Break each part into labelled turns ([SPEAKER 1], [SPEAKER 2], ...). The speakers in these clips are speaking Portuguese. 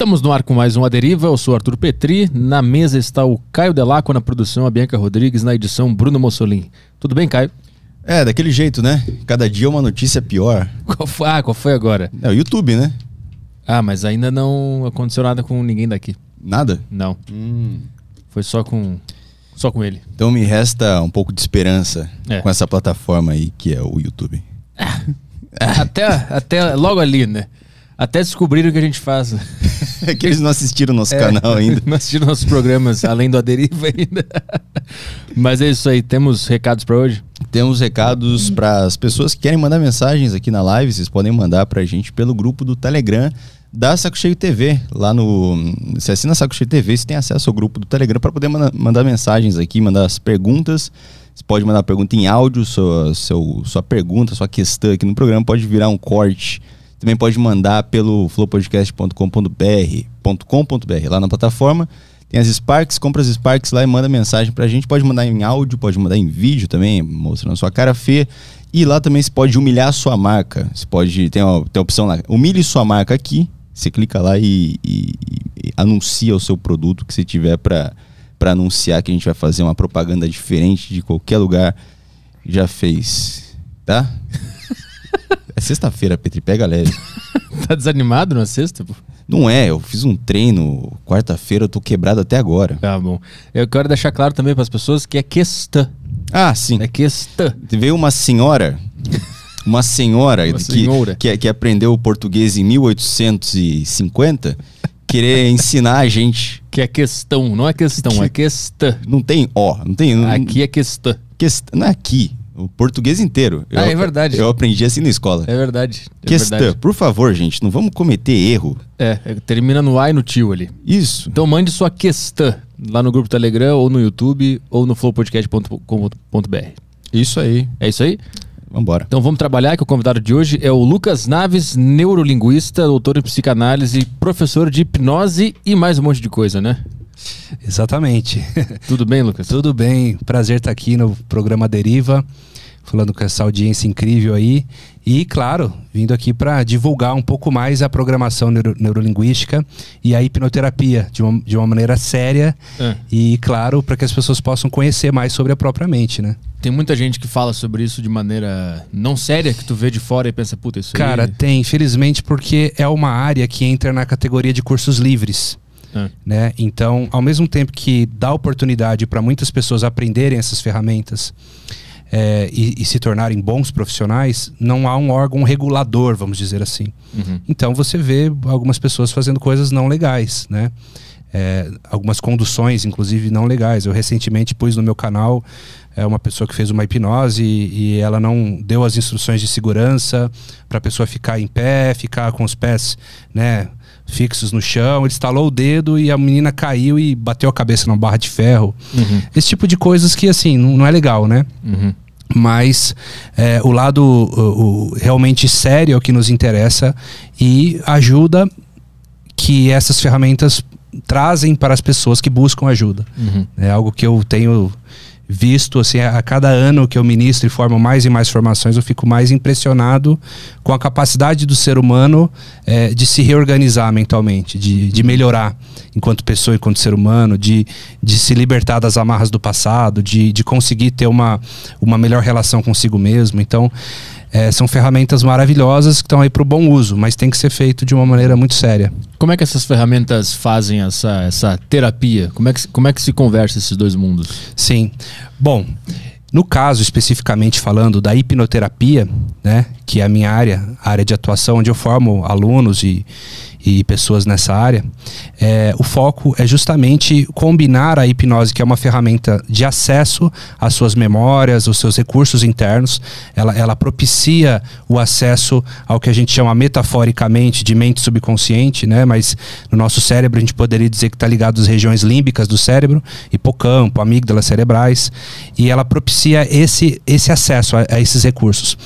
[SPEAKER 1] Estamos no ar com mais um A Deriva, eu sou Arthur Petri, na mesa está o Caio Delaco na produção, a Bianca Rodrigues na edição, Bruno Mussolini. Tudo bem, Caio?
[SPEAKER 2] É, daquele jeito, né? Cada dia uma notícia pior.
[SPEAKER 1] Qual foi, ah, qual foi agora?
[SPEAKER 2] É o YouTube, né?
[SPEAKER 1] Ah, mas ainda não aconteceu nada com ninguém daqui.
[SPEAKER 2] Nada?
[SPEAKER 1] Não. Foi só com só com ele.
[SPEAKER 2] Então me resta um pouco de esperança
[SPEAKER 1] É.
[SPEAKER 2] com essa plataforma aí que é o YouTube.
[SPEAKER 1] Até, até logo ali, né? Até descobrirem o que a gente faz.
[SPEAKER 2] É que eles não assistiram o nosso canal ainda.
[SPEAKER 1] Não assistiram nossos programas, além do A Deriva ainda. Mas é isso aí, temos recados pra hoje?
[SPEAKER 2] Temos recados para as pessoas que querem mandar mensagens aqui na live. Vocês podem mandar pra gente pelo grupo do Telegram da Saco Cheio TV. Lá no. Você assina Saco Cheio TV, você tem acesso ao grupo do Telegram para poder mandar, mandar mensagens aqui, mandar as perguntas. Você pode mandar pergunta em áudio, sua, seu, sua pergunta, sua questão aqui no programa. Pode virar um corte. Também pode mandar pelo flowpodcast.com.br lá na plataforma. Tem as Sparks, compra as Sparks lá e manda mensagem pra gente. Pode mandar em áudio, pode mandar em vídeo também, mostrando sua cara feia. E lá também você pode humilhar a sua marca. Você pode. Tem a, tem a opção lá, humilhe sua marca aqui. Você clica lá e, e- e anuncia o seu produto que você tiver pra anunciar que a gente vai fazer uma propaganda diferente de qualquer lugar já fez. Tá? É sexta-feira, Petri, pega leve.
[SPEAKER 1] Tá desanimado na sexta? pô?
[SPEAKER 2] Não é, eu fiz um treino quarta-feira, eu tô quebrado até agora.
[SPEAKER 1] Tá bom. Eu quero deixar claro também para as pessoas que é questão.
[SPEAKER 2] Ah, sim.
[SPEAKER 1] É questão.
[SPEAKER 2] Veio uma senhora, uma senhora,
[SPEAKER 1] Uma
[SPEAKER 2] que. Que, que aprendeu português em 1850, querer ensinar a gente.
[SPEAKER 1] Que é questão, não é questão, é questão.
[SPEAKER 2] Não tem ó, não tem. não-
[SPEAKER 1] Aqui é questão.
[SPEAKER 2] quest- não é aqui, o português inteiro.
[SPEAKER 1] Ah, é verdade.
[SPEAKER 2] Eu aprendi assim na escola.
[SPEAKER 1] É verdade. É
[SPEAKER 2] Questão,
[SPEAKER 1] verdade.
[SPEAKER 2] por favor, gente, não vamos cometer erro.
[SPEAKER 1] É, é, termina no A e no tio ali.
[SPEAKER 2] Isso.
[SPEAKER 1] Então mande sua questão lá no grupo Telegram, ou no YouTube, ou no flowpodcast.com.br.
[SPEAKER 2] Isso aí.
[SPEAKER 1] É isso aí?
[SPEAKER 2] Vambora.
[SPEAKER 1] Então vamos trabalhar, que o convidado de hoje é o Lucas Naves, neurolinguista, doutor em psicanálise, professor de hipnose e mais um monte de coisa, né?
[SPEAKER 3] Exatamente.
[SPEAKER 1] Tudo bem, Lucas?
[SPEAKER 3] Tudo bem, prazer estar aqui no programa Deriva, falando com essa audiência incrível aí. E, claro, vindo aqui para divulgar um pouco mais a programação neuro- neurolinguística e a hipnoterapia de uma, de uma maneira séria
[SPEAKER 1] É.
[SPEAKER 3] e, claro, para que as pessoas possam conhecer mais sobre a própria mente, né?
[SPEAKER 1] Tem muita gente que fala sobre isso de maneira não séria, que tu vê de fora e pensa, puta, isso
[SPEAKER 3] Cara,
[SPEAKER 1] aí...
[SPEAKER 3] tem, infelizmente, porque é uma área que entra na categoria de cursos livres.
[SPEAKER 1] É.
[SPEAKER 3] né? Então, ao mesmo tempo que dá oportunidade para muitas pessoas aprenderem essas ferramentas é, e, e se tornarem bons profissionais, não há um órgão regulador, vamos dizer assim.
[SPEAKER 1] Uhum.
[SPEAKER 3] Então, você vê algumas pessoas fazendo coisas não legais, né? É, algumas conduções, inclusive, não legais. Eu recentemente pus no meu canal é, uma pessoa que fez uma hipnose e, e ela não deu as instruções de segurança para a pessoa ficar em pé, ficar com os pés, né? Fixos no chão, ele estalou o dedo e a menina caiu e bateu a cabeça numa barra de ferro.
[SPEAKER 1] Uhum.
[SPEAKER 3] Esse tipo de coisas que, assim, não, não é legal, né?
[SPEAKER 1] Uhum.
[SPEAKER 3] mas é, o lado o- o realmente sério é o que nos interessa e ajuda que essas ferramentas trazem para as pessoas que buscam ajuda.
[SPEAKER 1] Uhum.
[SPEAKER 3] É algo que eu tenho visto assim a cada ano que eu ministro e formo mais e mais formações eu fico mais impressionado com a capacidade do ser humano é, de se reorganizar mentalmente de, de melhorar enquanto pessoa enquanto ser humano de, de se libertar das amarras do passado de, de conseguir ter uma, uma melhor relação consigo mesmo. Então é, são ferramentas maravilhosas que estão aí para o bom uso mas tem que ser feito de uma maneira muito séria
[SPEAKER 1] Como é que essas ferramentas fazem essa, essa terapia? Como é, que, se- como é que se conversa esses dois mundos?
[SPEAKER 3] Sim. Bom, no caso especificamente falando da hipnoterapia, né, que é a minha área, a área de atuação, onde eu formo alunos e, e pessoas nessa área, é, o foco é justamente combinar a hipnose, que é uma ferramenta de acesso às suas memórias, aos seus recursos internos. Ela, ela propicia o acesso ao que a gente chama metaforicamente de mente subconsciente, né? Mas no nosso cérebro a gente poderia dizer que está ligado às regiões límbicas do cérebro, hipocampo, amígdalas cerebrais, e ela propicia esse, esse acesso a- a esses recursos.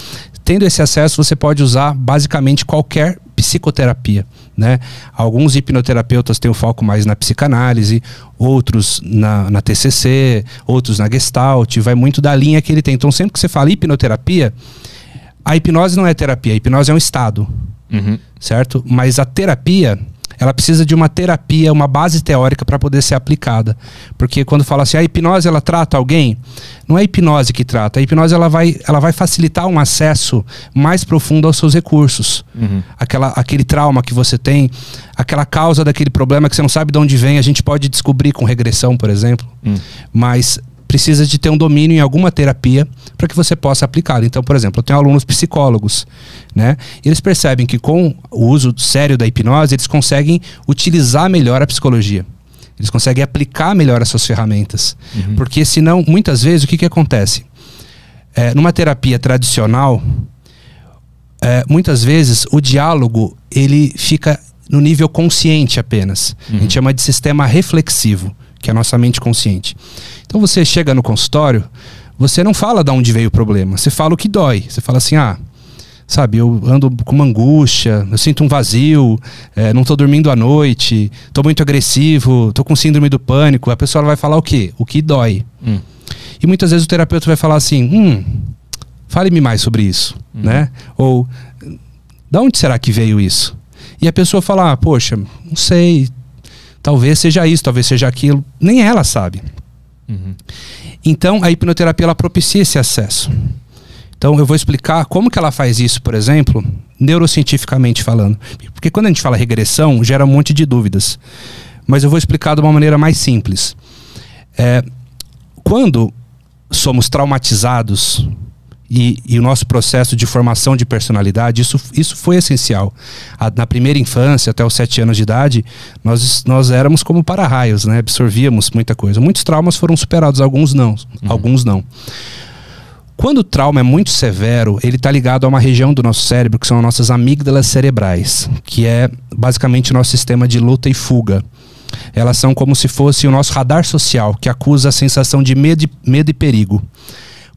[SPEAKER 3] Tendo esse acesso, você pode usar basicamente qualquer psicoterapia. Né? Alguns hipnoterapeutas têm o foco mais na psicanálise, outros na, na TCC, outros na Gestalt, vai muito da linha que ele tem. Então, sempre que você fala hipnoterapia, a hipnose não é terapia, a hipnose é um estado,
[SPEAKER 1] Uhum.
[SPEAKER 3] certo? Mas a terapia ela precisa de uma terapia, uma base teórica para poder ser aplicada. Porque quando fala assim, a hipnose ela trata alguém, não é a hipnose que trata. A hipnose ela vai, ela vai facilitar um acesso mais profundo aos seus recursos. Uhum. Aquela, aquele trauma que você tem, aquela causa daquele problema que você não sabe de onde vem, a gente pode descobrir com regressão, por exemplo. Uhum. Mas precisa de ter um domínio em alguma terapia para que você possa aplicá-la. Então, por exemplo, eu tenho alunos psicólogos, né? Eles percebem que com o uso sério da hipnose, eles conseguem utilizar melhor a psicologia. Eles conseguem aplicar melhor as suas ferramentas. Uhum. Porque senão, muitas vezes, o que, que acontece? É, numa terapia tradicional, é, muitas vezes o diálogo ele fica no nível consciente apenas. Uhum. A gente chama de sistema reflexivo que é a nossa mente consciente. Então você chega no consultório, você não fala de onde veio o problema, você fala o que dói. Você fala assim, ah, sabe, eu ando com uma angústia, eu sinto um vazio, é, não estou dormindo à noite, estou muito agressivo, estou com síndrome do pânico. A pessoa vai falar o quê? O que dói. Hum. E muitas vezes o terapeuta vai falar assim, hum, fale-me mais sobre isso, hum. né? Ou, da onde será que veio isso? E a pessoa fala, ah, poxa, não sei, Talvez seja isso, talvez seja aquilo. Nem ela sabe. Uhum. Então, a hipnoterapia ela propicia esse acesso. Então, eu vou explicar como que ela faz isso, por exemplo, neurocientificamente falando. Porque quando a gente fala regressão, gera um monte de dúvidas. Mas eu vou explicar de uma maneira mais simples. É, quando somos traumatizados e, e, o nosso processo de formação de personalidade, isso, isso foi essencial. A, na primeira infância, até os sete anos de idade, nós, nós éramos como para-raios, né? absorvíamos muita coisa. Muitos traumas foram superados, alguns não. Uhum. Alguns não. Quando o trauma é muito severo, ele está ligado a uma região do nosso cérebro, que são as nossas amígdalas cerebrais, que é basicamente o nosso sistema de luta e fuga. Elas são como se fosse o nosso radar social, que acusa a sensação de medo e, medo e perigo.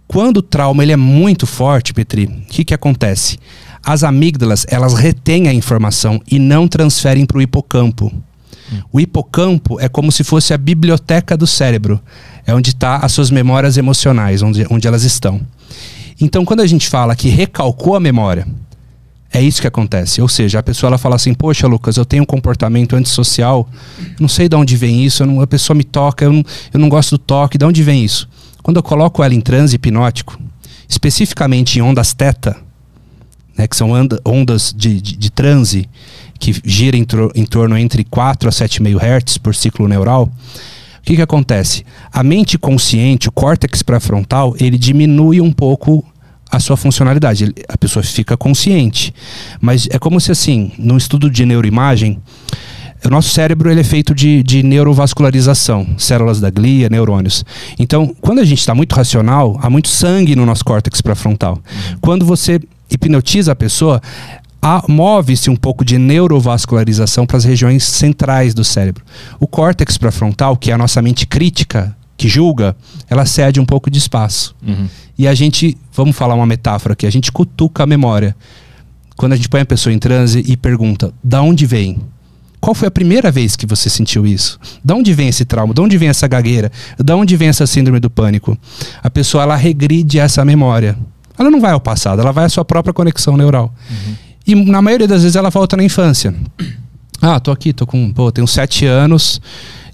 [SPEAKER 3] Quando o trauma ele é muito forte, Petri, o que, que acontece? As amígdalas elas retêm a informação e não transferem para o hipocampo. Hum. O hipocampo é como se fosse a biblioteca do cérebro. É onde está as suas memórias emocionais, onde, onde elas estão. Então, quando a gente fala que recalcou a memória, é isso que acontece. Ou seja, a pessoa ela fala assim: Poxa, Lucas, eu tenho um comportamento antissocial, não sei de onde vem isso, não, a pessoa me toca, eu não, eu não gosto do toque, de onde vem isso? Quando eu coloco ela em transe hipnótico, especificamente em ondas teta, né, que são ondas de, de, de transe que gira em, em, torno entre 4 a 7,5 Hz por ciclo neural, o que, que acontece? A mente consciente, o córtex pré-frontal, ele diminui um pouco a sua funcionalidade. A pessoa fica consciente. Mas é como se assim, no estudo de neuroimagem, o nosso cérebro ele é feito de, de neurovascularização, células da glia, neurônios. Então, quando a gente está muito racional, há muito sangue no nosso córtex pré-frontal. Quando você hipnotiza a pessoa, move-se um pouco de neurovascularização para as regiões centrais do cérebro. O córtex pré-frontal, que é a nossa mente crítica, que julga, ela cede um pouco de espaço. Uhum. E a gente, vamos falar uma metáfora aqui, a gente cutuca a memória. Quando a gente põe a pessoa em transe e pergunta, da onde vem? Qual foi a primeira vez que você sentiu isso? De onde vem esse trauma? De onde vem essa gagueira? De onde vem essa síndrome do pânico? A pessoa ela regride essa memória. Ela não vai ao passado, ela vai à sua própria conexão neural. Uhum. E na maioria das vezes ela volta na infância. Ah, tô aqui, tô com, pô, tenho sete anos,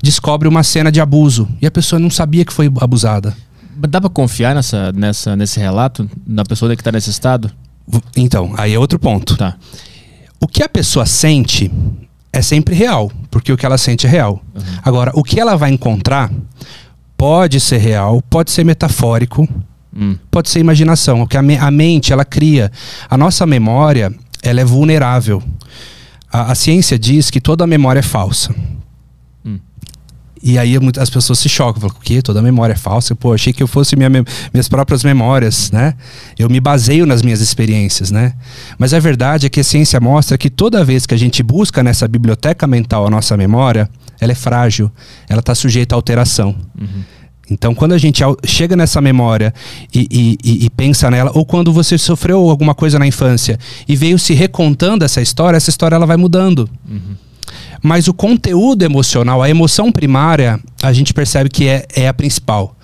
[SPEAKER 3] descobre uma cena de abuso e a pessoa não sabia que foi abusada.
[SPEAKER 1] Dá pra confiar nessa, nessa, nesse relato da pessoa que está nesse estado?
[SPEAKER 3] Então, aí é outro ponto.
[SPEAKER 1] Tá.
[SPEAKER 3] O que a pessoa sente é sempre real, porque o que ela sente é real. Uhum. Agora, o que ela vai encontrar pode ser real, pode ser metafórico, hum. pode ser imaginação. O que a, me a, mente ela cria, a nossa memória ela é vulnerável. A, a ciência diz que toda memória é falsa. E aí as pessoas se chocam, falam, o quê? Toda memória é falsa? Pô, achei que eu fosse minha, minhas próprias memórias, né? Eu me baseio nas minhas experiências, né? Mas a verdade é que a ciência mostra que toda vez que a gente busca nessa biblioteca mental a nossa memória, ela é frágil, ela está sujeita a alteração. Uhum. Então, quando a gente chega nessa memória e, e, e, pensa nela, ou quando você sofreu alguma coisa na infância e veio se recontando essa história, essa história ela vai mudando. Uhum. Mas o conteúdo emocional, a emoção primária, a gente percebe que é, é a principal.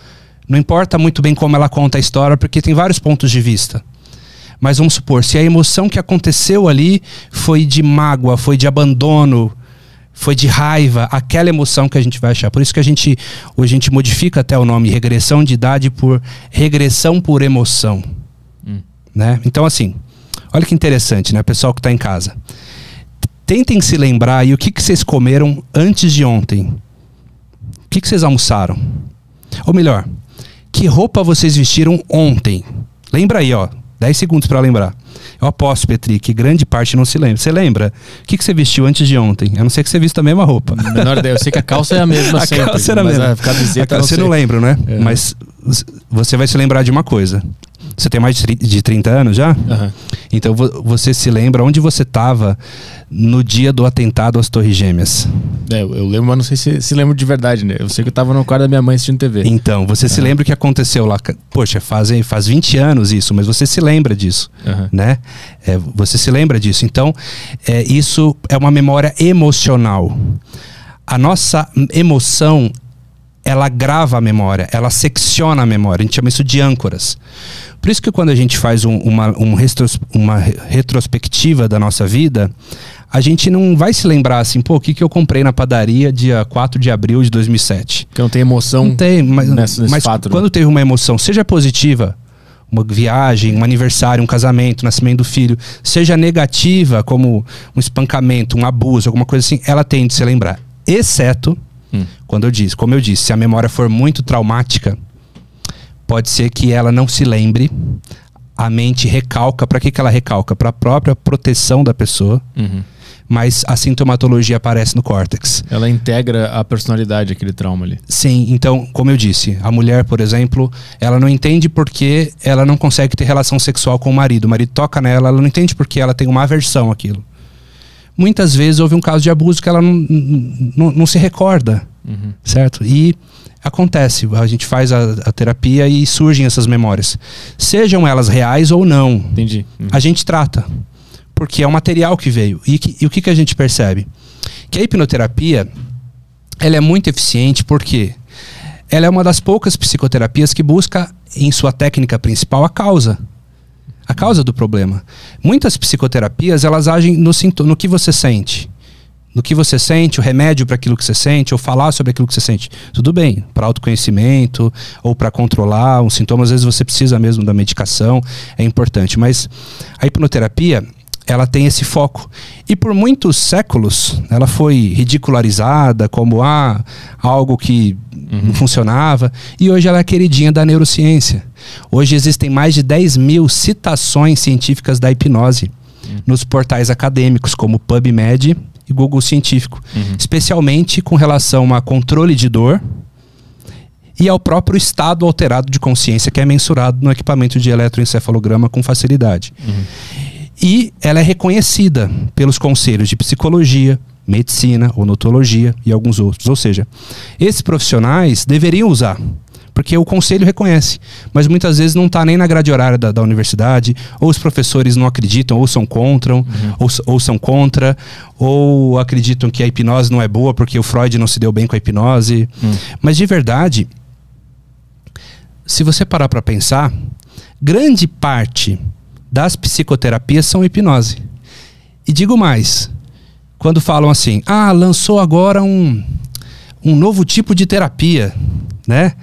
[SPEAKER 3] Não importa muito bem como ela conta a história, porque tem vários pontos de vista. Mas vamos supor, se a emoção que aconteceu ali foi de mágoa, foi de abandono, foi de raiva, aquela emoção que a gente vai achar. Por isso que a gente hoje a gente modifica até o nome regressão de idade por regressão por emoção,
[SPEAKER 1] Hum.
[SPEAKER 3] né? Então assim, olha que interessante, né, pessoal que está em casa. Tentem se lembrar e o que, que vocês comeram antes de ontem. O que, que vocês almoçaram? Ou melhor, que roupa vocês vestiram ontem? Lembra aí, ó. 10 segundos para lembrar. Eu aposto, Petri, que grande parte não se lembra. Você lembra? O que, que você vestiu antes de ontem? A não ser que você vista a mesma roupa.
[SPEAKER 1] Menor ideia. Eu sei que a calça é a mesma
[SPEAKER 3] A
[SPEAKER 1] sempre.
[SPEAKER 3] calça era a mesma.
[SPEAKER 1] a camiseta
[SPEAKER 3] A
[SPEAKER 1] eu
[SPEAKER 3] você
[SPEAKER 1] sei.
[SPEAKER 3] não lembra, né?
[SPEAKER 1] É.
[SPEAKER 3] Mas você vai se lembrar de uma coisa. Você tem mais de tri- de 30 anos já?
[SPEAKER 1] Aham.
[SPEAKER 3] Então vo- você se lembra onde você estava no dia do atentado às Torres Gêmeas.
[SPEAKER 1] É, eu lembro, mas não sei se, se lembro de verdade, né? Eu sei que eu tava no quarto da minha mãe assistindo TV.
[SPEAKER 3] Então, você se lembra o que aconteceu lá? Poxa, fazem, faz 20 anos isso, mas você se lembra disso,
[SPEAKER 1] Aham.
[SPEAKER 3] né? É, você se lembra disso. Então, é, isso é uma memória emocional. A nossa emoção, ela grava a memória, ela secciona a memória. A gente chama isso de âncoras. Por isso que quando a gente faz um- uma, um retros- uma re- retrospectiva da nossa vida, a gente não vai se lembrar assim, pô, o que, que eu comprei na padaria dia 4 de abril de 2007?
[SPEAKER 1] Que não tem emoção.
[SPEAKER 3] Não tem, mas,
[SPEAKER 1] nessa-
[SPEAKER 3] mas
[SPEAKER 1] fato, né?
[SPEAKER 3] quando teve uma emoção, seja positiva, uma viagem, um aniversário, um casamento, nascimento do filho, seja negativa, como um espancamento, um abuso, alguma coisa assim, ela tende a se lembrar. Exceto,
[SPEAKER 1] Hum.
[SPEAKER 3] quando eu disse, como eu disse, se a memória for muito traumática, pode ser que ela não se lembre, a mente recalca. Para que, que ela recalca? Para a própria proteção da pessoa,
[SPEAKER 1] Uhum.
[SPEAKER 3] mas a sintomatologia aparece no córtex.
[SPEAKER 1] Ela integra a personalidade, aquele trauma ali.
[SPEAKER 3] Sim, então, como eu disse, a mulher, por exemplo, ela não entende porque ela não consegue ter relação sexual com o marido. O marido toca nela, ela não entende porque ela tem uma aversão àquilo. Muitas vezes houve um caso de abuso que ela não, não, não se recorda,
[SPEAKER 1] Uhum.
[SPEAKER 3] certo? E acontece, a gente faz a, a terapia e surgem essas memórias. Sejam elas reais ou não,
[SPEAKER 1] Entendi. Uhum.
[SPEAKER 3] a gente trata. Porque é o material que veio. E, que- e o que, que a gente percebe? Que a hipnoterapia ela é muito eficiente porque ela é uma das poucas psicoterapias que busca, em sua técnica principal, a causa. A causa do problema. Muitas psicoterapias elas agem no, no que você sente. No que você sente, o remédio para aquilo que você sente, ou falar sobre aquilo que você sente. Tudo bem, para autoconhecimento, ou para controlar um sintoma, às vezes você precisa mesmo da medicação, é importante. Mas a hipnoterapia, ela tem esse foco. E por muitos séculos, ela foi ridicularizada como ah, algo que não funcionava. E hoje ela é queridinha da neurociência. Hoje existem mais de 10 mil citações científicas da hipnose nos portais acadêmicos, como PubMed e Google Científico. Especialmente com relação a controle de dor e ao próprio estado alterado de consciência que é mensurado no equipamento de eletroencefalograma com facilidade. E ela é reconhecida pelos conselhos de psicologia, medicina, odontologia e alguns outros. Ou seja, esses profissionais deveriam usar, porque o conselho reconhece, mas muitas vezes não está nem na grade horária da, da universidade, ou os professores não acreditam, ou são contra, ou, s- ou são contra, ou acreditam que a hipnose não é boa porque o Freud não se deu bem com a hipnose. Mas de verdade, se você parar para pensar, grande parte das psicoterapias são hipnose. E digo mais, quando falam assim, ah, lançou agora um, um novo tipo de terapia, né?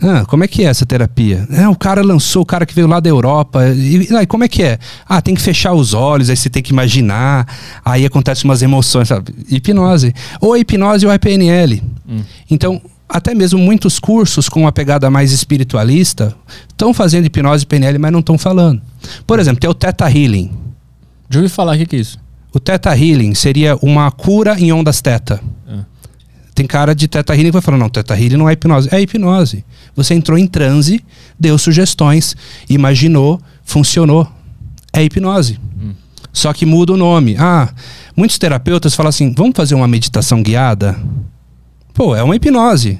[SPEAKER 3] Ah, como é que é essa terapia? É, o cara lançou, o cara que veio lá da Europa. E, e aí, como é que é? Ah, tem que fechar os olhos, aí você tem que imaginar, aí acontecem umas emoções, sabe? Hipnose. Ou a hipnose ou a PNL. Então, até mesmo muitos cursos com uma pegada mais espiritualista estão fazendo hipnose PNL, mas não estão falando. Por exemplo, tem o Theta Healing.
[SPEAKER 1] Já ouvi falar, o que, que é isso?
[SPEAKER 3] O Theta Healing seria uma cura em ondas teta.
[SPEAKER 1] Ah.
[SPEAKER 3] Tem cara de Theta Healing que vai falar, não, Theta Healing não é hipnose. É hipnose. Você entrou em transe, deu sugestões, imaginou, funcionou. É hipnose. Só que muda o nome. Ah, muitos terapeutas falam assim, vamos fazer uma meditação guiada? Pô, é uma hipnose.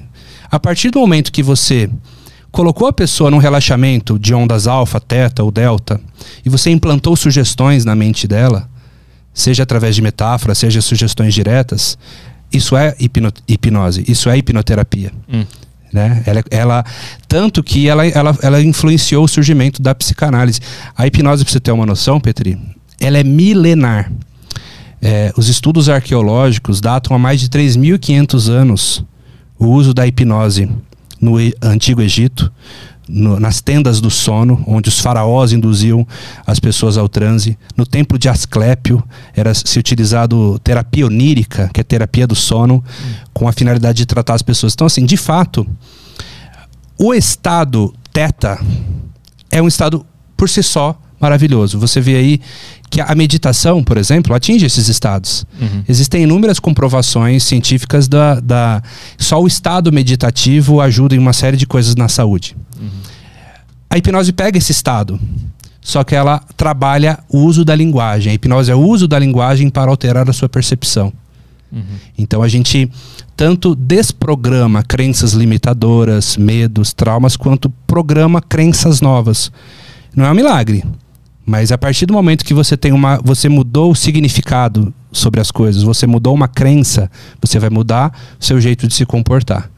[SPEAKER 3] A partir do momento que você colocou a pessoa num relaxamento de ondas alfa, teta ou delta, e você implantou sugestões na mente dela, seja através de metáfora, seja sugestões diretas, isso é hipno- hipnose, isso é hipnoterapia.
[SPEAKER 1] Hum.
[SPEAKER 3] Né? Ela, ela- tanto que ela, ela, ela influenciou o surgimento da psicanálise. A hipnose, para você ter uma noção, Petri, ela é milenar. É, os estudos arqueológicos datam há mais de 3.500 anos o uso da hipnose no Antigo Egito, no- nas tendas do sono, onde os faraós induziam as pessoas ao transe. No templo de Asclépio era se utilizado terapia onírica, que é terapia do sono, com a finalidade de tratar as pessoas. Então, assim, de fato, o estado teta é um estado por si só maravilhoso. Você vê aí que a meditação, por exemplo, atinge esses estados.
[SPEAKER 1] Uhum.
[SPEAKER 3] Existem inúmeras comprovações científicas da, da. Só o estado meditativo ajuda em uma série de coisas na saúde. A hipnose pega esse estado, só que ela trabalha o uso da linguagem. A hipnose é o uso da linguagem para alterar a sua percepção. Então a gente tanto desprograma crenças limitadoras, medos, traumas, quanto programa crenças novas. Não é um milagre, mas a partir do momento que você tem uma, você mudou o significado sobre as coisas, você mudou uma crença, você vai mudar o seu jeito de se comportar.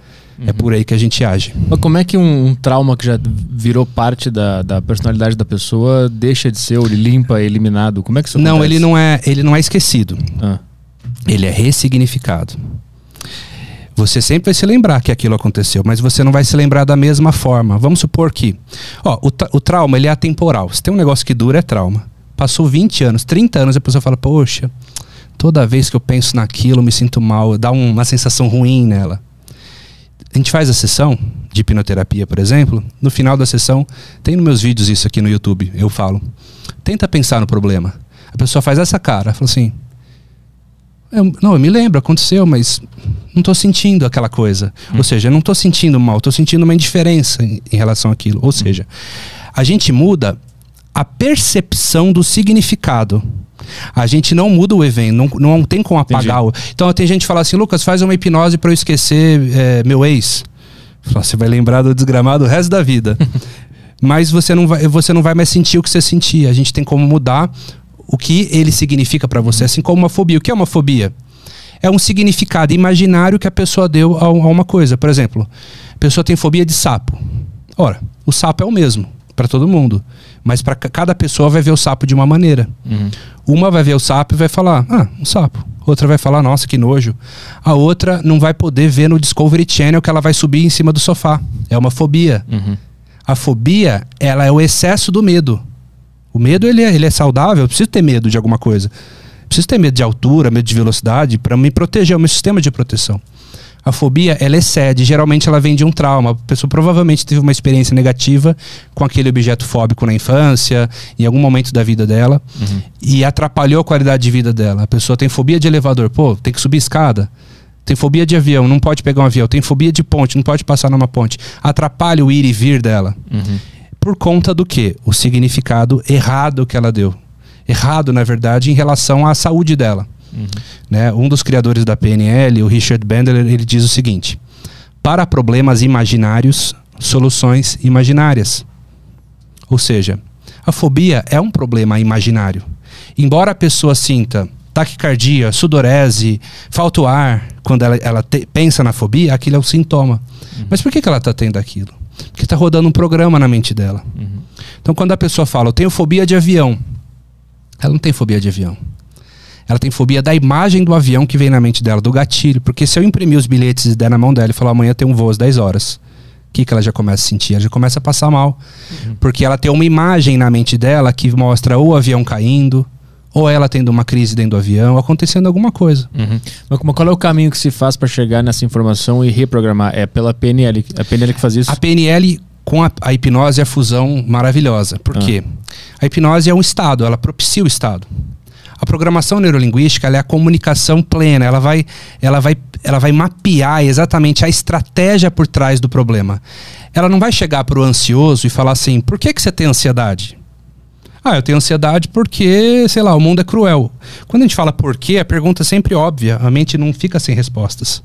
[SPEAKER 3] É por aí que a gente age.
[SPEAKER 1] Mas como é que um, um trauma que já virou parte da, da personalidade da pessoa deixa de ser, ou ele limpa, é eliminado? Como é que isso
[SPEAKER 3] Não,
[SPEAKER 1] acontece?
[SPEAKER 3] ele não é, ele não é esquecido.
[SPEAKER 1] Ah,
[SPEAKER 3] Ele é ressignificado. Você sempre vai se lembrar que aquilo aconteceu, mas você não vai se lembrar da mesma forma. Vamos supor que, ó, o, o trauma ele é atemporal. Se tem um negócio que dura é trauma. Passou 20 anos, 30 anos, a pessoa fala: "Poxa, toda vez que eu penso naquilo, me sinto mal, dá um- uma sensação ruim nela". A gente faz a sessão de hipnoterapia, por exemplo, no final da sessão, tem nos meus vídeos isso aqui no YouTube, eu falo. Tenta pensar no problema. A pessoa faz essa cara, fala assim: eu- não, eu me lembro, aconteceu, mas não estou sentindo aquela coisa. Ou seja, eu não estou sentindo mal, estou sentindo uma indiferença em, em relação àquilo. Ou seja, a gente muda a percepção do significado. A gente não muda o evento, não, não tem como apagar. O... Então tem gente que fala assim, Lucas, faz uma hipnose para eu esquecer é, meu ex. Você vai lembrar do desgramado o resto da vida. Mas você não, vai, você não vai mais sentir o que você sentia. A gente tem como mudar o que ele significa para você, assim como uma fobia. O que é uma fobia? É um significado imaginário que a pessoa deu a, a uma coisa. Por exemplo, a pessoa tem fobia de sapo. Ora, o sapo é o mesmo para todo mundo, mas para cada pessoa vai ver o sapo de uma maneira.
[SPEAKER 1] uhum.
[SPEAKER 3] Uma vai ver o sapo e vai falar, ah, um sapo. Outra vai falar, nossa, que nojo. A outra não vai poder ver no Discovery Channel que ela vai subir em cima do sofá. É uma fobia.
[SPEAKER 1] Uhum.
[SPEAKER 3] A fobia, ela é o excesso do medo. O medo, ele é, ele é saudável. Eu preciso ter medo de alguma coisa. Preciso ter medo de altura, medo de velocidade, para me proteger, é o meu sistema de proteção. A fobia, ela excede. Geralmente, ela vem de um trauma. A pessoa provavelmente teve uma experiência negativa com aquele objeto fóbico na infância, em algum momento da vida dela, e atrapalhou a qualidade de vida dela. A pessoa tem fobia de elevador. Pô, tem que subir escada. Tem fobia de avião, não pode pegar um avião. Tem fobia de ponte, não pode passar numa ponte. Atrapalha o ir e vir dela.
[SPEAKER 1] Uhum.
[SPEAKER 3] Por conta do quê? O significado errado que ela deu. Errado, na verdade, em relação à saúde dela. Né? Um dos criadores da PNL, o Richard Bandler, ele diz o seguinte: para problemas imaginários, soluções imaginárias. Ou seja, a fobia é um problema imaginário. Embora a pessoa sinta taquicardia, sudorese, falta o ar, quando ela, ela te- pensa na fobia, aquilo é o sintoma. Mas por que, que ela está tendo aquilo? Porque está rodando um programa na mente dela. Então, quando a pessoa fala, eu tenho fobia de avião, ela não tem fobia de avião. Ela tem fobia da imagem do avião que vem na mente dela, do gatilho. Porque se eu imprimir os bilhetes e der na mão dela e falar amanhã tem um voo às 10 horas, o que, que ela já começa a sentir? Ela já começa a passar mal. Porque ela tem uma imagem na mente dela que mostra o avião caindo, ou ela tendo uma crise dentro do avião, acontecendo alguma coisa.
[SPEAKER 1] Uhum. Mas qual é o caminho que se faz para chegar nessa informação e reprogramar? É pela PNL. A PNL que faz isso?
[SPEAKER 3] A PNL com a, a hipnose é a fusão maravilhosa. Por quê? A hipnose é um estado, ela propicia o estado. A programação neurolinguística ela é a comunicação plena, ela vai, ela, vai, ela vai mapear exatamente a estratégia por trás do problema. Ela não vai chegar para o ansioso e falar assim: por que, que você tem ansiedade? Ah, eu tenho ansiedade porque, sei lá, o mundo é cruel. Quando a gente fala por quê, a pergunta é sempre óbvia, a mente não fica sem respostas.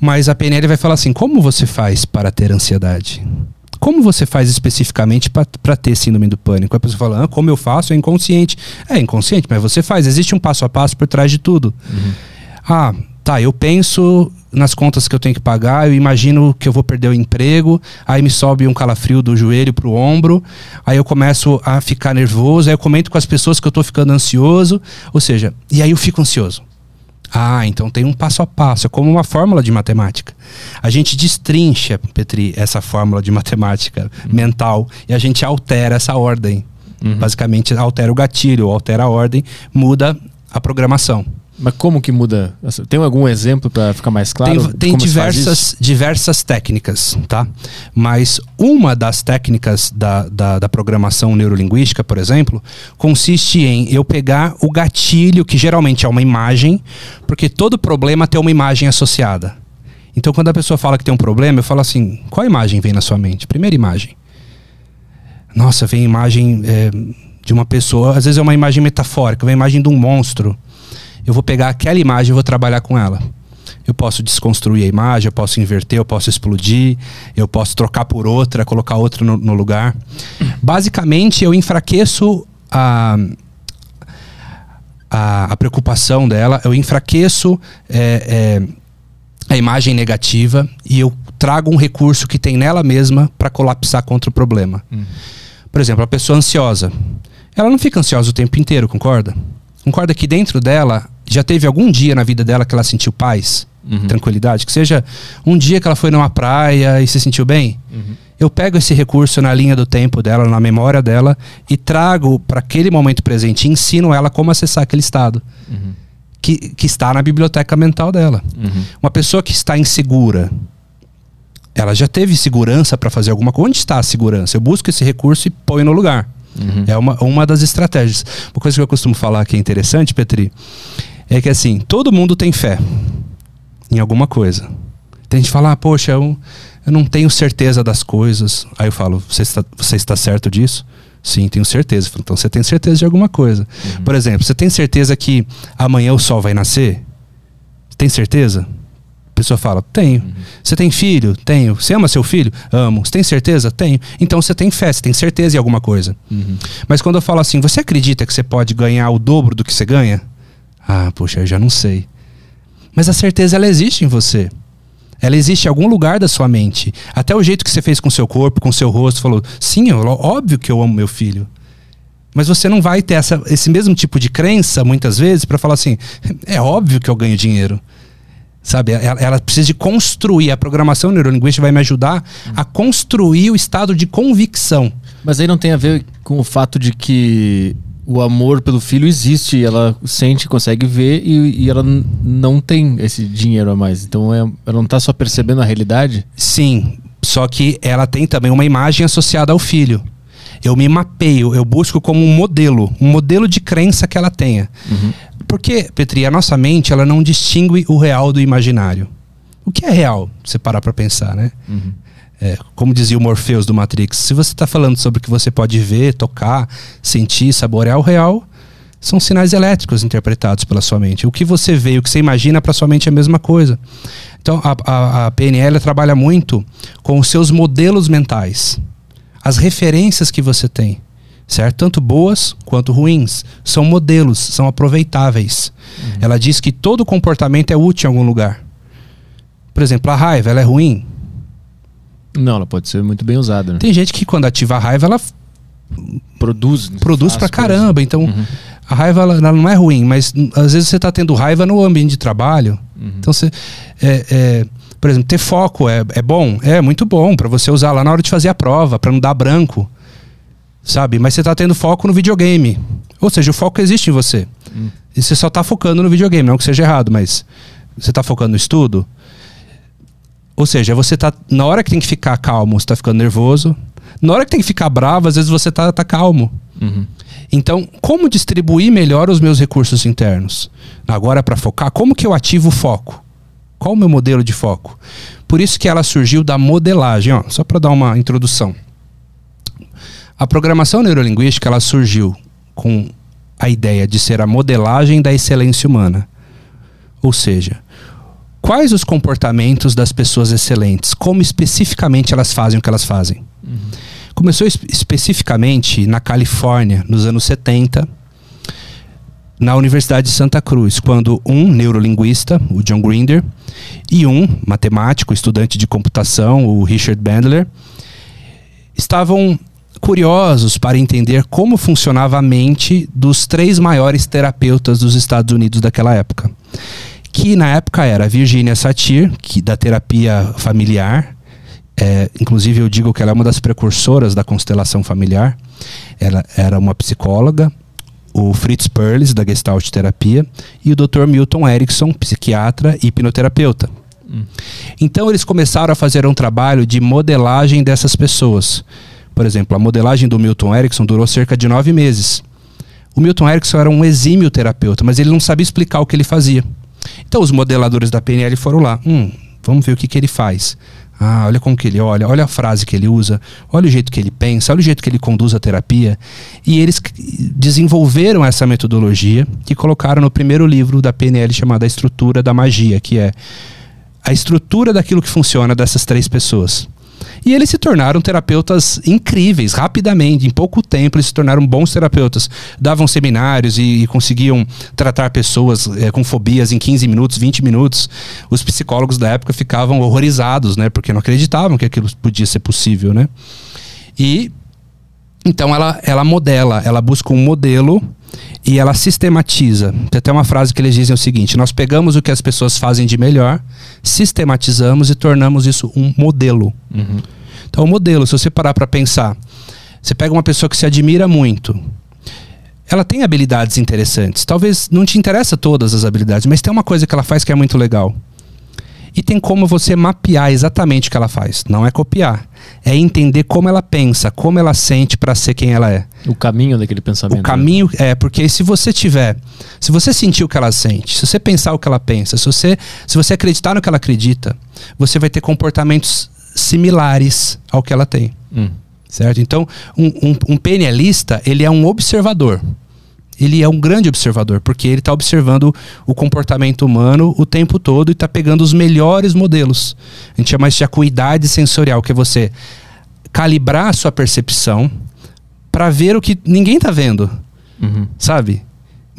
[SPEAKER 3] Mas a PNL vai falar assim: como você faz para ter ansiedade? Como você faz especificamente para ter síndrome do pânico? A pessoa fala, ah, como eu faço? É inconsciente. É inconsciente, mas você faz. Existe um passo a passo por trás de tudo. Ah, Tá, eu penso nas contas que eu tenho que pagar, eu imagino que eu vou perder o emprego, aí me sobe um calafrio do joelho pro ombro, aí eu começo a ficar nervoso, aí eu comento com as pessoas que eu tô ficando ansioso, ou seja, e aí eu fico ansioso. Ah, então tem um passo a passo, é como uma fórmula de matemática. A gente destrincha, Petri, essa fórmula de matemática uhum. mental e a gente altera essa ordem. Uhum. Basicamente, altera o gatilho, altera a ordem, muda a programação.
[SPEAKER 1] Mas como que muda? Tem algum exemplo para ficar mais claro?
[SPEAKER 3] Tem, tem diversas, diversas técnicas, tá? Mas uma das técnicas da, da, da, programação neurolinguística, por exemplo, consiste em eu pegar o gatilho, que geralmente é uma imagem, porque todo problema tem uma imagem associada. Então, quando a pessoa fala que tem um problema, eu falo assim: qual imagem vem na sua mente? Primeira imagem. Nossa, vem imagem é, de uma pessoa, às vezes é uma imagem metafórica, vem imagem de um monstro eu vou pegar aquela imagem e vou trabalhar com ela. Eu posso desconstruir a imagem, eu posso inverter, eu posso explodir, eu posso trocar por outra, colocar outra no, no lugar. Basicamente, eu enfraqueço a, a, a preocupação dela, eu enfraqueço é, é, a imagem negativa e eu trago um recurso que tem nela mesma para colapsar contra o problema. Uhum. Por exemplo, a pessoa ansiosa. Ela não fica ansiosa o tempo inteiro, concorda? Concorda que dentro dela já teve algum dia na vida dela que ela sentiu paz, uhum. tranquilidade? Que seja um dia que ela foi numa praia e se sentiu bem? Uhum. Eu pego esse recurso na linha do tempo dela, na memória dela, e trago para aquele momento presente e ensino ela como acessar aquele estado. Uhum. Que, que está na biblioteca mental dela. Uhum. Uma pessoa que está insegura, ela já teve segurança para fazer alguma coisa. Onde está a segurança? Eu busco esse recurso e ponho no lugar. Uhum. É uma, uma das estratégias. Uma coisa que eu costumo falar que é interessante, Petri, é que assim, todo mundo tem fé em alguma coisa. Tem gente que fala, ah, poxa, eu, eu não tenho certeza das coisas. Aí eu falo, você está, você está certo disso? Sim, tenho certeza. Então você tem certeza de alguma coisa. Uhum. Por exemplo, você tem certeza que amanhã o sol vai nascer? Tem certeza? Pessoa fala: Tenho. Uhum. Você tem filho? Tenho. Você ama seu filho? Amo. Você tem certeza? Tenho. Então você tem fé, você tem certeza em alguma coisa. Uhum. Mas quando eu falo assim, você acredita que você pode ganhar o dobro do que você ganha? Ah, poxa, eu já não sei. Mas a certeza ela existe em você. Ela existe em algum lugar da sua mente. Até o jeito que você fez com seu corpo, com seu rosto, falou: sim, óbvio que eu amo meu filho. Mas você não vai ter essa, esse mesmo tipo de crença, muitas vezes, para falar assim: é óbvio que eu ganho dinheiro. Sabe, ela, ela, precisa de construir. A programação neurolinguística vai me ajudar a construir o estado de convicção.
[SPEAKER 1] Mas aí não tem a ver com o fato de que o amor pelo filho existe, ela sente, consegue ver e, e ela não tem esse dinheiro a mais. Então é, ela não está só percebendo a realidade?
[SPEAKER 3] Sim, só que ela tem também uma imagem associada ao filho. Eu me mapeio, eu busco como um modelo, um modelo de crença que ela tenha. Uhum. Porque, Petri, a nossa mente ela não distingue o real do imaginário. O que é real? Você parar para pensar, né? Uhum. É, como dizia o Morpheus do Matrix, se você está falando sobre o que você pode ver, tocar, sentir, saborear, o real são sinais elétricos interpretados pela sua mente. O que você vê, o que você imagina para sua mente é a mesma coisa. Então, a, a, a PNL trabalha muito com os seus modelos mentais, as referências que você tem certo? Tanto boas quanto ruins. São modelos, são aproveitáveis. Uhum. Ela diz que todo comportamento é útil em algum lugar. Por exemplo, a raiva, ela é ruim?
[SPEAKER 1] Não, ela pode ser muito bem usada. Né?
[SPEAKER 3] Tem gente que quando ativa a raiva, ela
[SPEAKER 1] produz,
[SPEAKER 3] produz pra caramba. Então, uhum. a raiva ela, ela, não é ruim, mas às vezes você está tendo raiva no ambiente de trabalho. Uhum. Então, você, é, é, por exemplo, ter foco é, é bom? É muito bom para você usar lá na hora de fazer a prova, para não dar branco sabe? Mas você tá tendo foco no videogame. Ou seja, o foco existe em você. Hum. E você só tá focando no videogame. Não que seja errado, mas você tá focando no estudo. Ou seja, você tá. Na hora que tem que ficar calmo, você tá ficando nervoso. Na hora que tem que ficar bravo, às vezes você tá, tá calmo. Uhum. Então, como distribuir melhor os meus recursos internos? Agora, para focar, como que eu ativo o foco? Qual o meu modelo de foco? Por isso que ela surgiu da modelagem, ó, só para dar uma introdução. A programação neurolinguística ela surgiu com a ideia de ser a modelagem da excelência humana. Ou seja, quais os comportamentos das pessoas excelentes, como especificamente elas fazem o que elas fazem. Uhum. Começou especificamente na Califórnia, nos anos 70. Na Universidade de Santa Cruz, quando um neurolinguista, o John Grinder, e um matemático, estudante de computação, o Richard Bandler, estavam curiosos para entender como funcionava a mente dos três maiores terapeutas dos Estados Unidos daquela época. Que na época era Virginia Satir, que da terapia familiar, é, inclusive eu digo que ela é uma das precursoras da constelação familiar. Ela era uma psicóloga, o Fritz Perls, da Gestalt Terapia, e o Dr. Milton Erickson, psiquiatra e hipnoterapeuta. Hum. Então eles começaram a fazer um trabalho de modelagem dessas pessoas. Por exemplo, a modelagem do Milton Erickson durou cerca de nove meses. O Milton Erickson era um exímio terapeuta, mas ele não sabia explicar o que ele fazia. Então os modeladores da PNL foram lá. Hum, vamos ver o que, que ele faz. Ah, olha como que ele olha, olha a frase que ele usa, olha o jeito que ele pensa, olha o jeito que ele conduz a terapia. E eles desenvolveram essa metodologia e colocaram no primeiro livro da PNL chamado A Estrutura da Magia, que é a estrutura daquilo que funciona dessas três pessoas. E eles se tornaram terapeutas incríveis, rapidamente, em pouco tempo eles se tornaram bons terapeutas. Davam seminários e, e conseguiam tratar pessoas é, com fobias em 15 minutos, 20 minutos. Os psicólogos da época ficavam horrorizados, né? Porque não acreditavam que aquilo podia ser possível, né? E então ela, ela modela, ela busca um modelo e ela sistematiza. Tem até uma frase que eles dizem o seguinte: nós pegamos o que as pessoas fazem de melhor, sistematizamos e tornamos isso um modelo. Uhum. Então, o modelo, se você parar para pensar, você pega uma pessoa que se admira muito, ela tem habilidades interessantes. Talvez não te interessa todas as habilidades, mas tem uma coisa que ela faz que é muito legal. E tem como você mapear exatamente o que ela faz. Não é copiar. É entender como ela pensa, como ela sente para ser quem ela é.
[SPEAKER 1] O caminho daquele pensamento.
[SPEAKER 3] O caminho é, porque se você tiver, se você sentir o que ela sente, se você pensar o que ela pensa, se você, se você acreditar no que ela acredita, você vai ter comportamentos similares ao que ela tem. Hum. Certo? Então, um, um, um PNLista, ele é um observador ele é um grande observador, porque ele está observando o comportamento humano o tempo todo e está pegando os melhores modelos. A gente chama isso de acuidade sensorial, que é você calibrar a sua percepção para ver o que ninguém está vendo. Uhum. Sabe?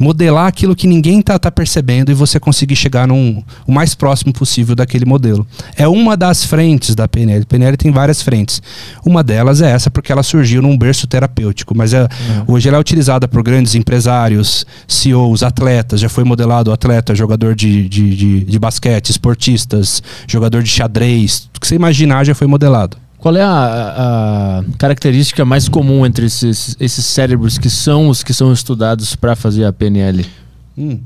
[SPEAKER 3] Modelar aquilo que ninguém está tá percebendo e você conseguir chegar num, o mais próximo possível daquele modelo. É uma das frentes da PNL. A PNL tem várias frentes. Uma delas é essa porque ela surgiu num berço terapêutico, mas é, uhum. hoje ela é utilizada por grandes empresários, CEOs, atletas. Já foi modelado atleta, jogador de, de, de, de basquete, esportistas, jogador de xadrez. O que você imaginar já foi modelado.
[SPEAKER 1] Qual é a, a, característica mais comum entre esses, esses cérebros que são os que são estudados para fazer a PNL? Hum.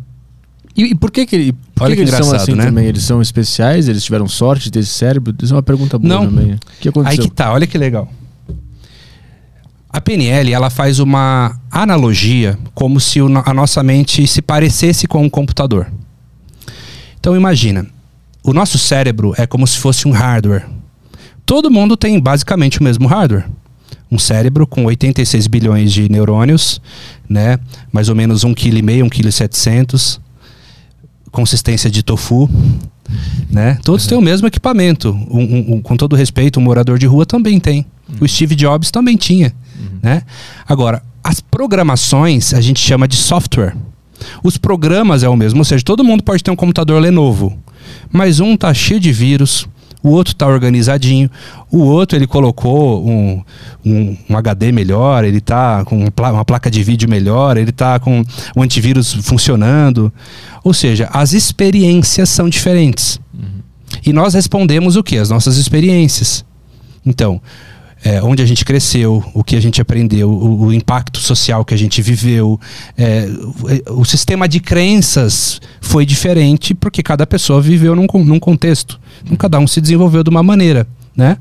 [SPEAKER 1] E, e, por que, que, por Olha que, que, eles são assim né? também? Eles são especiais? Eles tiveram sorte desse cérebro? Isso é uma pergunta boa
[SPEAKER 3] Não.
[SPEAKER 1] também.
[SPEAKER 3] O que aconteceu? Aí que tá, olha que legal. A PNL ela faz uma analogia como se a nossa mente se parecesse com um computador. Então imagina, o nosso cérebro é como se fosse um hardware Todo mundo tem basicamente o mesmo hardware. Um cérebro com 86 bilhões de neurônios, né? Mais ou menos 1,5 kg, 1,7 kg. Consistência de tofu, né? Todos uhum. têm o mesmo equipamento. Um, um, um, com todo respeito, um morador de rua também tem. Uhum. O Steve Jobs também tinha, uhum. né? Agora, as programações a gente chama de software. Os programas é o mesmo, ou seja, todo mundo pode ter um computador Lenovo, mas um tá cheio de vírus, o outro está organizadinho, o outro ele colocou um, um, um HD melhor, ele está com uma placa de vídeo melhor, ele está com o antivírus funcionando. Ou seja, as experiências são diferentes. Uhum. E nós respondemos o que? As nossas experiências. Então, é, onde a gente cresceu, o que a gente aprendeu, o, o impacto social que a gente viveu. É, o, o, sistema de crenças foi diferente porque cada pessoa viveu num, num contexto. Então, cada um se desenvolveu de uma maneira. Né?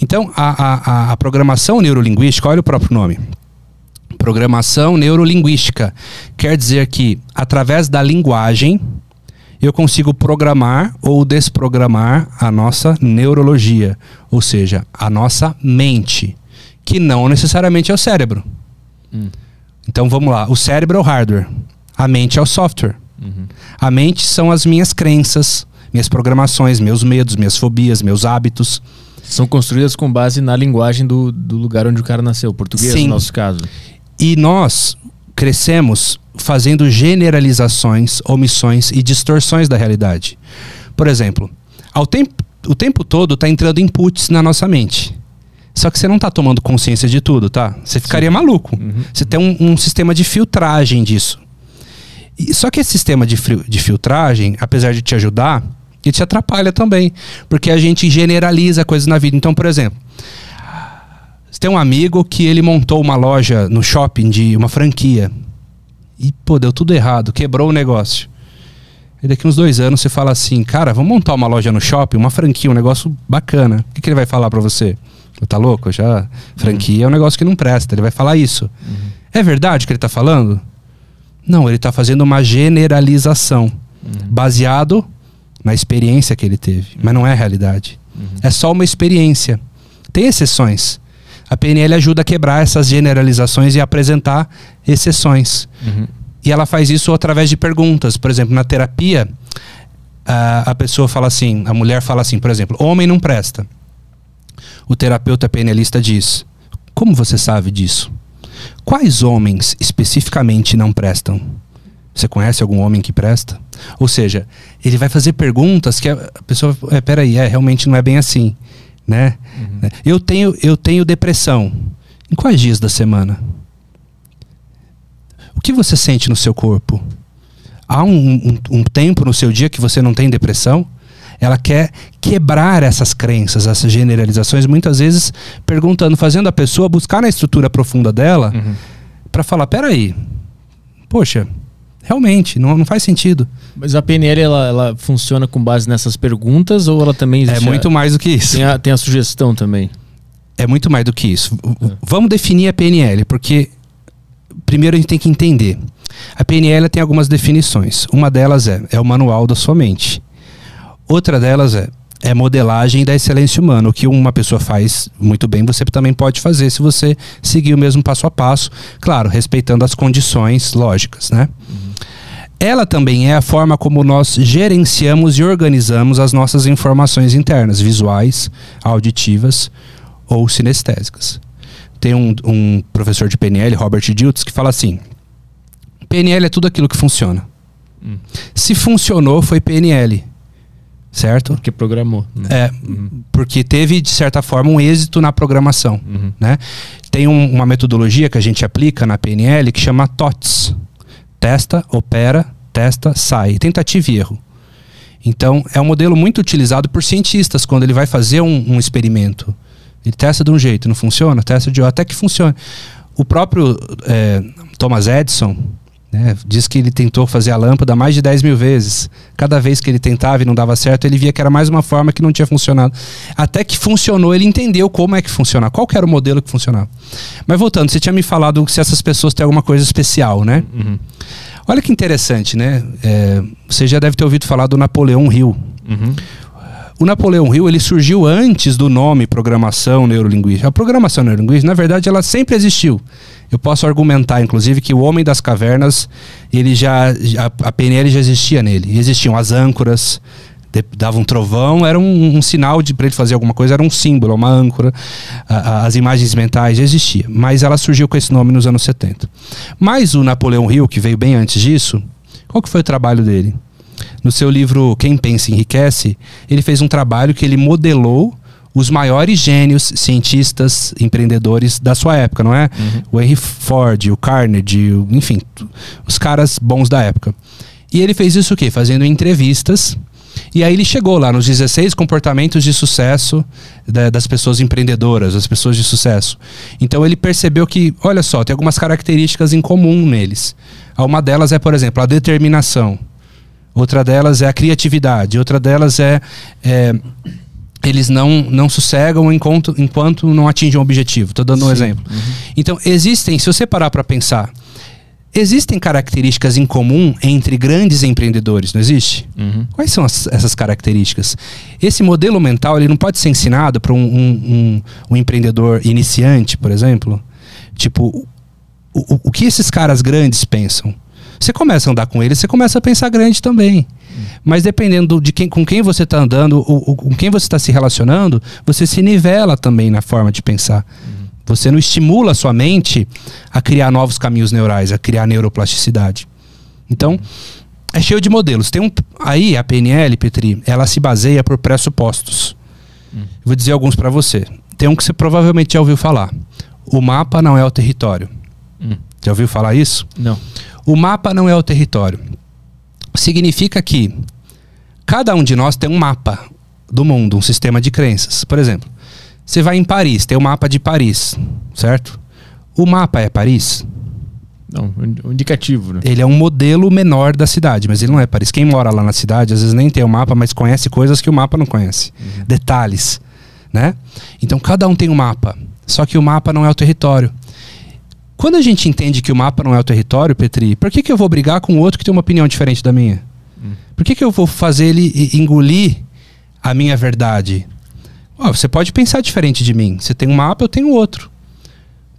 [SPEAKER 3] Então, a, a, a programação neurolinguística, olha o próprio nome. Programação neurolinguística quer dizer que, através da linguagem, eu consigo programar ou desprogramar a nossa neurologia, ou seja, a nossa mente, que não necessariamente é o cérebro. Hum. Então vamos lá: o cérebro é o hardware, a mente é o software. Uhum. A mente são as minhas crenças, minhas programações, meus medos, minhas fobias, meus hábitos.
[SPEAKER 1] São construídas com base na linguagem do, do lugar onde o cara nasceu, português Sim. no nosso caso.
[SPEAKER 3] E nós crescemos fazendo generalizações, omissões e distorções da realidade. Por exemplo, ao tempo, o tempo todo está entrando inputs na nossa mente. Só que você não está tomando consciência de tudo, tá? Você ficaria Sim. maluco. Uhum. Você tem um, um, sistema de filtragem disso. E, só que esse sistema de, de filtragem, apesar de te ajudar, ele te atrapalha também. Porque a gente generaliza coisas na vida. Então, por exemplo, tem um amigo que ele montou uma loja no shopping de uma franquia. E, pô, deu tudo errado, quebrou o negócio. E daqui uns dois anos você fala assim, cara, vamos montar uma loja no shopping, uma franquia, um negócio bacana. O que, que ele vai falar para você? Tá louco? Já franquia uhum. é um negócio que não presta. Ele vai falar isso. Uhum. É verdade que ele tá falando? Não, ele tá fazendo uma generalização uhum. baseado na experiência que ele teve, mas não é a realidade. Uhum. É só uma experiência. Tem exceções. A PNL ajuda a quebrar essas generalizações e apresentar exceções. Uhum. E ela faz isso através de perguntas. Por exemplo, na terapia, a, a pessoa fala assim, a mulher fala assim, por exemplo, homem não presta. O terapeuta penalista diz: Como você sabe disso? Quais homens especificamente não prestam? Você conhece algum homem que presta? Ou seja, ele vai fazer perguntas que a pessoa, é, peraí, é, realmente não é bem assim, né? Uhum. Eu tenho eu tenho depressão. Em quais dias da semana? O que você sente no seu corpo? Há um, um, um tempo no seu dia que você não tem depressão? Ela quer quebrar essas crenças, essas generalizações, muitas vezes perguntando, fazendo a pessoa buscar na estrutura profunda dela uhum. para falar: peraí, poxa, realmente, não, não faz sentido.
[SPEAKER 1] Mas a PNL ela, ela funciona com base nessas perguntas ou ela também
[SPEAKER 3] É muito mais do que isso.
[SPEAKER 1] Tem a, tem a sugestão também.
[SPEAKER 3] É muito mais do que isso. É. Vamos definir a PNL, porque primeiro a gente tem que entender. A PNL tem algumas definições. Uma delas é, é o manual da sua mente. Outra delas é é modelagem da excelência humana. O que uma pessoa faz muito bem, você também pode fazer se você seguir o mesmo passo a passo, claro, respeitando as condições lógicas, né? Uhum. Ela também é a forma como nós gerenciamos e organizamos as nossas informações internas, visuais, auditivas ou sinestésicas. Tem um, um professor de PNL, Robert Diltz, que fala assim: PNL é tudo aquilo que funciona. Hum. Se funcionou, foi PNL certo?
[SPEAKER 1] Porque programou.
[SPEAKER 3] Né? É, uhum. porque teve, de certa forma, um êxito na programação. Uhum. Né? Tem um, uma metodologia que a gente aplica na PNL que chama TOTS. Testa, opera, testa, sai. Tentativa e erro. Então, é um modelo muito utilizado por cientistas quando ele vai fazer um, um experimento. Ele testa de um jeito, não funciona, testa de outro, até que funcione. O próprio é, Thomas Edison, né? Diz que ele tentou fazer a lâmpada mais de 10 mil vezes. Cada vez que ele tentava e não dava certo, ele via que era mais uma forma que não tinha funcionado. Até que funcionou, ele entendeu como é que funciona, qual que era o modelo que funcionava. Mas voltando, você tinha me falado se essas pessoas têm alguma coisa especial, né? Uhum. Olha que interessante, né? É, você já deve ter ouvido falar do Napoleão Hill. Uhum. O Napoleão Hill ele surgiu antes do nome programação neurolinguística. A programação neurolinguística, na verdade, ela sempre existiu. Eu posso argumentar, inclusive, que o homem das cavernas, ele já a, a PNL já existia nele. Existiam as âncoras, dava um trovão, era um, um sinal de para ele fazer alguma coisa, era um símbolo, uma âncora. A, a, as imagens mentais já existiam, mas ela surgiu com esse nome nos anos 70. Mas o Napoleão Hill, que veio bem antes disso, qual que foi o trabalho dele? No seu livro Quem Pensa Enriquece, ele fez um trabalho que ele modelou os maiores gênios, cientistas, empreendedores da sua época, não é? Uhum. O Henry Ford, o Carnegie, o, enfim, os caras bons da época. E ele fez isso o quê? Fazendo entrevistas. E aí ele chegou lá nos 16 comportamentos de sucesso da, das pessoas empreendedoras, das pessoas de sucesso. Então ele percebeu que, olha só, tem algumas características em comum neles. Uma delas é, por exemplo, a determinação. Outra delas é a criatividade. Outra delas é, é eles não, não sossegam enquanto, enquanto não atingem o objetivo. Estou dando um Sim. exemplo. Uhum. Então, existem, se você parar para pensar, existem características em comum entre grandes empreendedores, não existe? Uhum. Quais são as, essas características? Esse modelo mental ele não pode ser ensinado para um, um, um, um, empreendedor iniciante, por exemplo? Tipo, o, o, o que esses caras grandes pensam? Você começa a andar com eles, você começa a pensar grande também. Mas dependendo de quem, com quem você está andando, ou, ou, com quem você está se relacionando, você se nivela também na forma de pensar. Você não estimula a sua mente a criar novos caminhos neurais, a criar neuroplasticidade. Então, é cheio de modelos. Tem um, aí a PNL, Petri, ela se baseia por pressupostos. Hum. Vou dizer alguns para você. Tem um que você provavelmente já ouviu falar. O mapa não é o território. Hum. Já ouviu falar isso?
[SPEAKER 1] Não.
[SPEAKER 3] O mapa não é o território. Significa que cada um de nós tem um mapa do mundo, um sistema de crenças. Por exemplo, você vai em Paris, tem o mapa de Paris, certo? O mapa é Paris?
[SPEAKER 1] Não, um indicativo, né?
[SPEAKER 3] Ele é um modelo menor da cidade, mas ele não é Paris. Quem mora lá na cidade, às vezes nem tem o mapa, mas conhece coisas que o mapa não conhece. Uhum. Detalhes, né? Então cada um tem um mapa, só que o mapa não é o território. Quando a gente entende que o mapa não é o território, Petri, por que, que eu vou brigar com o outro que tem uma opinião diferente da minha? Hum. Por que, que eu vou fazer ele engolir a minha verdade? Oh, você pode pensar diferente de mim. Você tem um mapa, eu tenho outro.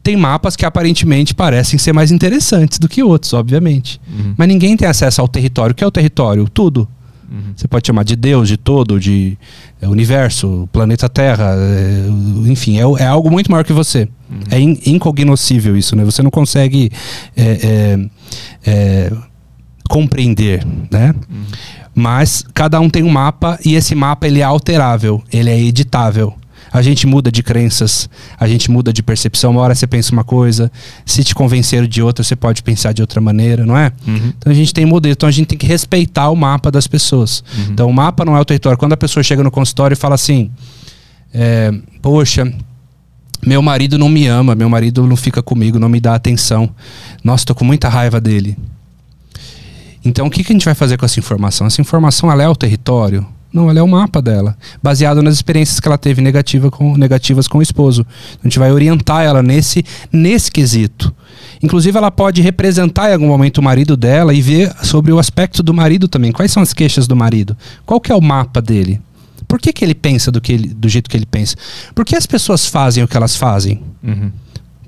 [SPEAKER 3] Tem mapas que aparentemente parecem ser mais interessantes do que outros, obviamente. Uhum. Mas ninguém tem acesso ao território. O que é o território? Tudo. Uhum. Você pode chamar de Deus, de todo, de é, universo, planeta Terra, é, enfim, é, é, algo muito maior que você. Uhum. É in, incognoscível isso, né? Você não consegue é, é, é compreender, né? Uhum. Mas cada um tem um mapa e esse mapa ele é alterável, ele é editável. A gente muda de crenças, a gente muda de percepção. Uma hora você pensa uma coisa, se te convencer de outra, você pode pensar de outra maneira, não é? Uhum. Então a gente tem modelo, então a gente tem que respeitar o mapa das pessoas. Uhum. Então o mapa não é o território. Quando a pessoa chega no consultório e fala assim: é, Poxa, meu marido não me ama, meu marido não fica comigo, não me dá atenção. Nossa, tô com muita raiva dele. Então, o que, que a gente vai fazer com essa informação? Essa informação ela é o território? Não, ela é o mapa dela, baseado nas experiências que ela teve negativa com, negativas com o esposo. A gente vai orientar ela nesse, nesse quesito. Inclusive, ela pode representar em algum momento o marido dela e ver sobre o aspecto do marido também. Quais são as queixas do marido? Qual que é o mapa dele? Por que, que ele pensa do, que ele, do jeito que ele pensa? Por que as pessoas fazem o que elas fazem? Uhum.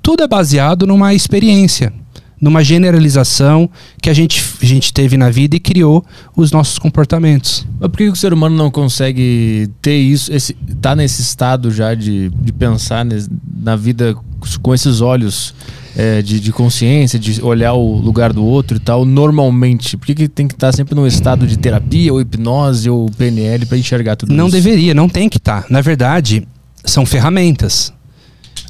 [SPEAKER 3] Tudo é baseado numa experiência numa generalização que a gente, a gente teve na vida e criou os nossos comportamentos.
[SPEAKER 1] Mas por que o ser humano não consegue ter isso, esse, tá nesse estado já de, de pensar na vida com esses olhos é, de, de, consciência, de olhar o lugar do outro e tal, normalmente? Por que, que tem que estar tá sempre num estado de terapia, ou hipnose, ou PNL para enxergar tudo
[SPEAKER 3] não
[SPEAKER 1] isso?
[SPEAKER 3] Não deveria, não tem que estar. Tá. Na verdade, são ferramentas.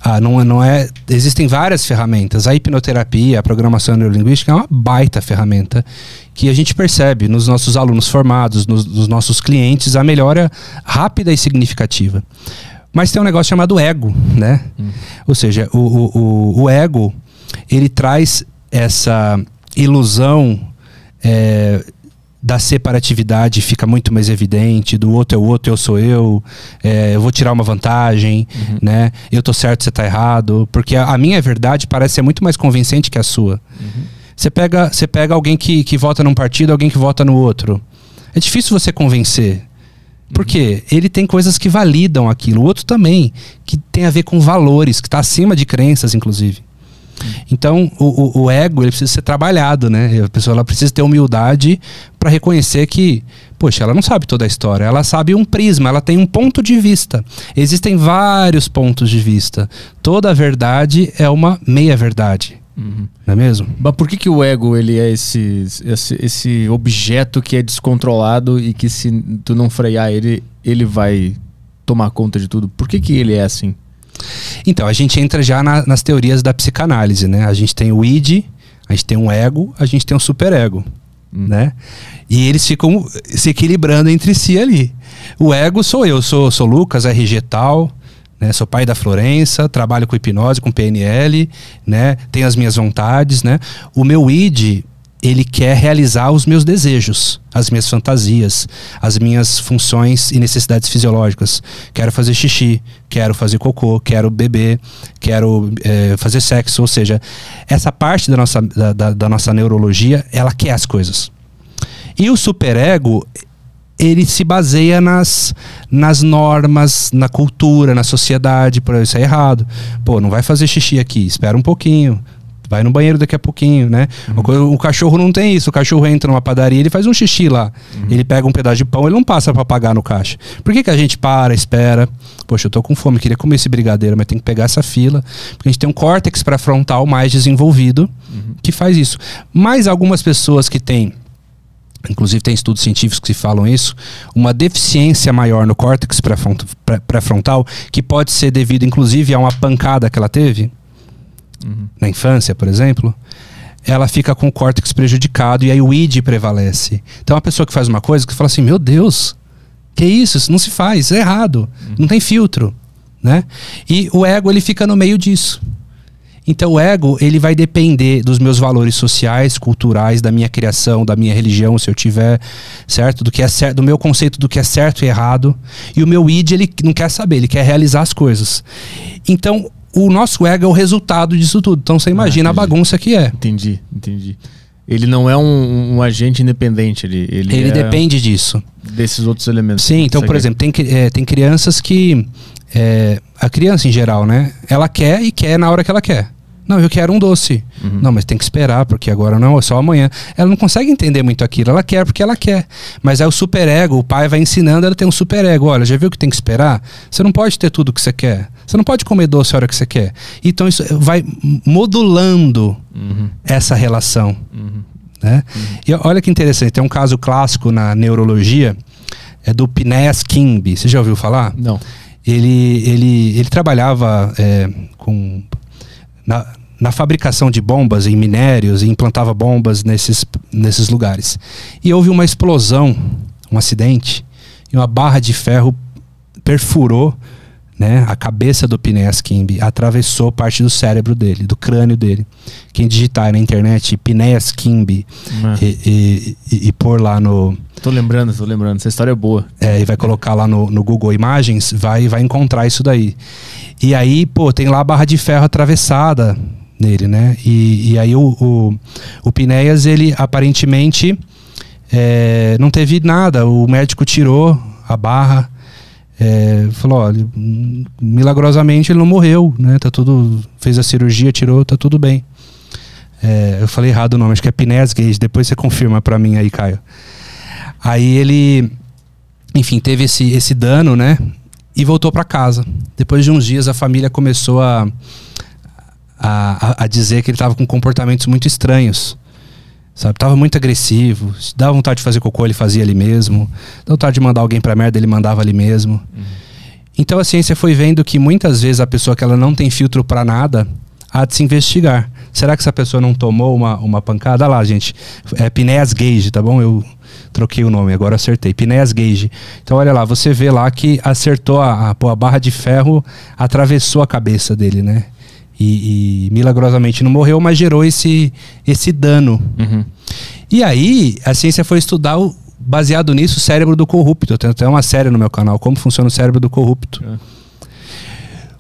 [SPEAKER 3] Ah, não, não é. Existem várias ferramentas. A hipnoterapia, a programação neurolinguística é uma baita ferramenta que a gente percebe nos nossos alunos formados, nos, nos nossos clientes, a melhora rápida e significativa. Mas tem um negócio chamado ego, né? Hum. Ou seja, o, o, o, o ego ele traz essa ilusão é, da separatividade fica muito mais evidente, do outro é o outro, eu sou eu, é, eu vou tirar uma vantagem, uhum. né? Eu tô certo, você tá errado, porque a, a, minha verdade parece ser muito mais convincente que a sua. Uhum. Você pega, você pega alguém que, que vota num partido, alguém que vota no outro. É difícil você convencer. Porque uhum. ele tem coisas que validam aquilo, o outro também, que tem a ver com valores, que está acima de crenças, inclusive. Então, o, o, o, ego ele precisa ser trabalhado, né? A pessoa ela precisa ter humildade para reconhecer que, poxa, ela não sabe toda a história, ela sabe um prisma, ela tem um ponto de vista. Existem vários pontos de vista. Toda verdade é uma meia-verdade. Uhum. Não é mesmo?
[SPEAKER 1] Mas por que, que o ego ele é esse, esse, esse objeto que é descontrolado e que se tu não frear ele, ele vai tomar conta de tudo? Por que, que ele é assim?
[SPEAKER 3] Então, a gente entra já na, nas teorias da psicanálise, né? A gente tem o id, a gente tem um ego, a gente tem um superego, hum. né? E eles ficam se equilibrando entre si ali. O ego sou eu, sou, sou Lucas, RG tal, né? Sou pai da Florença, trabalho com hipnose, com PNL, né? Tenho as minhas vontades, né? O meu id ele quer realizar os meus desejos, as minhas fantasias, as minhas funções e necessidades fisiológicas. Quero fazer xixi, quero fazer cocô, quero beber, quero é, fazer sexo. Ou seja, essa parte da nossa, da, da, da nossa neurologia, ela quer as coisas. E o superego, ele se baseia nas, nas normas, na cultura, na sociedade, por isso é errado. Pô, não vai fazer xixi aqui, espera um pouquinho vai no banheiro daqui a pouquinho, né? O, o cachorro não tem isso. O cachorro entra numa padaria, ele faz um xixi lá. Ele pega um pedaço de pão, ele não passa pra pagar no caixa. Por que, que a gente para, espera? Poxa, eu tô com fome, queria comer esse brigadeiro, mas tem que pegar essa fila. Porque a gente tem um córtex pré-frontal mais desenvolvido que faz isso. Mas algumas pessoas que têm inclusive tem estudos científicos que falam isso, uma deficiência maior no córtex pré-front- pré- pré-frontal, que pode ser devido inclusive a uma pancada que ela teve na infância, por exemplo, ela fica com o córtex prejudicado e aí o id prevalece. Então a pessoa que faz uma coisa que fala assim, meu Deus, que isso? Isso não se faz, é errado, não tem filtro, né? E o ego ele fica no meio disso. Então o ego, ele vai depender dos meus valores sociais, culturais, da minha criação, da minha religião, se eu tiver, certo? Do que é certo, do meu conceito do que é certo e errado. E o meu id, ele não quer saber, ele quer realizar as coisas. Então, o nosso ego é o resultado disso tudo. Então você imagina a
[SPEAKER 1] entendi.
[SPEAKER 3] bagunça que é.
[SPEAKER 1] Entendi, entendi. Ele não é um, um agente independente, ele, ele,
[SPEAKER 3] Ele
[SPEAKER 1] é
[SPEAKER 3] depende disso.
[SPEAKER 1] desses outros elementos.
[SPEAKER 3] Sim, então, por exemplo, tem, é, tem crianças que. é, a criança em geral, né? Ela quer e quer na hora que ela quer. Não, eu quero um doce.
[SPEAKER 1] Uhum.
[SPEAKER 3] Não, mas tem que esperar, porque agora não, é só amanhã. Ela não consegue entender muito aquilo. Ela quer porque ela quer. Mas é o superego, o pai vai ensinando, ela tem um superego. Olha, já viu que tem que esperar? Você não pode ter tudo que você quer. Você não pode comer doce a hora que você quer. Então isso vai modulando
[SPEAKER 1] Uhum,
[SPEAKER 3] essa relação.
[SPEAKER 1] uhum.
[SPEAKER 3] Né? E olha que interessante, tem um caso clássico na neurologia, é do Phineas Kimby. Você já ouviu falar?
[SPEAKER 1] Não.
[SPEAKER 3] Ele, ele, ele trabalhava é, com na, na fabricação de bombas em minérios e implantava bombas nesses, nesses lugares. E houve uma explosão, um acidente, e uma barra de ferro perfurou né, a cabeça do Phineas Kimby, atravessou parte do cérebro dele, do crânio dele. Quem digitar na internet Phineas Kimby
[SPEAKER 1] Ah,
[SPEAKER 3] e, e, e, pôr lá no,
[SPEAKER 1] Tô lembrando, tô lembrando. Essa história é boa.
[SPEAKER 3] é, e vai colocar lá no, no Google Imagens, vai, vai encontrar isso daí. E aí, pô, tem lá a barra de ferro atravessada nele, né? E, e aí o, o, o Pinéias, ele aparentemente é, não teve nada. O médico tirou a barra, é, falou, olha, milagrosamente ele não morreu, né? Tá tudo, fez a cirurgia, tirou, tá tudo bem. É, eu falei errado o nome, acho que é Pinés Gage, depois você confirma pra mim aí, Caio. Aí ele, enfim, teve esse, esse dano, né? E voltou pra casa. Depois de uns dias, a família começou a, a, a- dizer que ele tava com comportamentos muito estranhos. Sabe? Tava muito agressivo. Se dava vontade de fazer cocô, ele fazia ali mesmo. Dava vontade de mandar alguém pra merda, ele mandava ali mesmo. Então a ciência foi vendo que muitas vezes a pessoa que ela não tem filtro pra nada há de se investigar. Será que essa pessoa não tomou uma, uma pancada? Olha lá, gente. É Pineas Gage, tá bom? Eu troquei o nome, agora acertei. Pineas Gage. Então olha lá, você vê lá que acertou a, a, a barra de ferro, atravessou a cabeça dele, né? E, e milagrosamente não morreu, mas gerou esse, esse dano.
[SPEAKER 1] Uhum.
[SPEAKER 3] E aí, a ciência foi estudar, o, baseado nisso, o cérebro do corrupto. Eu tenho até uma série no meu canal, como funciona o cérebro do corrupto.
[SPEAKER 1] É.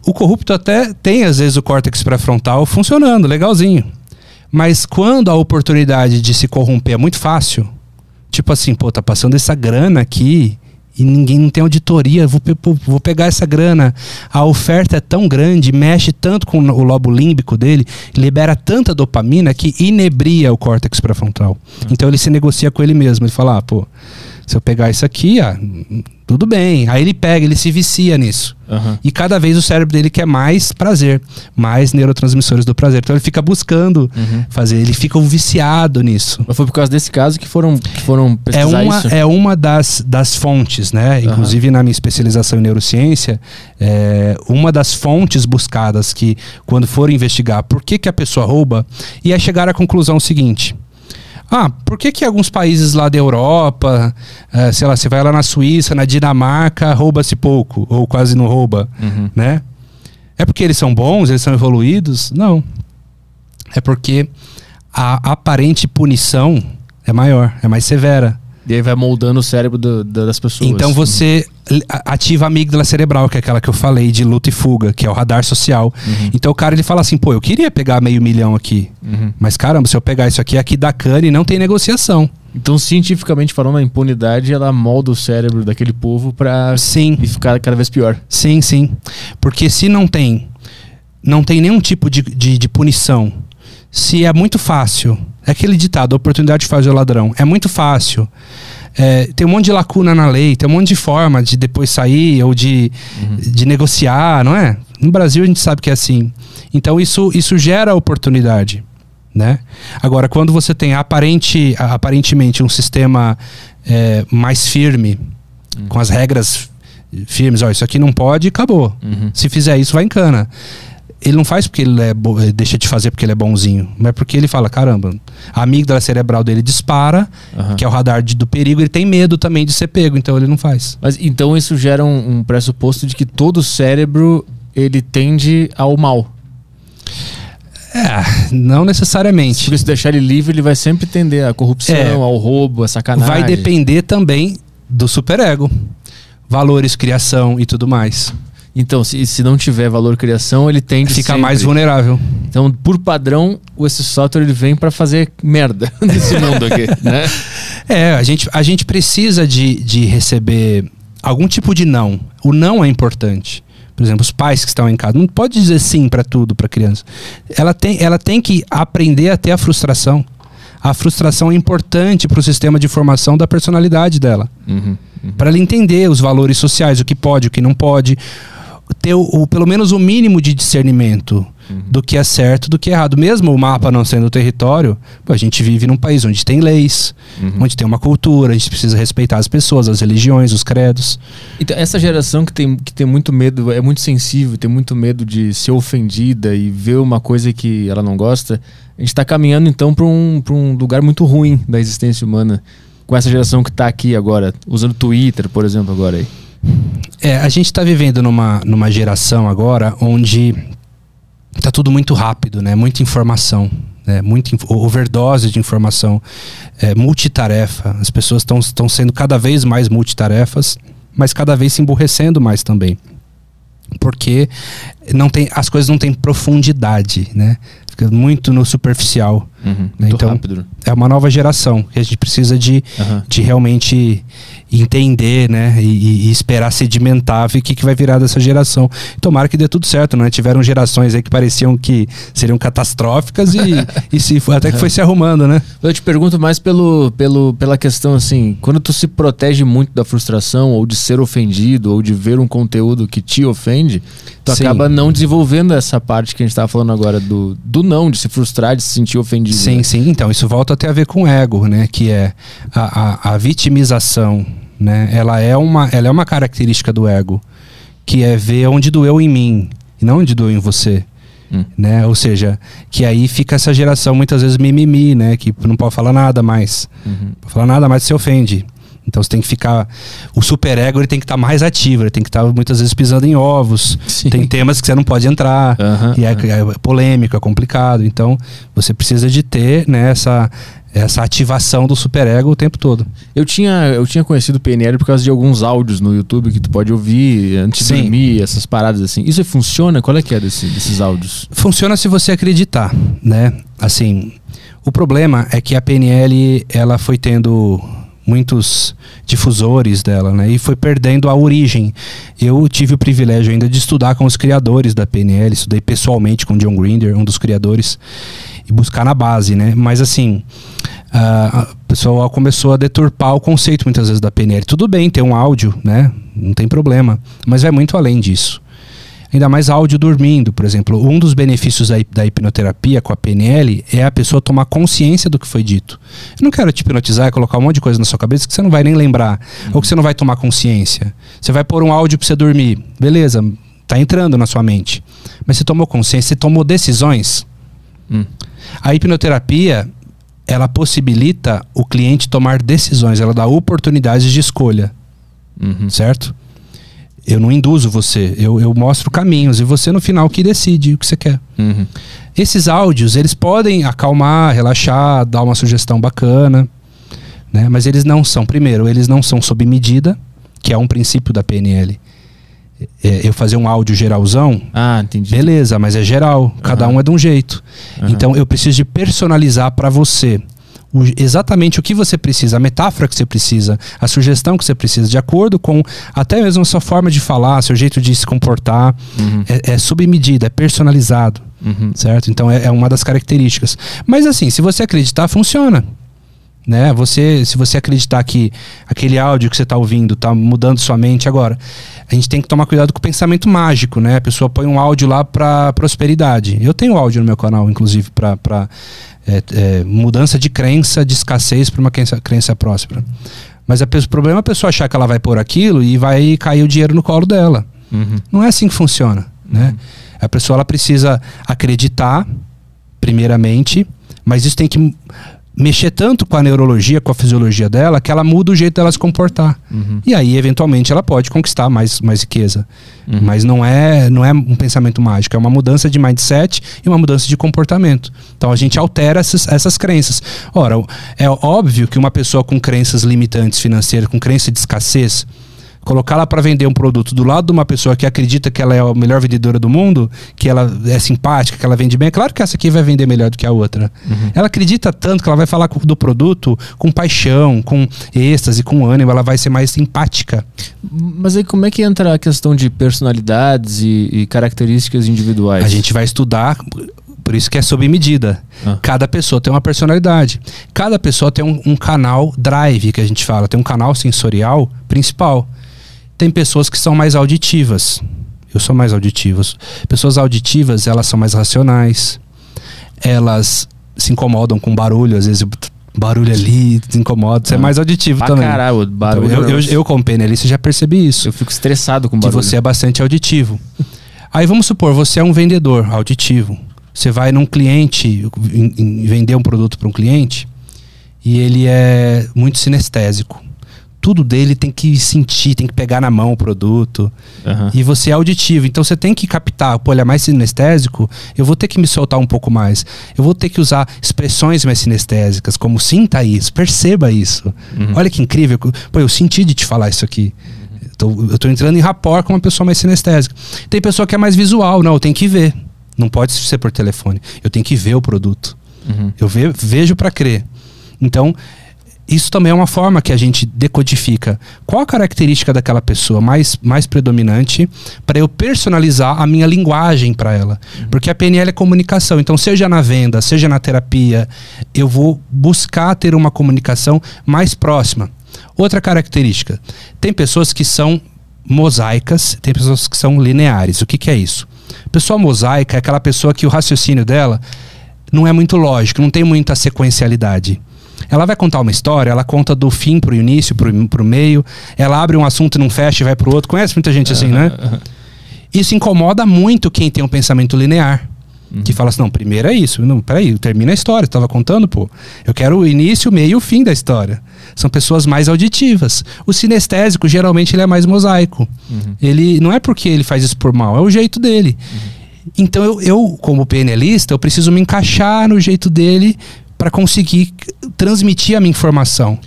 [SPEAKER 3] O corrupto até tem, às vezes, o córtex pré-frontal funcionando, legalzinho. Mas quando a oportunidade de se corromper é muito fácil, tipo assim, pô, tá passando essa grana aqui e ninguém não tem auditoria, vou, vou pegar essa grana. A oferta é tão grande, mexe tanto com o lobo límbico dele, libera tanta dopamina que inebria o córtex pré-frontal. Então ele se negocia com ele mesmo. Ele fala, ah, pô, se eu pegar isso aqui, ah, tudo bem. Aí ele pega, ele se vicia nisso.
[SPEAKER 1] Aham.
[SPEAKER 3] E cada vez o cérebro dele quer mais prazer, mais neurotransmissores do prazer. Então ele fica buscando
[SPEAKER 1] Uhum.
[SPEAKER 3] fazer, ele fica um viciado nisso.
[SPEAKER 1] Mas foi por causa desse caso que foram, que foram
[SPEAKER 3] É
[SPEAKER 1] pesquisar
[SPEAKER 3] uma,
[SPEAKER 1] isso?
[SPEAKER 3] é uma das, das fontes, né? Inclusive na minha especialização em neurociência, é uma das fontes buscadas que, quando foram investigar por que, que a pessoa rouba, aí chegaram à conclusão seguinte. Ah, por que, que alguns países lá da Europa, eh, sei lá, você vai lá na Suíça, na Dinamarca, rouba-se pouco, ou quase não rouba,
[SPEAKER 1] Uhum.
[SPEAKER 3] né? É porque eles são bons, eles são evoluídos? Não. É porque a aparente punição é maior, é mais severa.
[SPEAKER 1] E aí vai moldando o cérebro do- da- das pessoas.
[SPEAKER 3] Então você a- ativa a amígdala cerebral, que é aquela que eu falei de luta e fuga, que é o radar social.
[SPEAKER 1] Uhum.
[SPEAKER 3] Então o cara ele fala assim, pô, eu queria pegar meio milhão aqui,
[SPEAKER 1] Uhum.
[SPEAKER 3] mas caramba, se eu pegar isso aqui, aqui dá cana e não tem negociação.
[SPEAKER 1] Então, cientificamente falando, a impunidade ela molda o cérebro daquele povo pra
[SPEAKER 3] Sim,
[SPEAKER 1] e ficar cada vez pior.
[SPEAKER 3] sim, sim. Porque se não tem, não tem nenhum tipo de, de, de punição, se é muito fácil, é aquele ditado, a oportunidade faz o ladrão, é muito fácil. É, tem um monte de lacuna na lei, tem um monte de forma de depois sair ou de, uhum. de negociar, não é? No Brasil a gente sabe que é assim. Então isso, isso gera oportunidade. Né? Agora, quando você tem aparente, aparentemente um sistema é, mais firme, uhum. com as regras firmes, ó, isso aqui não pode, acabou. Uhum. Se fizer isso, vai em cana. Ele não faz porque ele é deixa de fazer porque ele é bonzinho, mas porque ele fala, caramba, a amígdala cerebral dele dispara, uhum. que é o radar de, do perigo, ele tem medo também de ser pego, então ele não faz.
[SPEAKER 1] Mas então isso gera um, um pressuposto de que todo cérebro ele tende ao mal.
[SPEAKER 3] É, não necessariamente.
[SPEAKER 1] Se deixar ele livre, ele vai sempre tender à corrupção, é, ao roubo, à sacanagem.
[SPEAKER 3] Vai depender também do superego. Valores, criação e tudo mais.
[SPEAKER 1] Então, se, se não tiver valor criação, ele tende
[SPEAKER 3] fica sempre. mais vulnerável.
[SPEAKER 1] Então, por padrão, esse software ele vem para fazer merda nesse mundo aqui, né?
[SPEAKER 3] É, a gente, a gente precisa de, de receber algum tipo de não. O não é importante. Por exemplo, os pais que estão em casa. Não pode dizer sim para tudo para criança. Ela tem, ela tem que aprender a ter a frustração. A frustração é importante para o sistema de formação da personalidade dela. Uhum, uhum. Para ela entender os valores sociais, o que pode, o que não pode ter o, o, pelo menos o mínimo de discernimento uhum. do que é certo do que é errado. Mesmo o mapa não sendo o território, pô, a gente vive num país onde tem leis, uhum. onde tem uma cultura, a gente precisa respeitar as pessoas, as religiões, os credos.
[SPEAKER 1] Então, essa geração que tem, que tem muito medo, é muito sensível, tem muito medo de ser ofendida e ver uma coisa que ela não gosta, a gente está caminhando então para um, um lugar muito ruim da existência humana. Com essa geração que está aqui agora, usando Twitter, por exemplo, agora aí.
[SPEAKER 3] É, a gente está vivendo numa, numa geração agora onde está tudo muito rápido, né? Muita informação, né? Muita overdose de informação, é, multitarefa. As pessoas estão sendo cada vez mais multitarefas, mas cada vez se emburrecendo mais também. Porque não tem, as coisas não têm profundidade, né? Fica muito no superficial. Uhum, né? Então, rápido. é uma nova geração que a gente precisa de, uhum. de realmente entender, né? E, e, esperar sedimentar o que, que vai virar dessa geração. Tomara que dê tudo certo, né? Tiveram gerações aí que pareciam que seriam catastróficas e, e se, até que foi se arrumando, né?
[SPEAKER 1] Eu te pergunto mais pelo, pelo, pela questão assim, quando tu se protege muito da frustração ou de ser ofendido ou de ver um conteúdo que te ofende, tu Sim. acaba não desenvolvendo essa parte que a gente estava falando agora do, do não, de se frustrar, de se sentir ofendido.
[SPEAKER 3] Sim, né? sim. Então, isso volta até a ver com ego, né? Que é a, a, a vitimização né? Ela é uma, ela é uma característica do ego, que é ver onde doeu em mim e não onde doeu em você. Hum. Né? Ou seja, que aí fica essa geração muitas vezes mimimi, né? Que não pode falar nada mais. Uhum. Pode falar nada mais se ofende. Então você tem que ficar. O superego ele tem que estar tá mais ativo, ele tem que estar tá, muitas vezes pisando em ovos. Sim. Tem temas que você não pode entrar. Uhum, e é, uhum. é, polêmico, é complicado. Então você precisa de ter né, essa, essa ativação do superego o tempo todo.
[SPEAKER 1] Eu tinha, eu tinha conhecido o PNL por causa de alguns áudios no YouTube que tu pode ouvir antes Sim. de dormir, essas paradas assim. Isso funciona? Qual é que é desse, desses áudios?
[SPEAKER 3] Funciona se você acreditar, né? Assim, o problema é que a PNL ela foi tendo muitos difusores dela, né? E foi perdendo a origem. Eu tive o privilégio ainda de estudar com os criadores da PNL, estudei pessoalmente com John Grinder, um dos criadores e buscar na base, né? Mas assim, uh, o pessoal começou a deturpar o conceito muitas vezes da PNL. Tudo bem ter um áudio, né? Não tem problema, mas vai muito além disso. Ainda mais áudio dormindo, por exemplo. Um dos benefícios da, da hipnoterapia com a PNL é a pessoa tomar consciência do que foi dito. Eu não quero te hipnotizar e colocar um monte de coisa na sua cabeça que você não vai nem lembrar, uhum. ou que você não vai tomar consciência. Você vai pôr um áudio para você dormir. Beleza, tá entrando na sua mente. Mas você tomou consciência, você tomou decisões. Hum. A hipnoterapia, ela possibilita o cliente tomar decisões, ela dá oportunidades de escolha. Uhum. Certo? Eu não induzo você, eu, eu mostro caminhos e você no final que decide o que você quer. Uhum. Esses áudios, eles podem acalmar, relaxar, dar uma sugestão bacana, né? mas eles não são, primeiro, eles não são sob medida, que é um princípio da PNL eu fazer um áudio geralzão,
[SPEAKER 1] ah, entendi.
[SPEAKER 3] beleza, mas é geral, cada um é de um jeito. Uhum. Então eu preciso de personalizar para você o, exatamente o que você precisa, a metáfora que você precisa, a sugestão que você precisa, de acordo com até mesmo a sua forma de falar, seu jeito de se comportar. Uhum. É, é sob medida, é personalizado.
[SPEAKER 1] Uhum.
[SPEAKER 3] certo? Então é, é uma das características. Mas assim, se você acreditar, funciona. Né? Você, se você acreditar que aquele áudio que você está ouvindo está mudando sua mente agora, a gente tem que tomar cuidado com o pensamento mágico, né? A pessoa põe um áudio lá para prosperidade. Eu tenho áudio no meu canal, inclusive, para é, é, mudança de crença, de escassez para uma crença, crença próspera. Mas a, o problema é a pessoa achar que ela vai pôr aquilo e vai cair o dinheiro no colo dela.
[SPEAKER 1] Uhum.
[SPEAKER 3] Não é assim que funciona, né? A pessoa ela precisa acreditar, primeiramente, mas isso tem que mexer tanto com a neurologia, com a fisiologia dela, que ela muda o jeito dela se comportar.
[SPEAKER 1] Uhum.
[SPEAKER 3] E aí, eventualmente, ela pode conquistar mais, mais riqueza.
[SPEAKER 1] Uhum.
[SPEAKER 3] Mas não é, não é um pensamento mágico, é uma mudança de mindset e uma mudança de comportamento. Então a gente altera essas, essas crenças. Ora, é óbvio que uma pessoa com crenças limitantes financeiras, com crença de escassez, colocá-la para vender um produto do lado de uma pessoa que acredita que ela é a melhor vendedora do mundo, que ela é simpática, que ela vende bem, é claro que essa aqui vai vender melhor do que a outra. Ela acredita tanto que ela vai falar do produto com paixão, com êxtase, com ânimo, ela vai ser mais simpática.
[SPEAKER 1] Mas aí como é que entra a questão de personalidades e, e características individuais?
[SPEAKER 3] A gente vai estudar, por isso que é sob medida.
[SPEAKER 1] Ah.
[SPEAKER 3] Cada pessoa tem uma personalidade. Cada pessoa tem um, um canal drive, que a gente fala, tem um canal sensorial principal. Tem pessoas que são mais auditivas. Eu sou mais auditivo. Pessoas auditivas, elas são mais racionais. Elas se incomodam com barulho, às vezes barulho ali te incomoda. Você é mais auditivo
[SPEAKER 1] Pra
[SPEAKER 3] também.
[SPEAKER 1] caralho, o barulho.
[SPEAKER 3] Então, eu, eu, eu, como penelista, já percebi isso
[SPEAKER 1] eu fico estressado com
[SPEAKER 3] que
[SPEAKER 1] barulho.
[SPEAKER 3] você é bastante auditivo. Aí vamos supor, você é um vendedor auditivo. Você vai num cliente, em- em vender um produto para um cliente, e ele é muito sinestésico. Tudo dele tem que sentir, tem que pegar na mão o produto.
[SPEAKER 1] Aham.
[SPEAKER 3] E você é auditivo, então você tem que captar, pô, ele é mais sinestésico, eu vou ter que me soltar um pouco mais. Eu vou ter que usar expressões mais sinestésicas, como sinta isso, perceba isso.
[SPEAKER 1] Uhum.
[SPEAKER 3] Olha que incrível, pô, eu senti de te falar isso aqui. Eu tô, eu tô entrando em rapport com uma pessoa mais sinestésica. Tem pessoa que é mais visual, não, eu tenho que ver. Não pode ser por telefone. Eu tenho que ver o produto.
[SPEAKER 1] Uhum.
[SPEAKER 3] Eu ve- vejo para crer. Então, isso também é uma forma que a gente decodifica qual a característica daquela pessoa mais, mais predominante para eu personalizar a minha linguagem para ela. Porque a PNL é comunicação. Então, seja na venda, seja na terapia, eu vou buscar ter uma comunicação mais próxima. Outra característica: tem pessoas que são mosaicas, tem pessoas que são lineares. O que, que é isso? Pessoa mosaica é aquela pessoa que o raciocínio dela não é muito lógico, não tem muita sequencialidade. Ela vai contar uma história, ela conta do fim pro início, pro, pro meio, ela abre um assunto e não fecha e vai pro outro. Conhece muita gente assim, né? Isso incomoda muito quem tem um pensamento linear. Que fala assim, não, primeiro é isso. Não, peraí, termina a história, eu tava contando, pô. Eu quero o início, o meio e o fim da história. São pessoas mais auditivas. O sinestésico, geralmente, ele é mais mosaico. Ele não é porque ele faz isso por mal, é o jeito dele. Então eu, eu, como PNLista, eu preciso me encaixar no jeito dele para conseguir transmitir a minha informação.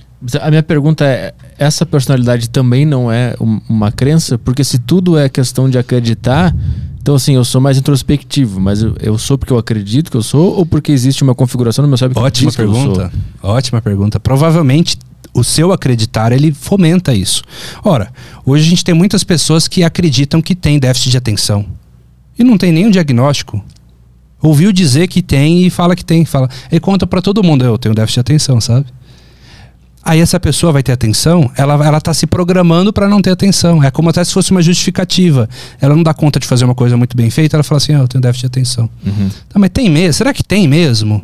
[SPEAKER 1] A minha pergunta é: essa personalidade também não é um- uma crença? Porque se tudo é questão de acreditar, então assim, eu sou mais introspectivo, mas eu, eu sou porque eu acredito que eu sou ou porque existe uma configuração no meu cérebro que
[SPEAKER 3] Ótima
[SPEAKER 1] diz que eu
[SPEAKER 3] pergunta. Ótima pergunta. Provavelmente o seu acreditar ele fomenta isso. Ora, hoje a gente tem muitas pessoas que acreditam que tem déficit de atenção e não tem nenhum diagnóstico. Ouviu dizer que tem e fala que tem, fala. E conta para todo mundo, eu tenho déficit de atenção, sabe? Aí essa pessoa vai ter atenção, ela, ela tá se programando para não ter atenção. É como até se fosse uma justificativa. Ela não dá conta de fazer uma coisa muito bem feita, ela fala assim: ah, eu tenho déficit de atenção.
[SPEAKER 1] Uhum.
[SPEAKER 3] Tá, mas tem mesmo? Será que tem mesmo?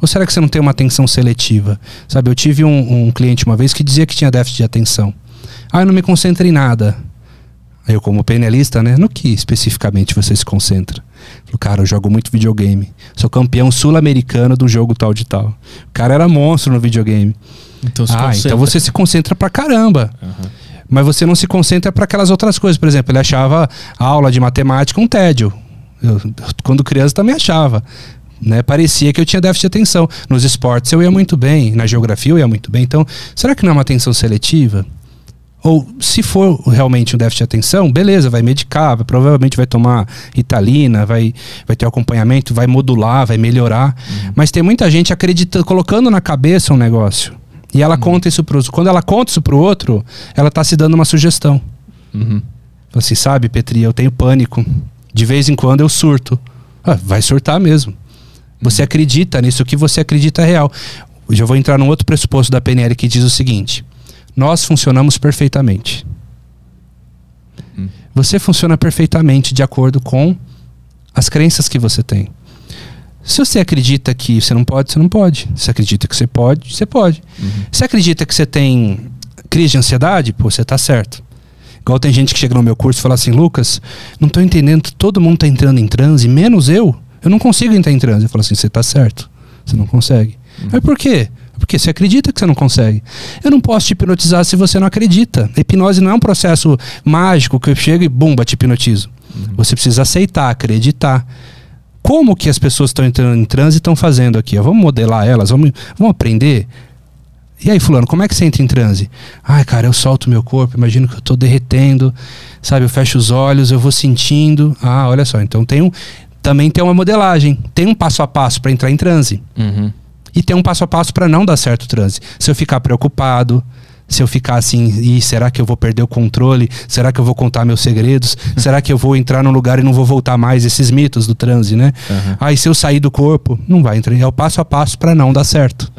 [SPEAKER 3] Ou será que você não tem uma atenção seletiva? Sabe, eu tive um, um cliente uma vez que dizia que tinha déficit de atenção. Ah, eu não me concentro em nada. Aí eu, como penalista, né? No que especificamente você se concentra? Falei, cara, eu jogo muito videogame. Sou campeão sul-americano do jogo tal de tal. O cara era monstro no videogame.
[SPEAKER 1] Então
[SPEAKER 3] ah,
[SPEAKER 1] concentra.
[SPEAKER 3] então você se concentra pra caramba.
[SPEAKER 1] Aham.
[SPEAKER 3] Mas você não se concentra para aquelas outras coisas. Por exemplo, ele achava a aula de matemática um tédio. Eu, quando criança, também achava. Né? Parecia que eu tinha déficit de atenção. Nos esportes eu ia muito bem, na geografia eu ia muito bem. Então, será que não é uma atenção seletiva? Ou se for realmente um déficit de atenção, beleza, vai medicar, vai- provavelmente vai tomar Italina, vai, vai ter acompanhamento, vai modular, vai melhorar. Mas tem muita gente acreditando, colocando na cabeça um negócio. E ela conta isso pro Quando ela conta isso pro outro, ela tá se dando uma sugestão.
[SPEAKER 1] Uhum.
[SPEAKER 3] Assim, sabe, Petri, eu tenho pânico. De vez em quando eu surto. Ah, vai surtar mesmo. Você acredita nisso, o que você acredita é real. Eu já vou entrar num outro pressuposto da PNL que diz o seguinte: nós funcionamos perfeitamente.
[SPEAKER 1] Hum.
[SPEAKER 3] Você funciona perfeitamente de acordo com as crenças que você tem. Se você acredita que você não pode, você não pode. Se acredita que você pode, você pode.
[SPEAKER 1] Uhum.
[SPEAKER 3] Se acredita que você tem crise de ansiedade, pô, você tá certo. Igual tem gente que chega no meu curso e fala assim, Lucas, não tô entendendo, todo mundo tá entrando em transe, menos eu. Eu não consigo entrar em transe. Eu falo assim, você tá certo. Você não consegue. Mas por quê? Porque você acredita que você não consegue. Eu não posso te hipnotizar se você não acredita. hipnose não é um processo mágico que eu chego e bumba, te hipnotizo. Você precisa aceitar, acreditar. Como que as pessoas estão entrando em transe e estão fazendo aqui? ó? Vamos modelar elas, vamos, vamos aprender. E aí, fulano, como é que você entra em transe? Ai, cara, eu solto meu corpo, imagino que eu tô derretendo, sabe? Eu fecho os olhos, eu vou sentindo. Ah, olha só, então tem um, também tem uma modelagem, tem um passo a passo para entrar em transe.
[SPEAKER 1] Uhum.
[SPEAKER 3] E tem um passo a passo para não dar certo o transe. Se eu ficar preocupado, se eu ficar assim, e será que eu vou perder o controle? Será que eu vou contar meus segredos? será que eu vou entrar num lugar e não vou voltar mais? Esses mitos do transe, né?
[SPEAKER 1] Uhum.
[SPEAKER 3] Ah, e se eu sair do corpo? Não vai entrar. É o passo a passo para não dar certo.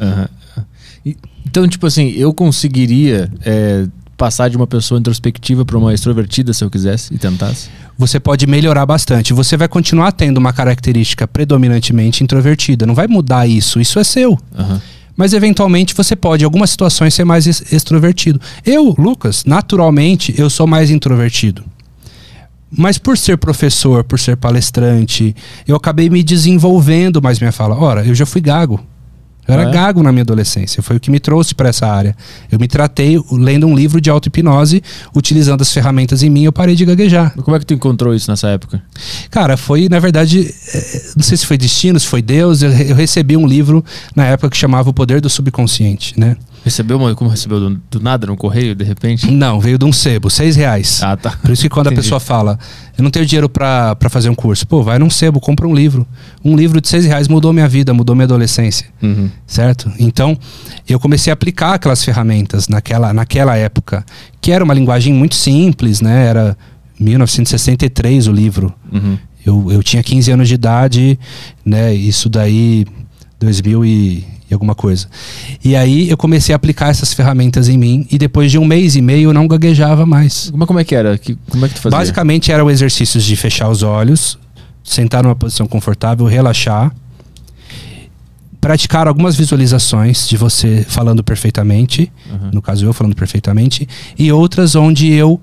[SPEAKER 1] E- Então, tipo assim, eu conseguiria é, passar de uma pessoa introspectiva para uma extrovertida se eu quisesse e tentasse?
[SPEAKER 3] Você pode melhorar bastante. Você vai continuar tendo uma característica predominantemente introvertida. Não vai mudar isso. Isso é seu.
[SPEAKER 1] Aham.
[SPEAKER 3] Mas eventualmente você pode, em algumas situações, ser mais ex- extrovertido. Eu, Lucas, naturalmente, eu sou mais introvertido. Mas por ser professor, por ser palestrante, eu acabei me desenvolvendo mais minha fala. Ora, eu já fui gago. Eu era
[SPEAKER 1] é?
[SPEAKER 3] gago na minha adolescência. Foi o que me trouxe para essa área. Eu me tratei lendo um livro de auto-hipnose, utilizando as ferramentas em mim, eu parei de gaguejar.
[SPEAKER 1] Mas Como é que tu encontrou isso nessa época?
[SPEAKER 3] Cara, foi, na verdade, eh, não sei se foi destino, se foi Deus, eu recebi um livro na época que chamava O Poder do Subconsciente, né?
[SPEAKER 1] Recebeu uma, como recebeu do, do nada no correio, de repente?
[SPEAKER 3] Não, veio de um sebo, seis reais.
[SPEAKER 1] Ah, tá.
[SPEAKER 3] Por isso que quando a pessoa fala, eu não tenho dinheiro pra fazer um curso, pô, vai num sebo, compra um livro. Um livro de seis reais mudou minha vida, mudou minha adolescência,
[SPEAKER 1] Uhum.
[SPEAKER 3] certo? Então, eu comecei a aplicar aquelas ferramentas naquela, naquela época, que era uma linguagem muito simples, né? Era 1963 o livro.
[SPEAKER 1] Uhum.
[SPEAKER 3] Eu, eu tinha 15 anos de idade, né? Isso daí, 2000 e, e alguma coisa. E aí eu comecei a aplicar essas ferramentas em mim e depois de um mês e meio eu não gaguejava mais.
[SPEAKER 1] Mas como é que era? Que, como é que tu fazia?
[SPEAKER 3] Basicamente eram exercícios de fechar os olhos, sentar numa posição confortável, relaxar, praticar algumas visualizações de você falando perfeitamente,
[SPEAKER 1] Uhum.
[SPEAKER 3] no caso eu falando perfeitamente, e outras onde eu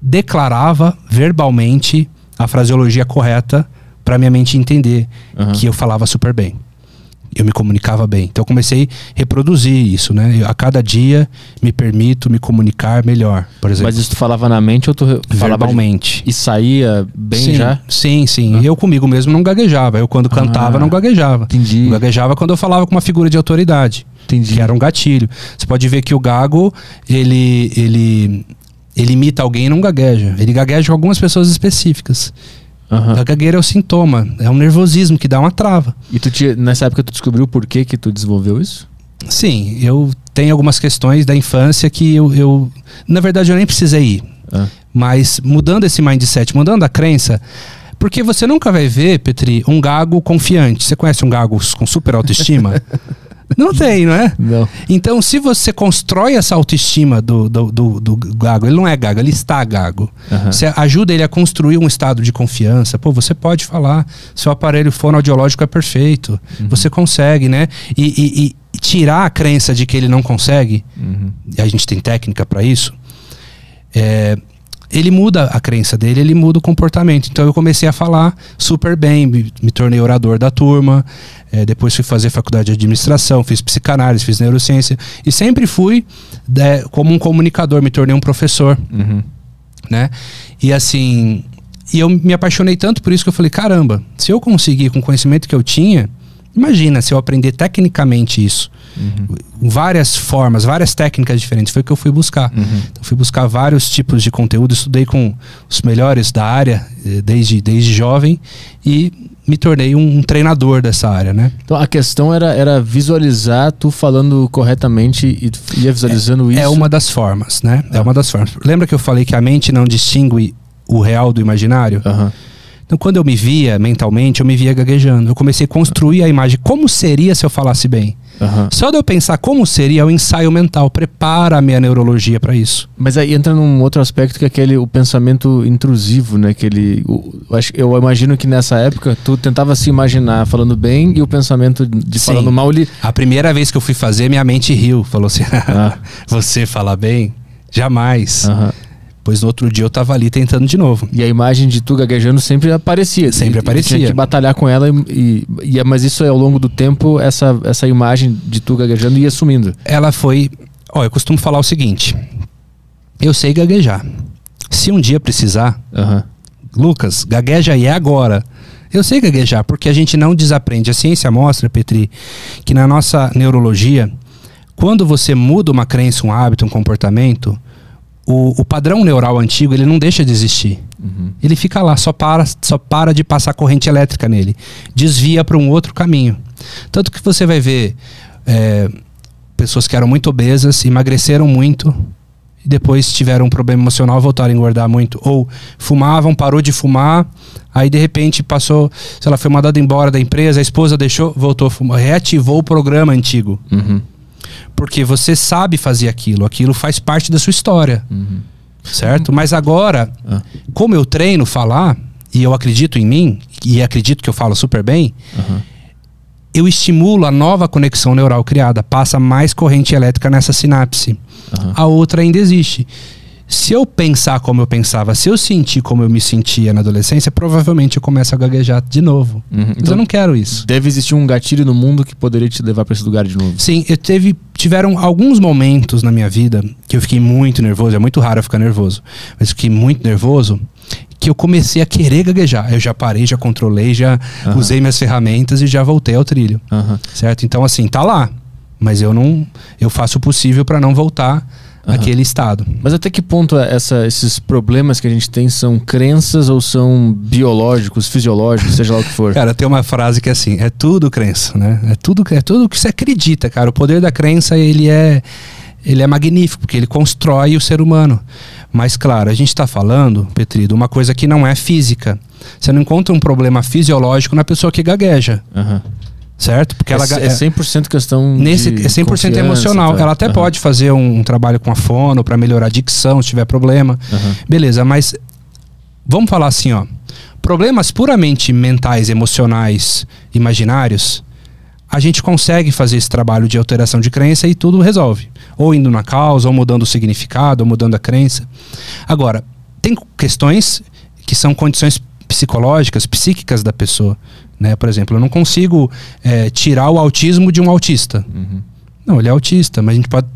[SPEAKER 3] declarava verbalmente a fraseologia correta para minha mente entender
[SPEAKER 1] Uhum.
[SPEAKER 3] que eu falava super bem. Eu me comunicava bem. Então eu comecei a reproduzir isso, né? Eu, a cada dia me permito me comunicar melhor, por exemplo.
[SPEAKER 1] Mas isso tu falava na mente ou tu falava de-
[SPEAKER 3] verbalmente.
[SPEAKER 1] e saía bem
[SPEAKER 3] sim,
[SPEAKER 1] já?
[SPEAKER 3] Sim, sim.
[SPEAKER 1] Ah.
[SPEAKER 3] Eu comigo mesmo não gaguejava. Eu quando cantava
[SPEAKER 1] Ah,
[SPEAKER 3] não gaguejava.
[SPEAKER 1] Entendi.
[SPEAKER 3] Eu gaguejava quando eu falava com uma figura de autoridade,
[SPEAKER 1] Entendi.
[SPEAKER 3] que era um gatilho. Você pode ver que o gago, ele ele ele imita alguém e não gagueja. Ele gagueja com algumas pessoas específicas.
[SPEAKER 1] Aham.
[SPEAKER 3] A gagueira é o sintoma, é um nervosismo que dá uma trava.
[SPEAKER 1] E tu tinha, nessa época tu descobriu por que que tu desenvolveu isso?
[SPEAKER 3] Sim, eu tenho algumas questões da infância que eu, eu na verdade eu nem precisei ir.
[SPEAKER 1] Ah.
[SPEAKER 3] Mas mudando esse mindset, mudando a crença, porque você nunca vai ver, Petri, um gago confiante. Você conhece um gago com super autoestima? não tem, não é?
[SPEAKER 1] Não.
[SPEAKER 3] Então, se você constrói essa autoestima do, do, do, do gago, ele não é gago, ele está gago.
[SPEAKER 1] Aham.
[SPEAKER 3] Você ajuda ele a construir um estado de confiança. Pô, você pode falar, seu aparelho fonoaudiológico é perfeito. Você consegue, né? E, e- e tirar a crença de que ele não consegue,
[SPEAKER 1] Uhum.
[SPEAKER 3] e a gente tem técnica para isso, é, ele muda a crença dele, ele muda o comportamento. Então eu comecei a falar super bem, me, me tornei orador da turma, é, depois fui fazer faculdade de administração, fiz psicanálise, fiz neurociência, e sempre fui né, como um comunicador, me tornei um professor
[SPEAKER 1] Uhum.
[SPEAKER 3] né? E assim, e eu me apaixonei tanto por isso que eu falei, caramba, se eu conseguir com o conhecimento que eu tinha, imagina se eu aprender tecnicamente isso,
[SPEAKER 1] Uhum.
[SPEAKER 3] várias formas, várias técnicas diferentes, foi o que eu fui buscar.
[SPEAKER 1] Uhum.
[SPEAKER 3] Então, fui buscar vários tipos de conteúdo, estudei com os melhores da área eh, desde, desde jovem e me tornei um, um treinador dessa área, né?
[SPEAKER 1] Então a questão era, era visualizar tu falando corretamente e ia visualizando isso.
[SPEAKER 3] É uma das formas, né? É
[SPEAKER 1] Ah.
[SPEAKER 3] uma das formas. Lembra que eu falei que a mente não distingue o real do imaginário?
[SPEAKER 1] Aham.
[SPEAKER 3] Então, quando eu me via mentalmente, eu me via gaguejando. Eu comecei a construir a imagem. Como seria se eu falasse bem?
[SPEAKER 1] Aham.
[SPEAKER 3] Só de eu pensar como seria o ensaio mental, prepara a minha neurologia para isso.
[SPEAKER 1] Mas aí entra num outro aspecto que é aquele o pensamento intrusivo, né? Aquele, o- eu imagino que nessa época tu tentava se imaginar falando bem e o pensamento de
[SPEAKER 3] Sim.
[SPEAKER 1] falando mal ele.
[SPEAKER 3] A primeira vez que eu fui fazer, minha mente riu. Falou assim:
[SPEAKER 1] Ah.
[SPEAKER 3] Você fala bem? Jamais.
[SPEAKER 1] Aham.
[SPEAKER 3] Pois no outro dia eu tava ali tentando de novo.
[SPEAKER 1] E a imagem de tu gaguejando sempre aparecia.
[SPEAKER 3] Sempre
[SPEAKER 1] E-
[SPEAKER 3] aparecia.
[SPEAKER 1] Tinha que batalhar com ela e, e- e- mas isso é ao longo do tempo essa essa imagem de tu gaguejando ia sumindo.
[SPEAKER 3] Ela foi. Ó, eu costumo falar o seguinte: Eu sei gaguejar. Se um dia precisar,
[SPEAKER 1] Aham.
[SPEAKER 3] Lucas, gagueja aí agora. Eu sei gaguejar, porque a gente não desaprende. A ciência mostra, Petri, que na nossa neurologia, quando você muda uma crença, um hábito, um comportamento, o, o padrão neural antigo ele não deixa de existir.
[SPEAKER 1] Uhum.
[SPEAKER 3] Ele fica lá, só para, só para de passar corrente elétrica nele. Desvia para um outro caminho. Tanto que você vai ver é, pessoas que eram muito obesas, emagreceram muito e depois tiveram um problema emocional, voltaram a engordar muito. Ou fumavam, parou de fumar, aí de repente passou, sei lá, foi mandado embora da empresa, a esposa deixou, voltou a fumar, reativou o programa antigo.
[SPEAKER 1] Uhum.
[SPEAKER 3] Porque você sabe fazer aquilo, aquilo faz parte da sua história
[SPEAKER 1] Uhum.
[SPEAKER 3] certo? Mas agora,
[SPEAKER 1] Ah.
[SPEAKER 3] como eu treino falar, e eu acredito em mim, e acredito que eu falo super bem,
[SPEAKER 1] Aham.
[SPEAKER 3] eu estimulo a nova conexão neural criada, passa mais corrente elétrica nessa sinapse.
[SPEAKER 1] Aham.
[SPEAKER 3] A outra ainda existe. Se eu pensar como eu pensava, se eu sentir como eu me sentia na adolescência, provavelmente eu começo a gaguejar de novo.
[SPEAKER 1] Uhum.
[SPEAKER 3] Mas
[SPEAKER 1] Então
[SPEAKER 3] eu não quero isso.
[SPEAKER 1] deve existir um gatilho no mundo que poderia te levar para esse lugar de novo.
[SPEAKER 3] Sim, eu teve, tiveram alguns momentos na minha vida que eu fiquei muito nervoso. É muito raro eu ficar nervoso, mas fiquei muito nervoso que eu comecei a querer gaguejar. Eu já parei, já controlei, já
[SPEAKER 1] Aham.
[SPEAKER 3] usei minhas ferramentas e já voltei ao trilho,
[SPEAKER 1] Aham.
[SPEAKER 3] certo? Então assim, tá lá, mas eu não, eu faço o possível para não voltar
[SPEAKER 1] Aham.
[SPEAKER 3] àquele estado.
[SPEAKER 1] Mas até que ponto é essa- esses problemas que a gente tem são crenças ou são biológicos, fisiológicos, seja lá o que for?
[SPEAKER 3] Cara, tem uma frase que é assim, é tudo crença, né? É tudo, é tudo que você acredita, cara. O poder da crença, ele é ele é magnífico, porque ele constrói o ser humano. Mas claro, a gente está falando, Petri, de uma coisa que não é física. Você não encontra um problema fisiológico na pessoa que gagueja,
[SPEAKER 1] Aham.
[SPEAKER 3] Certo? Porque
[SPEAKER 1] É,
[SPEAKER 3] ela
[SPEAKER 1] é 100% questão
[SPEAKER 3] Nesse,
[SPEAKER 1] de
[SPEAKER 3] é 100%
[SPEAKER 1] confiança,
[SPEAKER 3] emocional.
[SPEAKER 1] tá?
[SPEAKER 3] Ela até
[SPEAKER 1] Aham.
[SPEAKER 3] pode fazer um, um trabalho com a fono para melhorar a dicção, se tiver problema.
[SPEAKER 1] Aham.
[SPEAKER 3] Beleza, mas vamos falar assim, ó. Problemas puramente mentais, emocionais, imaginários, a gente consegue fazer esse trabalho de alteração de crença e tudo resolve. Ou indo na causa, ou mudando o significado, ou mudando a crença. Agora, tem questões que são condições psicológicas, psíquicas da pessoa. Né? Por exemplo, eu não consigo eh, tirar o autismo de um autista.
[SPEAKER 1] Uhum.
[SPEAKER 3] Não, ele é autista, mas a gente pode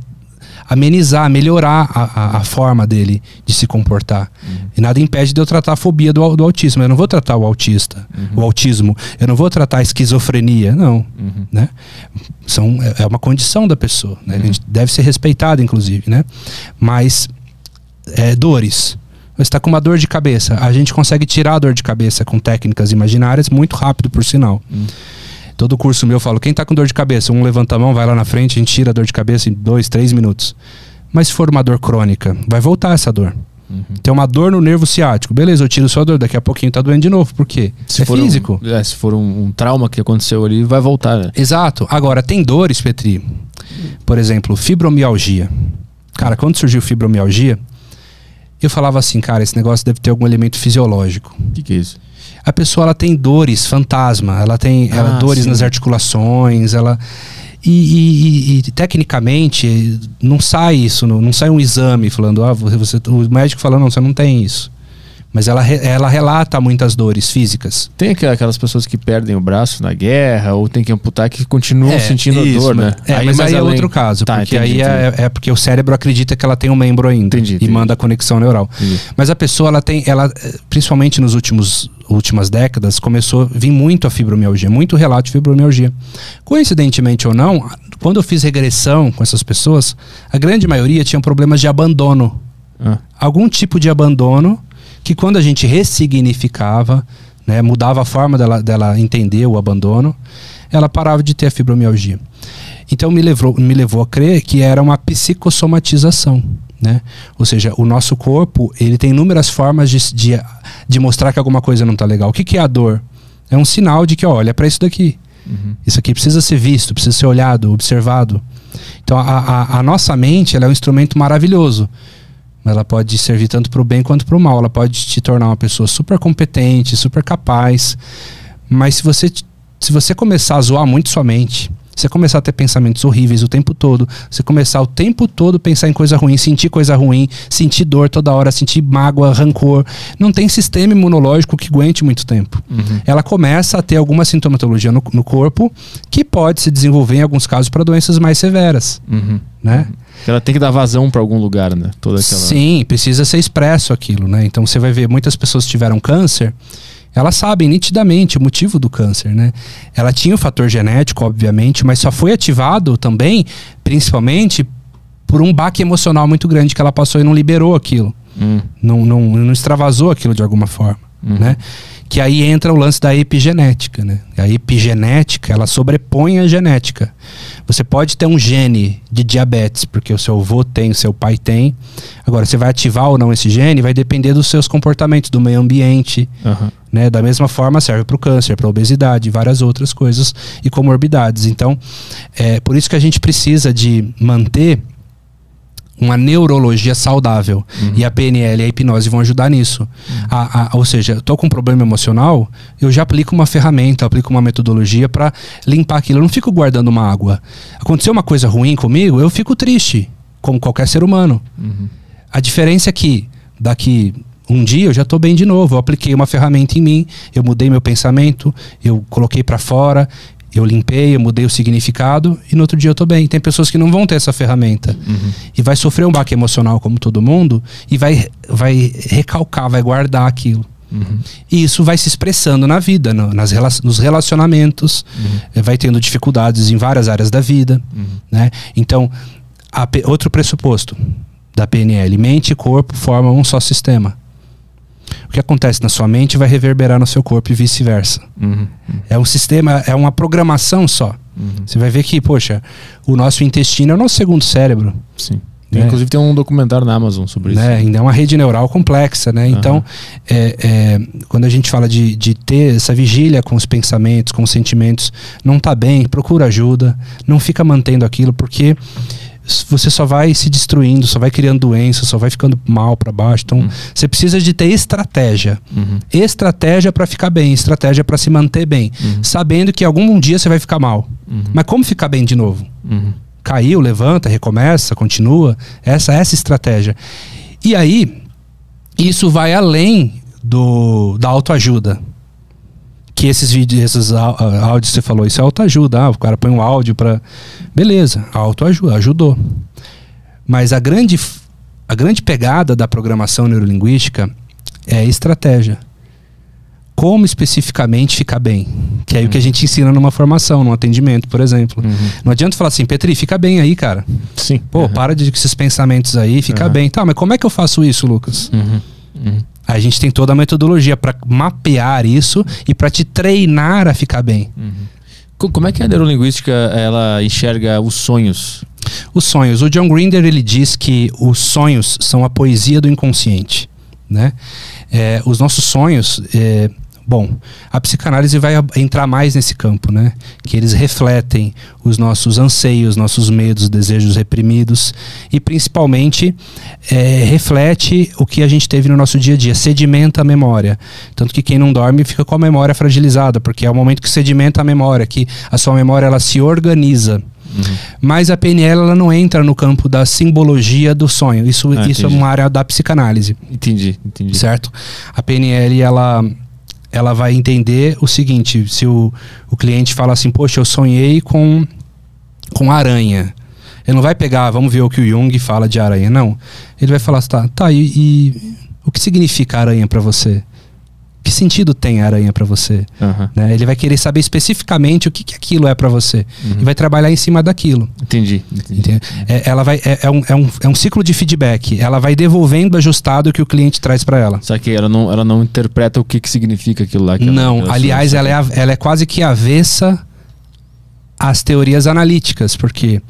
[SPEAKER 3] amenizar, melhorar a, a, a forma dele de se comportar. E nada impede de eu tratar a fobia do, do autismo. Eu não vou tratar o autista, o autismo. Eu não vou tratar a esquizofrenia, não.
[SPEAKER 1] Uhum.
[SPEAKER 3] Né? São, é é uma condição da pessoa. Né? A gente deve ser respeitado, inclusive. Né? Mas é, dores. Você está com uma dor de cabeça. A gente consegue tirar a dor de cabeça com técnicas imaginárias muito rápido, por sinal.
[SPEAKER 1] Hum.
[SPEAKER 3] Todo curso meu eu falo, quem está com dor de cabeça, um levanta a mão, vai lá na frente, a gente tira a dor de cabeça em dois, três minutos. Mas se for uma dor crônica, vai voltar essa dor.
[SPEAKER 1] Uhum.
[SPEAKER 3] Tem uma dor no nervo ciático. Beleza, eu tiro sua dor, daqui a pouquinho tá doendo de novo. Por quê?
[SPEAKER 1] Se
[SPEAKER 3] é
[SPEAKER 1] for
[SPEAKER 3] físico.
[SPEAKER 1] Um, é, se for um, um trauma que aconteceu ali, vai voltar, né?
[SPEAKER 3] Exato. Agora, tem dores, Petri. Por exemplo, fibromialgia. Cara, quando surgiu fibromialgia, eu falava assim, cara, esse negócio deve ter algum elemento fisiológico.
[SPEAKER 1] O que, que é isso?
[SPEAKER 3] A pessoa ela tem dores, fantasma, ela tem ela,
[SPEAKER 1] Ah,
[SPEAKER 3] dores
[SPEAKER 1] sim.
[SPEAKER 3] nas articulações, ela. E, e- e- e, tecnicamente não sai isso, não, não sai um exame falando, ah, você, você- o médico falando, não, você não tem isso. Mas ela, ela relata muitas dores físicas.
[SPEAKER 1] Tem aqu- aquelas pessoas que perdem o braço na guerra ou tem que amputar que continuam
[SPEAKER 3] É,
[SPEAKER 1] sentindo
[SPEAKER 3] isso,
[SPEAKER 1] a dor,
[SPEAKER 3] mas-
[SPEAKER 1] né?
[SPEAKER 3] É, mas
[SPEAKER 1] mais
[SPEAKER 3] aí é
[SPEAKER 1] além-
[SPEAKER 3] outro caso,
[SPEAKER 1] Tá,
[SPEAKER 3] porque
[SPEAKER 1] entendi,
[SPEAKER 3] aí é,
[SPEAKER 1] entendi.
[SPEAKER 3] é porque o cérebro acredita que ela tem um membro ainda
[SPEAKER 1] Entendi,
[SPEAKER 3] e manda a conexão neural. Mas a pessoa, ela tem, ela, principalmente nos últimos últimas décadas, começou a vir muito a fibromialgia, muito relato de fibromialgia. Coincidentemente ou não, quando eu fiz regressão com essas pessoas, a grande maioria tinha problemas de abandono.
[SPEAKER 1] Ah,
[SPEAKER 3] Algum tipo de abandono que quando a gente ressignificava, né, mudava a forma dela, dela entender o abandono, ela parava de ter a fibromialgia. Então me levou, me levou a crer que era uma psicossomatização. Né? Ou seja, o nosso corpo ele tem inúmeras formas de, de, de mostrar que alguma coisa não está legal. O que, que é a dor? É um sinal de que, ó, olha para isso daqui. Uhum. Isso aqui precisa ser visto, precisa ser olhado, observado. Então, a, a, a nossa mente é um instrumento maravilhoso. Ela pode servir tanto para o bem quanto para o mal. Ela pode te tornar uma pessoa super competente, super capaz. Mas se você, se você começar a zoar muito sua mente, você começar a ter pensamentos horríveis o tempo todo, você começar o tempo todo pensar em coisa ruim, sentir coisa ruim, sentir dor toda hora, sentir mágoa, rancor, não tem sistema imunológico que aguente muito tempo. Uhum. Ela começa a ter alguma sintomatologia no, no, corpo que pode se desenvolver em alguns casos para doenças mais severas, uhum. né?
[SPEAKER 1] Ela tem que dar vazão para algum lugar, né?
[SPEAKER 3] Toda aquela... Sim, precisa ser expresso aquilo, né? Então você vai ver muitas pessoas que tiveram câncer elas sabem nitidamente o motivo do câncer, né? Ela tinha o fator genético, obviamente, mas só foi ativado também, principalmente, por um baque emocional muito grande que ela passou e não liberou aquilo. Hum. Não, não, não extravasou aquilo de alguma forma, uhum. né? Que aí entra o lance da epigenética, né? A epigenética, ela sobrepõe a genética. Você pode ter um gene de diabetes, porque o seu avô tem, o seu pai tem. Agora, você vai ativar ou não esse gene vai depender dos seus comportamentos, do meio ambiente. Uhum. Né? Da mesma forma, serve para o câncer, para a obesidade, várias outras coisas e comorbidades. Então, é por isso que a gente precisa de manter uma neurologia saudável. Uhum. E a PNL e a hipnose vão ajudar nisso. Uhum. A, a, ou seja, estou com um problema emocional, eu já aplico uma ferramenta, aplico uma metodologia para limpar aquilo. Eu não fico guardando uma água. Aconteceu uma coisa ruim comigo, eu fico triste, como qualquer ser humano. Uhum. A diferença é que daqui um dia eu já estou bem de novo. Eu apliquei uma ferramenta em mim, eu mudei meu pensamento, eu coloquei para fora, eu limpei, eu mudei o significado e no outro dia eu tô bem. Tem pessoas que não vão ter essa ferramenta uhum. e vai sofrer um baque emocional como todo mundo e vai, vai recalcar, vai guardar aquilo. Uhum. E isso vai se expressando na vida, no, nas, nos relacionamentos, uhum. Vai tendo dificuldades em várias áreas da vida. Uhum. Né? Então, a, outro pressuposto da PNL: mente e corpo formam um só sistema que acontece na sua mente vai reverberar no seu corpo e vice-versa. Uhum, uhum. É um sistema, é uma programação só. Uhum. Você vai ver que, poxa, o nosso intestino é o nosso segundo cérebro.
[SPEAKER 1] Sim. Né? Inclusive tem um documentário na Amazon sobre isso.
[SPEAKER 3] Né? Ainda é uma rede neural complexa, né? Então, é, é, quando a gente fala de, de ter essa vigília com os pensamentos, com os sentimentos, não está bem, procura ajuda, não fica mantendo aquilo, porque você só vai se destruindo, só vai criando doença, só vai ficando mal para baixo. Então, uhum. você precisa de ter estratégia. Uhum. Estratégia para ficar bem, estratégia para se manter bem, uhum. sabendo que algum dia você vai ficar mal. Uhum. Mas como ficar bem de novo? Uhum. Caiu, levanta, recomeça, continua. Essa essa estratégia. E aí, isso vai além do da autoajuda que esses vídeos, esses áudios que você falou, isso é autoajuda. Ah, o cara põe um áudio para. Beleza, autoajuda, ajudou. Mas a grande, a grande pegada da programação neurolinguística é a estratégia. Como especificamente ficar bem. Que é uhum. o que a gente ensina numa formação, num atendimento, por exemplo. Uhum. Não adianta falar assim, Petri, fica bem aí, cara.
[SPEAKER 1] Sim.
[SPEAKER 3] Pô, uhum. para de esses pensamentos aí, fica bem. Tá, mas como é que eu faço isso, Lucas? Uhum. A gente tem toda a metodologia para mapear isso e para te treinar a ficar bem.
[SPEAKER 1] Uhum. Como é que a neurolinguística ela enxerga os sonhos?
[SPEAKER 3] Os sonhos. O John Grinder ele diz que os sonhos são a poesia do inconsciente, né? É, os nossos sonhos é, Bom, a psicanálise vai entrar mais nesse campo, né? Que eles refletem os nossos anseios, nossos medos, desejos reprimidos e principalmente é, reflete o que a gente teve no nosso dia a dia, sedimenta a memória. Tanto que quem não dorme fica com a memória fragilizada, porque é o momento que sedimenta a memória, que a sua memória ela se organiza. Uhum. Mas a PNL ela não entra no campo da simbologia do sonho. Isso, ah, isso é uma área da psicanálise.
[SPEAKER 1] Entendi, entendi.
[SPEAKER 3] Certo? A PNL ela ela vai entender o seguinte: se o, o cliente fala assim, poxa, eu sonhei com, com aranha. Ele não vai pegar, vamos ver o que o Jung fala de aranha, não. Ele vai falar, tá, tá e, e o que significa aranha para você? Que sentido tem a aranha para você? Uhum. Né? Ele vai querer saber especificamente o que, que aquilo é para você uhum. e vai trabalhar em cima daquilo.
[SPEAKER 1] Entendi. entendi.
[SPEAKER 3] É, ela vai, é, é, um, é, um, é um ciclo de feedback. Ela vai devolvendo ajustado o que o cliente traz para ela.
[SPEAKER 1] Só que ela não, ela não interpreta o que, que significa aquilo lá.
[SPEAKER 3] não, ela aliás, ela é, ela é quase que avessa às teorias analíticas, porque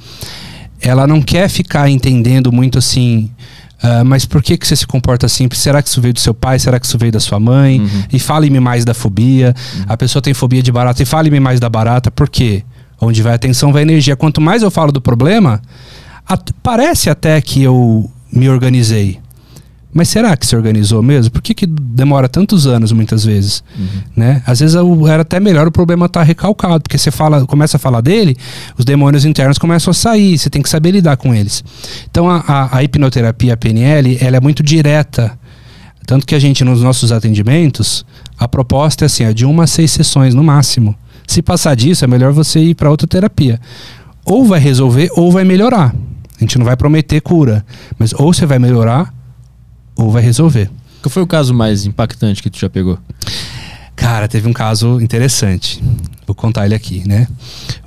[SPEAKER 3] ela não quer ficar entendendo muito assim Ah, mas por que, que você se comporta assim? Será que isso veio do seu pai? Será que isso veio da sua mãe?
[SPEAKER 1] Uhum.
[SPEAKER 3] E fale-me mais da fobia. A pessoa tem fobia de barata e fale-me mais da barata. Por quê? Onde vai a atenção, vai a energia. Quanto mais eu falo do problema, at- parece até que eu me organizei. Mas será que se organizou mesmo? Por que, que demora tantos anos muitas vezes? Né? Às vezes era até melhor o problema estar recalcado, porque você fala, começa a falar dele, os demônios internos começam a sair, você tem que saber lidar com eles. Então a, a- a hipnoterapia, a PNL, ela é muito direta. Tanto que a gente, nos nossos atendimentos, a proposta é assim, é de uma a seis sessões no máximo. Se passar disso, é melhor você ir para outra terapia. Ou vai resolver ou vai melhorar. A gente não vai prometer cura, mas ou você vai melhorar ou vai resolver.
[SPEAKER 1] Qual foi o caso mais impactante que tu já pegou?
[SPEAKER 3] Cara, teve um caso interessante. Vou contar ele aqui, né?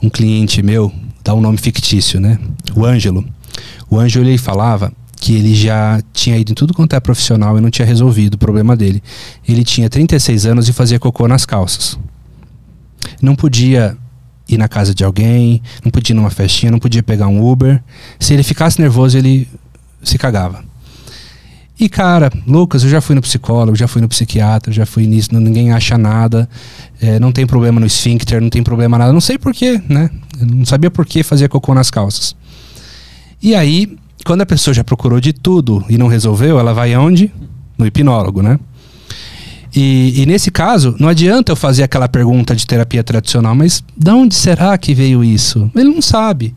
[SPEAKER 3] Um cliente meu, dá um nome fictício, né? O Ângelo. O Ângelo ele falava que ele já tinha ido em tudo quanto é profissional e não tinha resolvido o problema dele. Ele tinha 36 anos e fazia cocô nas calças. Não podia ir na casa de alguém, não podia ir numa festinha, não podia pegar um Uber. Se ele ficasse nervoso, ele se cagava. E cara, Lucas, eu já fui no psicólogo, já fui no psiquiatra, já fui nisso, ninguém acha nada, é, não tem problema no esfíncter, não tem problema nada, não sei porquê, né? Eu não sabia por que fazia cocô nas calças. E aí, quando a pessoa já procurou de tudo e não resolveu, ela vai aonde? No hipnólogo, né? E, e nesse caso, não adianta eu fazer aquela pergunta de terapia tradicional, mas de onde será que veio isso? Ele não sabe. Ele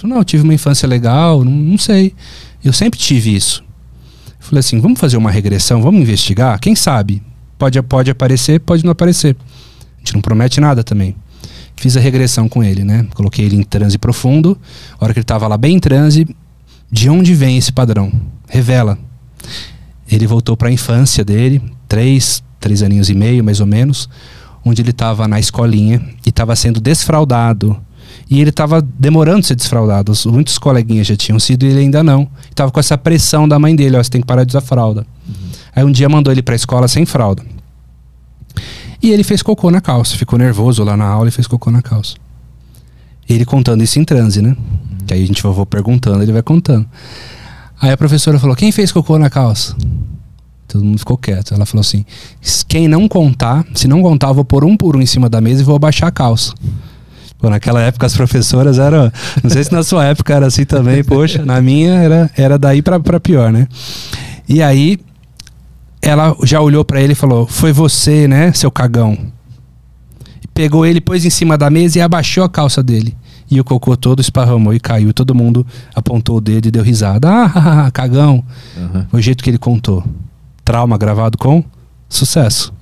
[SPEAKER 3] falou, não, eu tive uma infância legal, não, não sei. Eu sempre tive isso. Falei assim, vamos fazer uma regressão, vamos investigar? Quem sabe? Pode, pode aparecer, pode não aparecer. A gente não promete nada também. Fiz a regressão com ele, né? Coloquei ele em transe profundo. A hora que ele estava lá bem em transe, de onde vem esse padrão? Revela. Ele voltou para a infância dele, três, três aninhos e meio, mais ou menos, onde ele estava na escolinha e estava sendo desfraudado. E ele estava demorando a ser desfraudado. Os- Muitos coleguinhas já tinham sido e ele ainda não. Estava com essa pressão da mãe dele, ó, você tem que parar de usar fralda. Aí um dia mandou ele para a escola sem fralda. E ele fez cocô na calça, ficou nervoso lá na aula e fez cocô na calça. Ele contando isso em transe, né? Que aí a gente vai vou perguntando, ele vai contando. Aí a professora falou: Quem fez cocô na calça? Todo mundo ficou quieto. Ela falou assim: Quem não contar, se não contar, eu vou pôr um por um em cima da mesa e vou abaixar a calça. Pô, naquela época as professoras eram. Não sei se na sua época era assim também, poxa. Na minha era, era daí pra, pra pior, né? E aí ela já olhou pra ele e falou: Foi você, né, seu cagão? E pegou ele, pôs em cima da mesa e abaixou a calça dele. E o cocô todo esparramou e caiu. Todo mundo apontou o dedo e deu risada. Ah, cagão.
[SPEAKER 1] Aham.
[SPEAKER 3] Foi o jeito que ele contou. Trauma gravado com sucesso.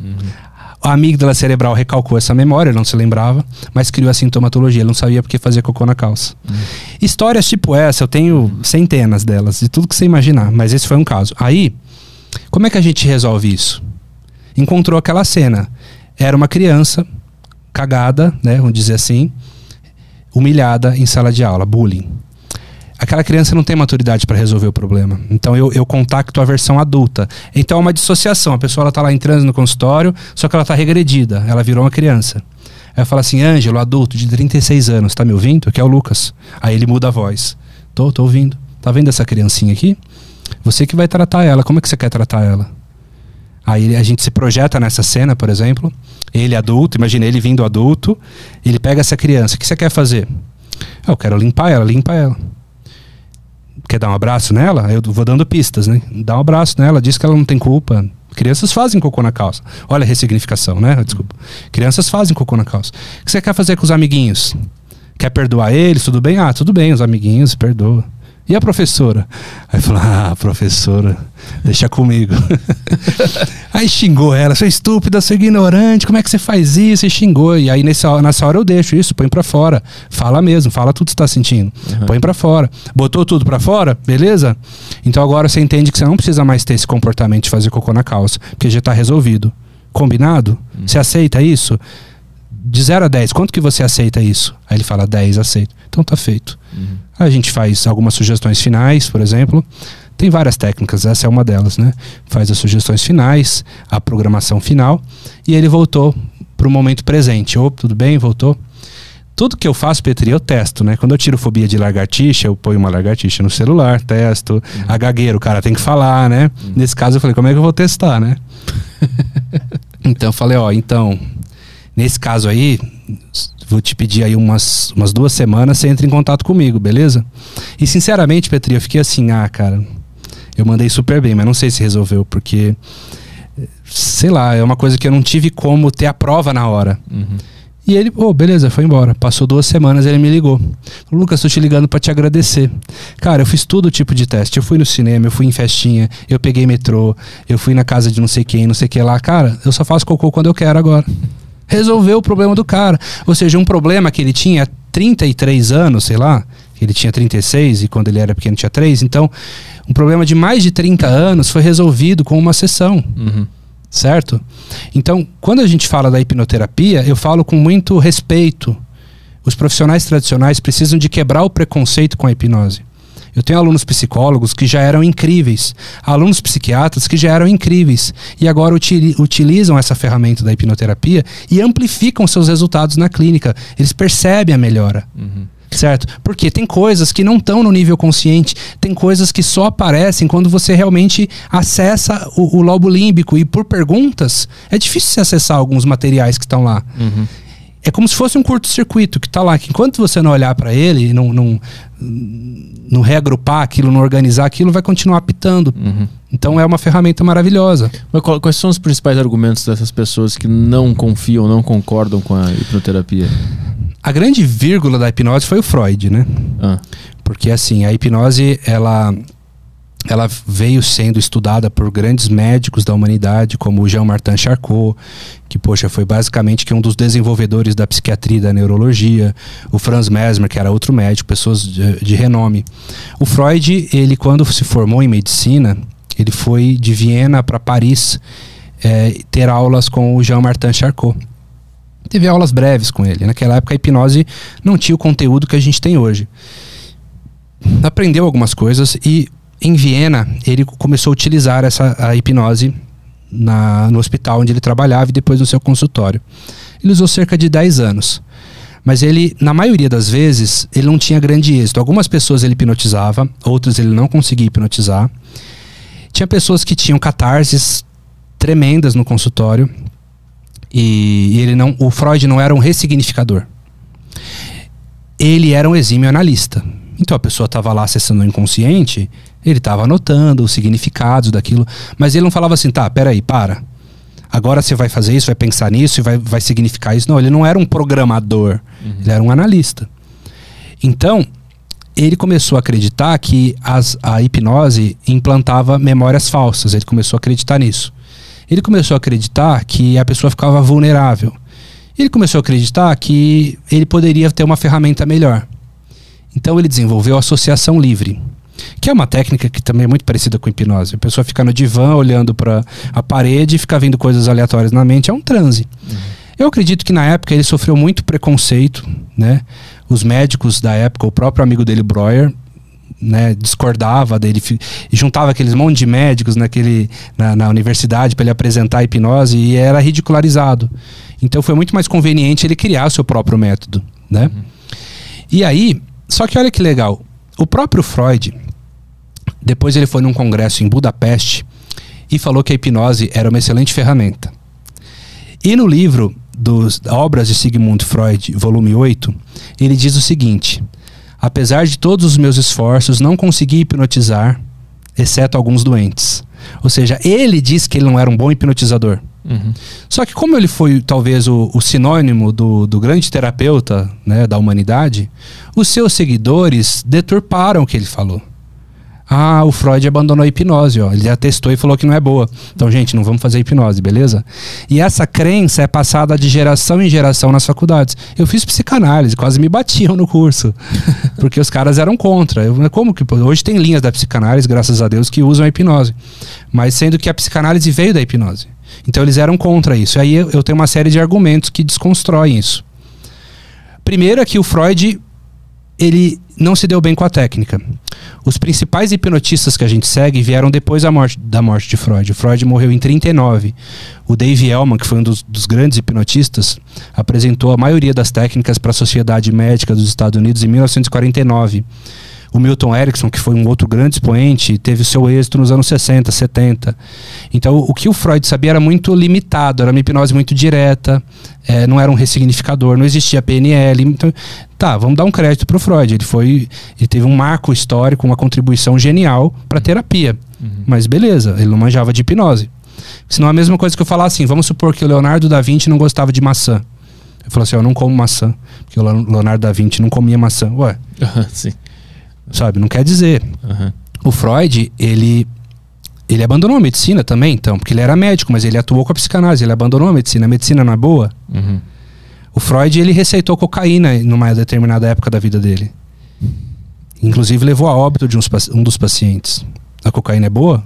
[SPEAKER 3] A amígdala cerebral recalcou essa memória, não se lembrava, mas criou a sintomatologia. Ele não sabia porque fazia cocô na calça. Histórias tipo essa, eu tenho centenas delas, de tudo que você imaginar, mas esse foi um caso. Aí, como é que a gente resolve isso? Encontrou aquela cena. Era uma criança cagada, né, vamos dizer assim, humilhada em sala de aula, bullying. Aquela criança não tem maturidade para resolver o problema. Então eu, eu contacto a versão adulta. Então é uma dissociação. A pessoa ela tá lá entrando no consultório, só que ela tá regredida. Ela virou uma criança. Aí eu falo assim, Ângelo, adulto de 36 anos, tá me ouvindo? Aqui é o Lucas. Aí ele muda a voz. Tô, tô ouvindo. Tá vendo essa criancinha aqui? Você que vai tratar ela. Como é que você quer tratar ela? Aí a gente se projeta nessa cena, por exemplo. Ele adulto, imagina ele vindo adulto. Ele pega essa criança. O que você quer fazer? "Ah, Eu quero limpar ela, limpa ela. Quer dar um abraço nela? Eu vou dando pistas, né? Dá um abraço nela, diz que ela não tem culpa. Crianças fazem cocô na calça. Olha a ressignificação, né? Desculpa. Crianças fazem cocô na calça. O que você quer fazer com os amiguinhos? Quer perdoar eles? Tudo bem? Ah, tudo bem, os amiguinhos, perdoa. E a professora? Aí falou: Ah, professora, deixa comigo. aí xingou ela, sua estúpida, sua ignorante, como é que você faz isso? E xingou. E aí nessa, nessa hora eu deixo isso, põe pra fora. Fala mesmo, fala tudo que você tá sentindo. Põe pra fora. Botou tudo pra fora, beleza? Então agora você entende que você não precisa mais ter esse comportamento de fazer cocô na calça, porque já tá resolvido. Combinado? Você aceita isso? De 0 a 10, quanto que você aceita isso? Aí ele fala 10, aceito. Então tá feito. A gente faz algumas sugestões finais, por exemplo. Tem várias técnicas, essa é uma delas, né? Faz as sugestões finais, a programação final, e ele voltou para o momento presente. Ô, tudo bem? Voltou. tudo que eu faço, Petri, eu testo, né? Quando eu tiro fobia de lagartixa, eu ponho uma lagartixa no celular, testo. Uhum. A gagueira, o cara tem que falar, né? Uhum. Nesse caso, eu falei, como é que eu vou testar, né? então, eu falei, ó, então, nesse caso aí, vou te pedir aí umas, umas duas semanas, você entra em contato comigo, beleza? E, sinceramente, Petri, eu fiquei assim, ah, cara, eu mandei super bem, mas não sei se resolveu, porque, sei lá, é uma coisa que eu não tive como ter a prova na hora. Uhum. E ele, oh, beleza, foi embora. Passou duas semanas, ele me ligou. Lucas, tô te ligando para te agradecer. Cara, eu fiz todo tipo de teste. Eu fui no cinema, eu fui em festinha, eu peguei metrô, eu fui na casa de não sei quem, não sei o que lá. Cara, eu só faço cocô quando eu quero agora. Resolveu o problema do cara. Ou seja, um problema que ele tinha 33 anos, sei lá, ele tinha 36 e quando ele era pequeno tinha 3. Então, um problema de mais de 30 anos foi resolvido com uma sessão. Uhum certo? Então, quando a gente fala da hipnoterapia, eu falo com muito respeito. Os profissionais tradicionais precisam de quebrar o preconceito com a hipnose. Eu tenho alunos psicólogos que já eram incríveis, alunos psiquiatras que já eram incríveis e agora utilizam essa ferramenta da hipnoterapia e amplificam seus resultados na clínica. Eles percebem a melhora. Uhum certo? Porque tem coisas que não estão no nível consciente, tem coisas que só aparecem quando você realmente acessa o, o lobo límbico e por perguntas é difícil se acessar alguns materiais que estão lá. Uhum. É como se fosse um curto-circuito que está lá, que enquanto você não olhar para ele e não, não, não reagrupar aquilo, não organizar aquilo, vai continuar apitando. Uhum. Então é uma ferramenta maravilhosa.
[SPEAKER 1] Mas quais são os principais argumentos dessas pessoas que não confiam, não concordam com a hipnoterapia?
[SPEAKER 3] A grande vírgula da hipnose foi o Freud, né? Ah. Porque assim, a hipnose, ela ela veio sendo estudada por grandes médicos da humanidade, como Jean-Martin Charcot, que, poxa, foi basicamente que um dos desenvolvedores da psiquiatria e da neurologia, o Franz Mesmer, que era outro médico, pessoas de, de renome. O Freud, ele quando se formou em medicina, ele foi de Viena para Paris é, ter aulas com o Jean-Martin Charcot teve aulas breves com ele. Naquela época a hipnose não tinha o conteúdo que a gente tem hoje. Aprendeu algumas coisas e em Viena ele começou a utilizar essa a hipnose na, no hospital onde ele trabalhava e depois no seu consultório. Ele usou cerca de 10 anos. Mas ele, na maioria das vezes, ele não tinha grande êxito. Algumas pessoas ele hipnotizava, outras ele não conseguia hipnotizar. Tinha pessoas que tinham catarses tremendas no consultório e, ele não, o Freud não era um ressignificador. Ele era um exímio analista. Então a pessoa estava lá acessando o inconsciente, ele estava anotando os significados daquilo, mas ele não falava assim, tá, peraí, para. Agora você vai fazer isso, vai pensar nisso e vai, vai significar isso. Não, ele não era um programador, uhum. ele era um analista. Então, ele começou a acreditar que as, a hipnose implantava memórias falsas. Ele começou a acreditar nisso. Ele começou a acreditar que a pessoa ficava vulnerável. Ele começou a acreditar que ele poderia ter uma ferramenta melhor. Então ele desenvolveu a associação livre, que é uma técnica que também é muito parecida com hipnose. A pessoa fica no divã olhando para a parede e fica vendo coisas aleatórias na mente, é um transe. Uhum. Eu acredito que na época ele sofreu muito preconceito, né? Os médicos da época, o próprio amigo dele, Breuer, né, discordava dele, juntava aqueles monte de médicos naquele, na, na universidade para ele apresentar a hipnose e era ridicularizado. Então foi muito mais conveniente ele criar o seu próprio método, né? Uhum. E aí, só que olha que legal, o próprio Freud, depois ele foi num congresso em Budapeste e falou que a hipnose era uma excelente ferramenta. E no livro dos Obras de Sigmund Freud, volume 8, ele diz o seguinte: Apesar de todos os meus esforços, não consegui hipnotizar, exceto alguns doentes. Ou seja, ele diz que ele não era um bom hipnotizador. Uhum. Só que como ele foi talvez o, o sinônimo do, do, grande terapeuta né, da humanidade, os seus seguidores deturparam o que ele falou. Ah, o Freud abandonou a hipnose, ó. Ele já testou e falou que não é boa. Então, gente, não vamos fazer hipnose, beleza? E essa crença é passada de geração em geração nas faculdades. Eu fiz psicanálise, quase me batiam no curso. Porque os caras eram contra. Eu, como que hoje tem linhas da psicanálise, graças a Deus, que usam a hipnose. Mas sendo que a psicanálise veio da hipnose. Então eles eram contra isso. Aí eu, tenho uma série de argumentos que desconstroem isso. Primeiro é que o Freud ele não se deu bem com a técnica. Os principais hipnotistas que a gente segue vieram depois da morte, da morte de Freud. O Freud morreu em 39. O Dave Ellman, que foi um dos, dos grandes hipnotistas, apresentou a maioria das técnicas para a Sociedade Médica dos Estados Unidos em 1949. O Milton Erickson, que foi um outro grande expoente, teve o seu êxito nos anos 60, 70. Então, o que o Freud sabia era muito limitado, era uma hipnose muito direta, é, não era um ressignificador, não existia PNL. Então, tá, vamos dar um crédito para o Freud. Ele foi, ele teve um marco histórico, uma contribuição genial para a terapia. Uhum. Mas beleza, ele não manjava de hipnose. Senão é a mesma coisa que eu falar assim, vamos supor que o Leonardo da Vinci não gostava de maçã. Eu falo assim, eu não como maçã, porque o Leonardo da Vinci não comia maçã. Ué, Sim sabe? Não quer dizer. Uhum. O Freud, ele ele abandonou a medicina também, então, porque ele era médico, mas ele atuou com a psicanálise, ele abandonou a medicina. A medicina não é boa. Uhum. O Freud, ele receitou cocaína numa determinada época da vida dele. Inclusive levou a óbito de uns, um dos pacientes. A cocaína é boa?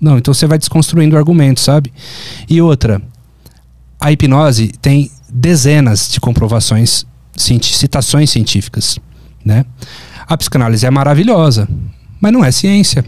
[SPEAKER 3] Não, então você vai desconstruindo o argumento, sabe? E outra, a hipnose tem dezenas de comprovações, citações científicas, né? A psicanálise é maravilhosa, mas não é ciência.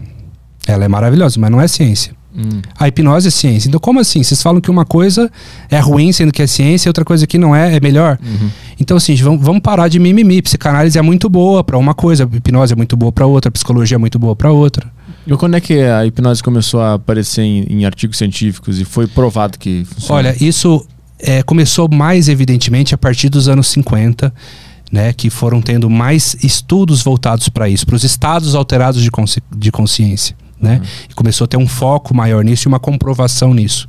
[SPEAKER 3] Ela é maravilhosa, mas não é ciência. Hum. A hipnose é ciência. Então, como assim? Vocês falam que uma coisa é ruim, sendo que é ciência, e outra coisa que não é, é melhor? Uhum. Então, assim, vamos, parar de mimimi. Psicanálise é muito boa para uma coisa, hipnose é muito boa para outra, psicologia é muito boa para outra.
[SPEAKER 1] E quando é que a hipnose começou a aparecer em, em artigos científicos e foi provado que
[SPEAKER 3] funciona? Olha, isso é, começou mais evidentemente a partir dos anos 50 né, que foram tendo mais estudos voltados para isso, para os estados alterados de, consci de consciência. Né? Uhum. E começou a ter um foco maior nisso e uma comprovação nisso.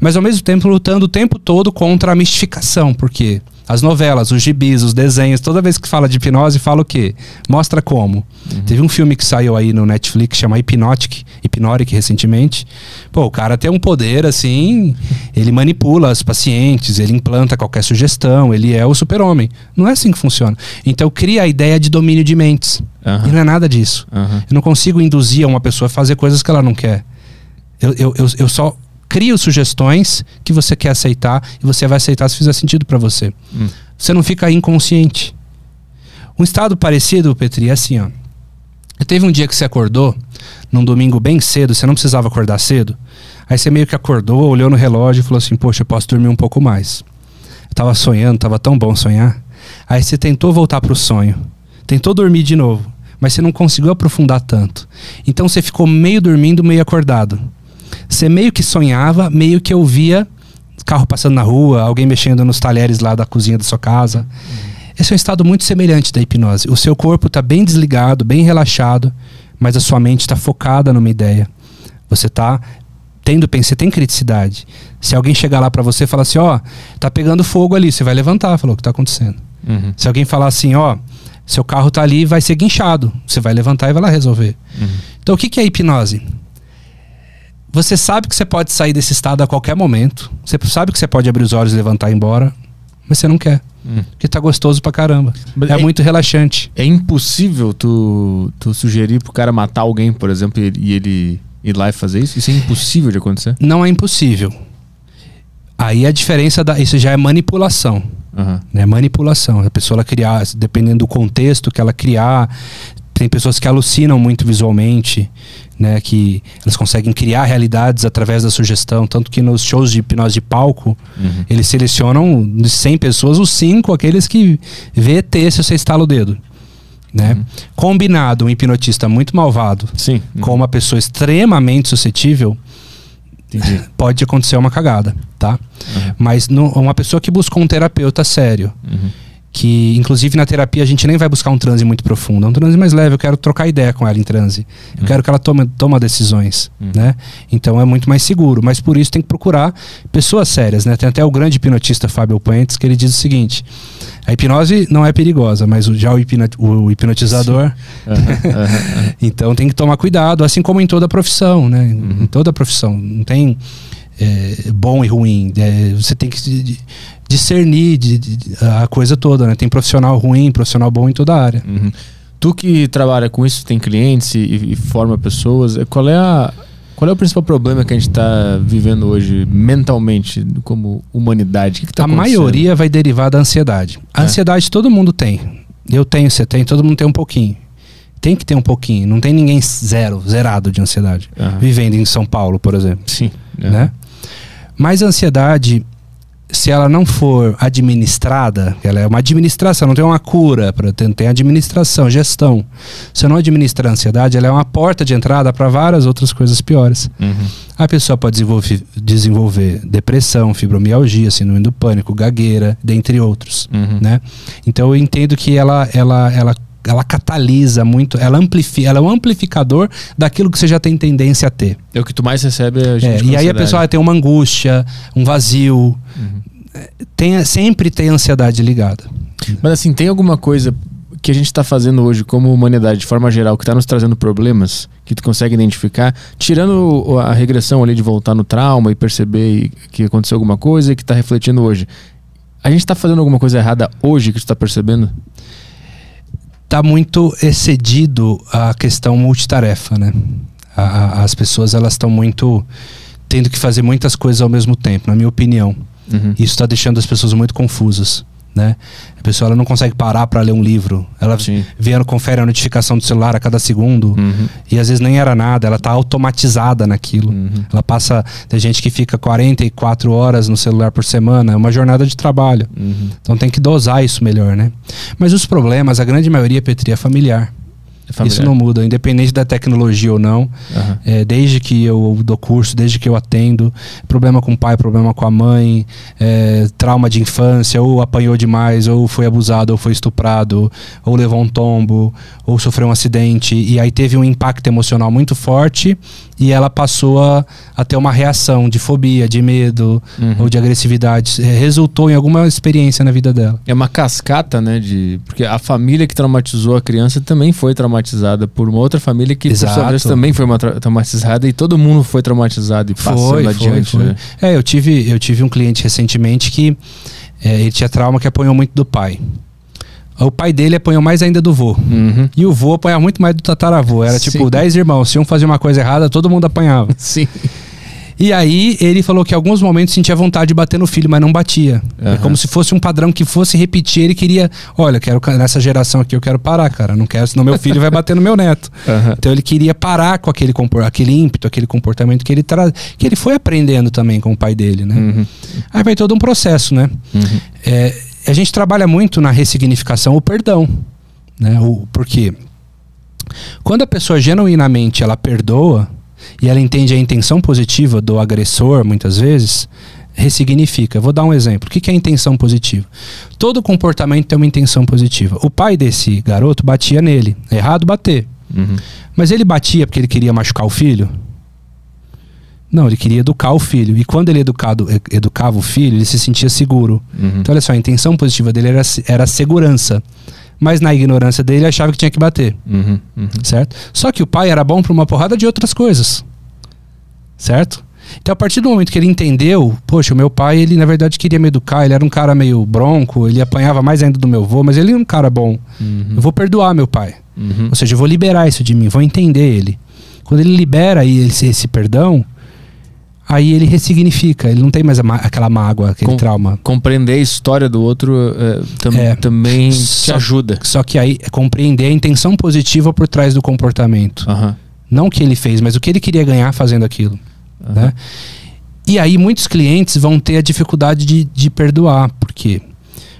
[SPEAKER 3] Mas ao mesmo tempo lutando o tempo todo contra a mistificação, porque as novelas, os gibis, os desenhos, toda vez que fala de hipnose, fala o quê? Mostra como. Uhum. Teve um filme que saiu aí no Netflix, chama Hypnotic, Hypnotic recentemente. Pô, o cara tem um poder assim, ele manipula os pacientes, ele implanta qualquer sugestão, ele é o super-homem. Não é assim que funciona. Então cria a ideia de domínio de mentes. Uhum. E não é nada disso. Uhum. Eu não consigo induzir uma pessoa a fazer coisas que ela não quer. Eu, eu, eu, eu só crio sugestões que você quer aceitar e você vai aceitar se fizer sentido para você. Hum. Você não fica inconsciente. Um estado parecido, Petri, é assim, ó. Teve um dia que você acordou, num domingo bem cedo, você não precisava acordar cedo. Aí você meio que acordou, olhou no relógio e falou assim: Poxa, eu posso dormir um pouco mais. Eu tava sonhando, tava tão bom sonhar. Aí você tentou voltar pro sonho, tentou dormir de novo, mas você não conseguiu aprofundar tanto. Então você ficou meio dormindo, meio acordado. Você meio que sonhava, meio que ouvia carro passando na rua, alguém mexendo nos talheres lá da cozinha da sua casa. Uhum. Esse é um estado muito semelhante da hipnose. O seu corpo está bem desligado, bem relaxado, mas a sua mente está focada numa ideia. Você está tendo você tem criticidade. Se alguém chegar lá para você e falar assim, ó, oh, tá pegando fogo ali, você vai levantar, falou o que está acontecendo. Uhum. Se alguém falar assim, ó, oh, seu carro tá ali, vai ser guinchado, você vai levantar e vai lá resolver. Uhum. Então o que, que é hipnose? Você sabe que você pode sair desse estado a qualquer momento. Você sabe que você pode abrir os olhos e levantar e ir embora. Mas você não quer. Hum. Porque tá gostoso pra caramba. É, é, muito relaxante.
[SPEAKER 1] É impossível tu, tu sugerir pro cara matar alguém, por exemplo, e, e ele ir lá e fazer isso? Isso é impossível de acontecer?
[SPEAKER 3] Não é impossível. Aí a diferença da. Isso já é manipulação. Uhum. Né? Manipulação. A pessoa ela criar, dependendo do contexto que ela criar. Tem pessoas que alucinam muito visualmente né, que eles conseguem criar realidades através da sugestão, tanto que nos shows de hipnose de palco, uhum. eles selecionam de 100 pessoas os 5 aqueles que vê ET se você estala o dedo. Né? Uhum. Combinado um hipnotista muito malvado
[SPEAKER 1] Sim.
[SPEAKER 3] Com uma pessoa extremamente suscetível, Entendi. pode acontecer uma cagada, tá? Uhum. Mas no, uma pessoa que buscou um terapeuta sério, uhum que inclusive na terapia a gente nem vai buscar um transe muito profundo, é um transe mais leve, eu quero trocar ideia com ela em transe. Eu hum. quero que ela tome, tome decisões, hum. né? Então é muito mais seguro, mas por isso tem que procurar pessoas sérias, né? Tem até o grande hipnotista Fábio Puentes que ele diz o seguinte: a hipnose não é perigosa, mas já o, o hipnotizador. Uhum, uhum, então tem que tomar cuidado, assim como em toda profissão, né? Uhum. Em toda profissão. Não tem é, bom e ruim. É, você tem que discernir de, de, a coisa toda, né? Tem profissional ruim, profissional bom em toda a área.
[SPEAKER 1] Uhum. Tu que trabalha com isso, tem clientes e, e, forma pessoas, é, qual é a qual é o principal problema que a gente está vivendo hoje mentalmente como humanidade? Que que tá
[SPEAKER 3] a maioria vai derivar da ansiedade. A é. ansiedade todo mundo tem. Eu tenho, você tem, todo mundo tem um pouquinho. Tem que ter um pouquinho. Não tem ninguém zero, zerado de ansiedade.
[SPEAKER 1] Aham.
[SPEAKER 3] Vivendo em São Paulo, por exemplo.
[SPEAKER 1] Sim.
[SPEAKER 3] Né? Mas a ansiedade, se ela não for administrada, ela é uma administração, não tem uma cura, tem, tem administração, gestão. Se eu não administrar a ansiedade, ela é uma porta de entrada para várias outras coisas piores.
[SPEAKER 1] Uhum.
[SPEAKER 3] A pessoa pode desenvolver, desenvolver depressão, fibromialgia, síndrome do pânico, gagueira, dentre outros.
[SPEAKER 1] Uhum.
[SPEAKER 3] Né? Então eu entendo que ela, ela, ela, ela catalisa muito, ela amplifica, ela é um amplificador daquilo que você já tem tendência a ter.
[SPEAKER 1] É o que tu mais recebe a gente
[SPEAKER 3] É, e aí a pessoa tem uma angústia, um vazio.
[SPEAKER 1] Uhum.
[SPEAKER 3] Tem, sempre tem ansiedade ligada.
[SPEAKER 1] Mas assim, tem alguma coisa que a gente está fazendo hoje como humanidade, de forma geral, que está nos trazendo problemas, que tu consegue identificar, tirando a regressão ali de voltar no trauma e perceber que aconteceu alguma coisa e que está refletindo hoje. A gente está fazendo alguma coisa errada hoje que tu está percebendo?
[SPEAKER 3] Tá muito excedido a questão multitarefa, né? A- a- as pessoas elas estão muito tendo que fazer muitas coisas ao mesmo tempo, na minha opinião.
[SPEAKER 1] Uhum.
[SPEAKER 3] Isso está deixando as pessoas muito confusas, né? A pessoa ela não consegue parar para ler um livro. Ela
[SPEAKER 1] Sim.
[SPEAKER 3] vê, confere a notificação do celular a cada segundo.
[SPEAKER 1] Uhum.
[SPEAKER 3] E às vezes nem era nada, ela tá automatizada naquilo.
[SPEAKER 1] Uhum.
[SPEAKER 3] Ela passa. Tem gente que fica 44 horas no celular por semana, é uma jornada de trabalho.
[SPEAKER 1] Uhum.
[SPEAKER 3] Então tem que dosar isso melhor, né? Mas os problemas, a grande maioria, Petri, é familiar.
[SPEAKER 1] É familiar.
[SPEAKER 3] Isso não muda, independente da tecnologia ou não.
[SPEAKER 1] Aham.
[SPEAKER 3] É, desde que eu dou curso, desde que eu atendo, problema com o pai, problema com a mãe, é, trauma de infância, ou apanhou demais, ou foi abusado, ou foi estuprado, ou levou um tombo, ou sofreu um acidente, e aí teve um impacto emocional muito forte e ela passou a, a ter uma reação de fobia, de medo
[SPEAKER 1] Uhum.
[SPEAKER 3] ou de agressividade. É, resultou em alguma experiência na vida dela.
[SPEAKER 1] É uma cascata, né? De... Porque a família que traumatizou a criança também foi traumatizada por uma outra família que, por sua vez, também foi uma tra- traumatizada e todo mundo foi traumatizado e passando adiante.
[SPEAKER 3] foi.
[SPEAKER 1] né?
[SPEAKER 3] É, eu tive, eu tive um cliente recentemente que é, ele tinha trauma que apanhou muito do pai. O pai dele apanhou mais ainda do vô.
[SPEAKER 1] Uhum.
[SPEAKER 3] E o vô apanhava muito mais do tataravô. Era
[SPEAKER 1] Sim.
[SPEAKER 3] tipo 10 irmãos. Se um fazia uma coisa errada, todo mundo apanhava.
[SPEAKER 1] Sim.
[SPEAKER 3] E aí ele falou que em alguns momentos sentia vontade de bater no filho, mas não batia. É
[SPEAKER 1] Aham.
[SPEAKER 3] como se fosse um padrão que fosse repetir. Ele queria, olha, quero nessa geração aqui eu quero parar, cara. Não quero, senão meu filho vai bater no meu neto.
[SPEAKER 1] Aham.
[SPEAKER 3] Então ele queria parar com aquele, aquele ímpeto, aquele comportamento que ele traz, que ele foi aprendendo também com o pai dele, né?
[SPEAKER 1] Uhum.
[SPEAKER 3] Aí vai todo um processo, né?
[SPEAKER 1] Uhum.
[SPEAKER 3] É, a gente trabalha muito na ressignificação, o perdão, né? O, porque quando a pessoa genuinamente ela perdoa e ela entende a intenção positiva do agressor, muitas vezes, ressignifica. Vou dar um exemplo. O que é intenção positiva? Todo comportamento tem uma intenção positiva. O pai desse garoto batia nele. É Errado bater.
[SPEAKER 1] Uhum.
[SPEAKER 3] Mas ele batia porque ele queria machucar o filho? Não, ele queria educar o filho. E quando ele educado, educava o filho, ele se sentia seguro.
[SPEAKER 1] Uhum.
[SPEAKER 3] Então, olha só, a intenção positiva dele era, era a segurança. Mas na ignorância dele, ele achava que tinha que bater,
[SPEAKER 1] Uhum. Uhum.
[SPEAKER 3] certo? Só que o pai era bom para uma porrada de outras coisas, certo? Então, a partir do momento que ele entendeu, poxa, o meu pai, ele na verdade queria me educar, ele era um cara meio bronco, ele apanhava mais ainda do meu avô, mas ele era um cara bom.
[SPEAKER 1] Uhum.
[SPEAKER 3] Eu vou perdoar meu pai.
[SPEAKER 1] Uhum.
[SPEAKER 3] Ou seja, eu vou liberar isso de mim, vou entender ele. Quando ele libera esse, esse perdão, aí ele ressignifica, ele não tem mais aquela mágoa, aquele
[SPEAKER 1] Com-
[SPEAKER 3] trauma.
[SPEAKER 1] Compreender a história do outro é, tam-
[SPEAKER 3] É.
[SPEAKER 1] também te
[SPEAKER 3] Só-
[SPEAKER 1] ajuda.
[SPEAKER 3] Só que aí é compreender a intenção positiva por trás do comportamento. Não o que ele fez, mas o que ele queria ganhar fazendo aquilo. Né? E aí muitos clientes vão ter a dificuldade de, de perdoar, porque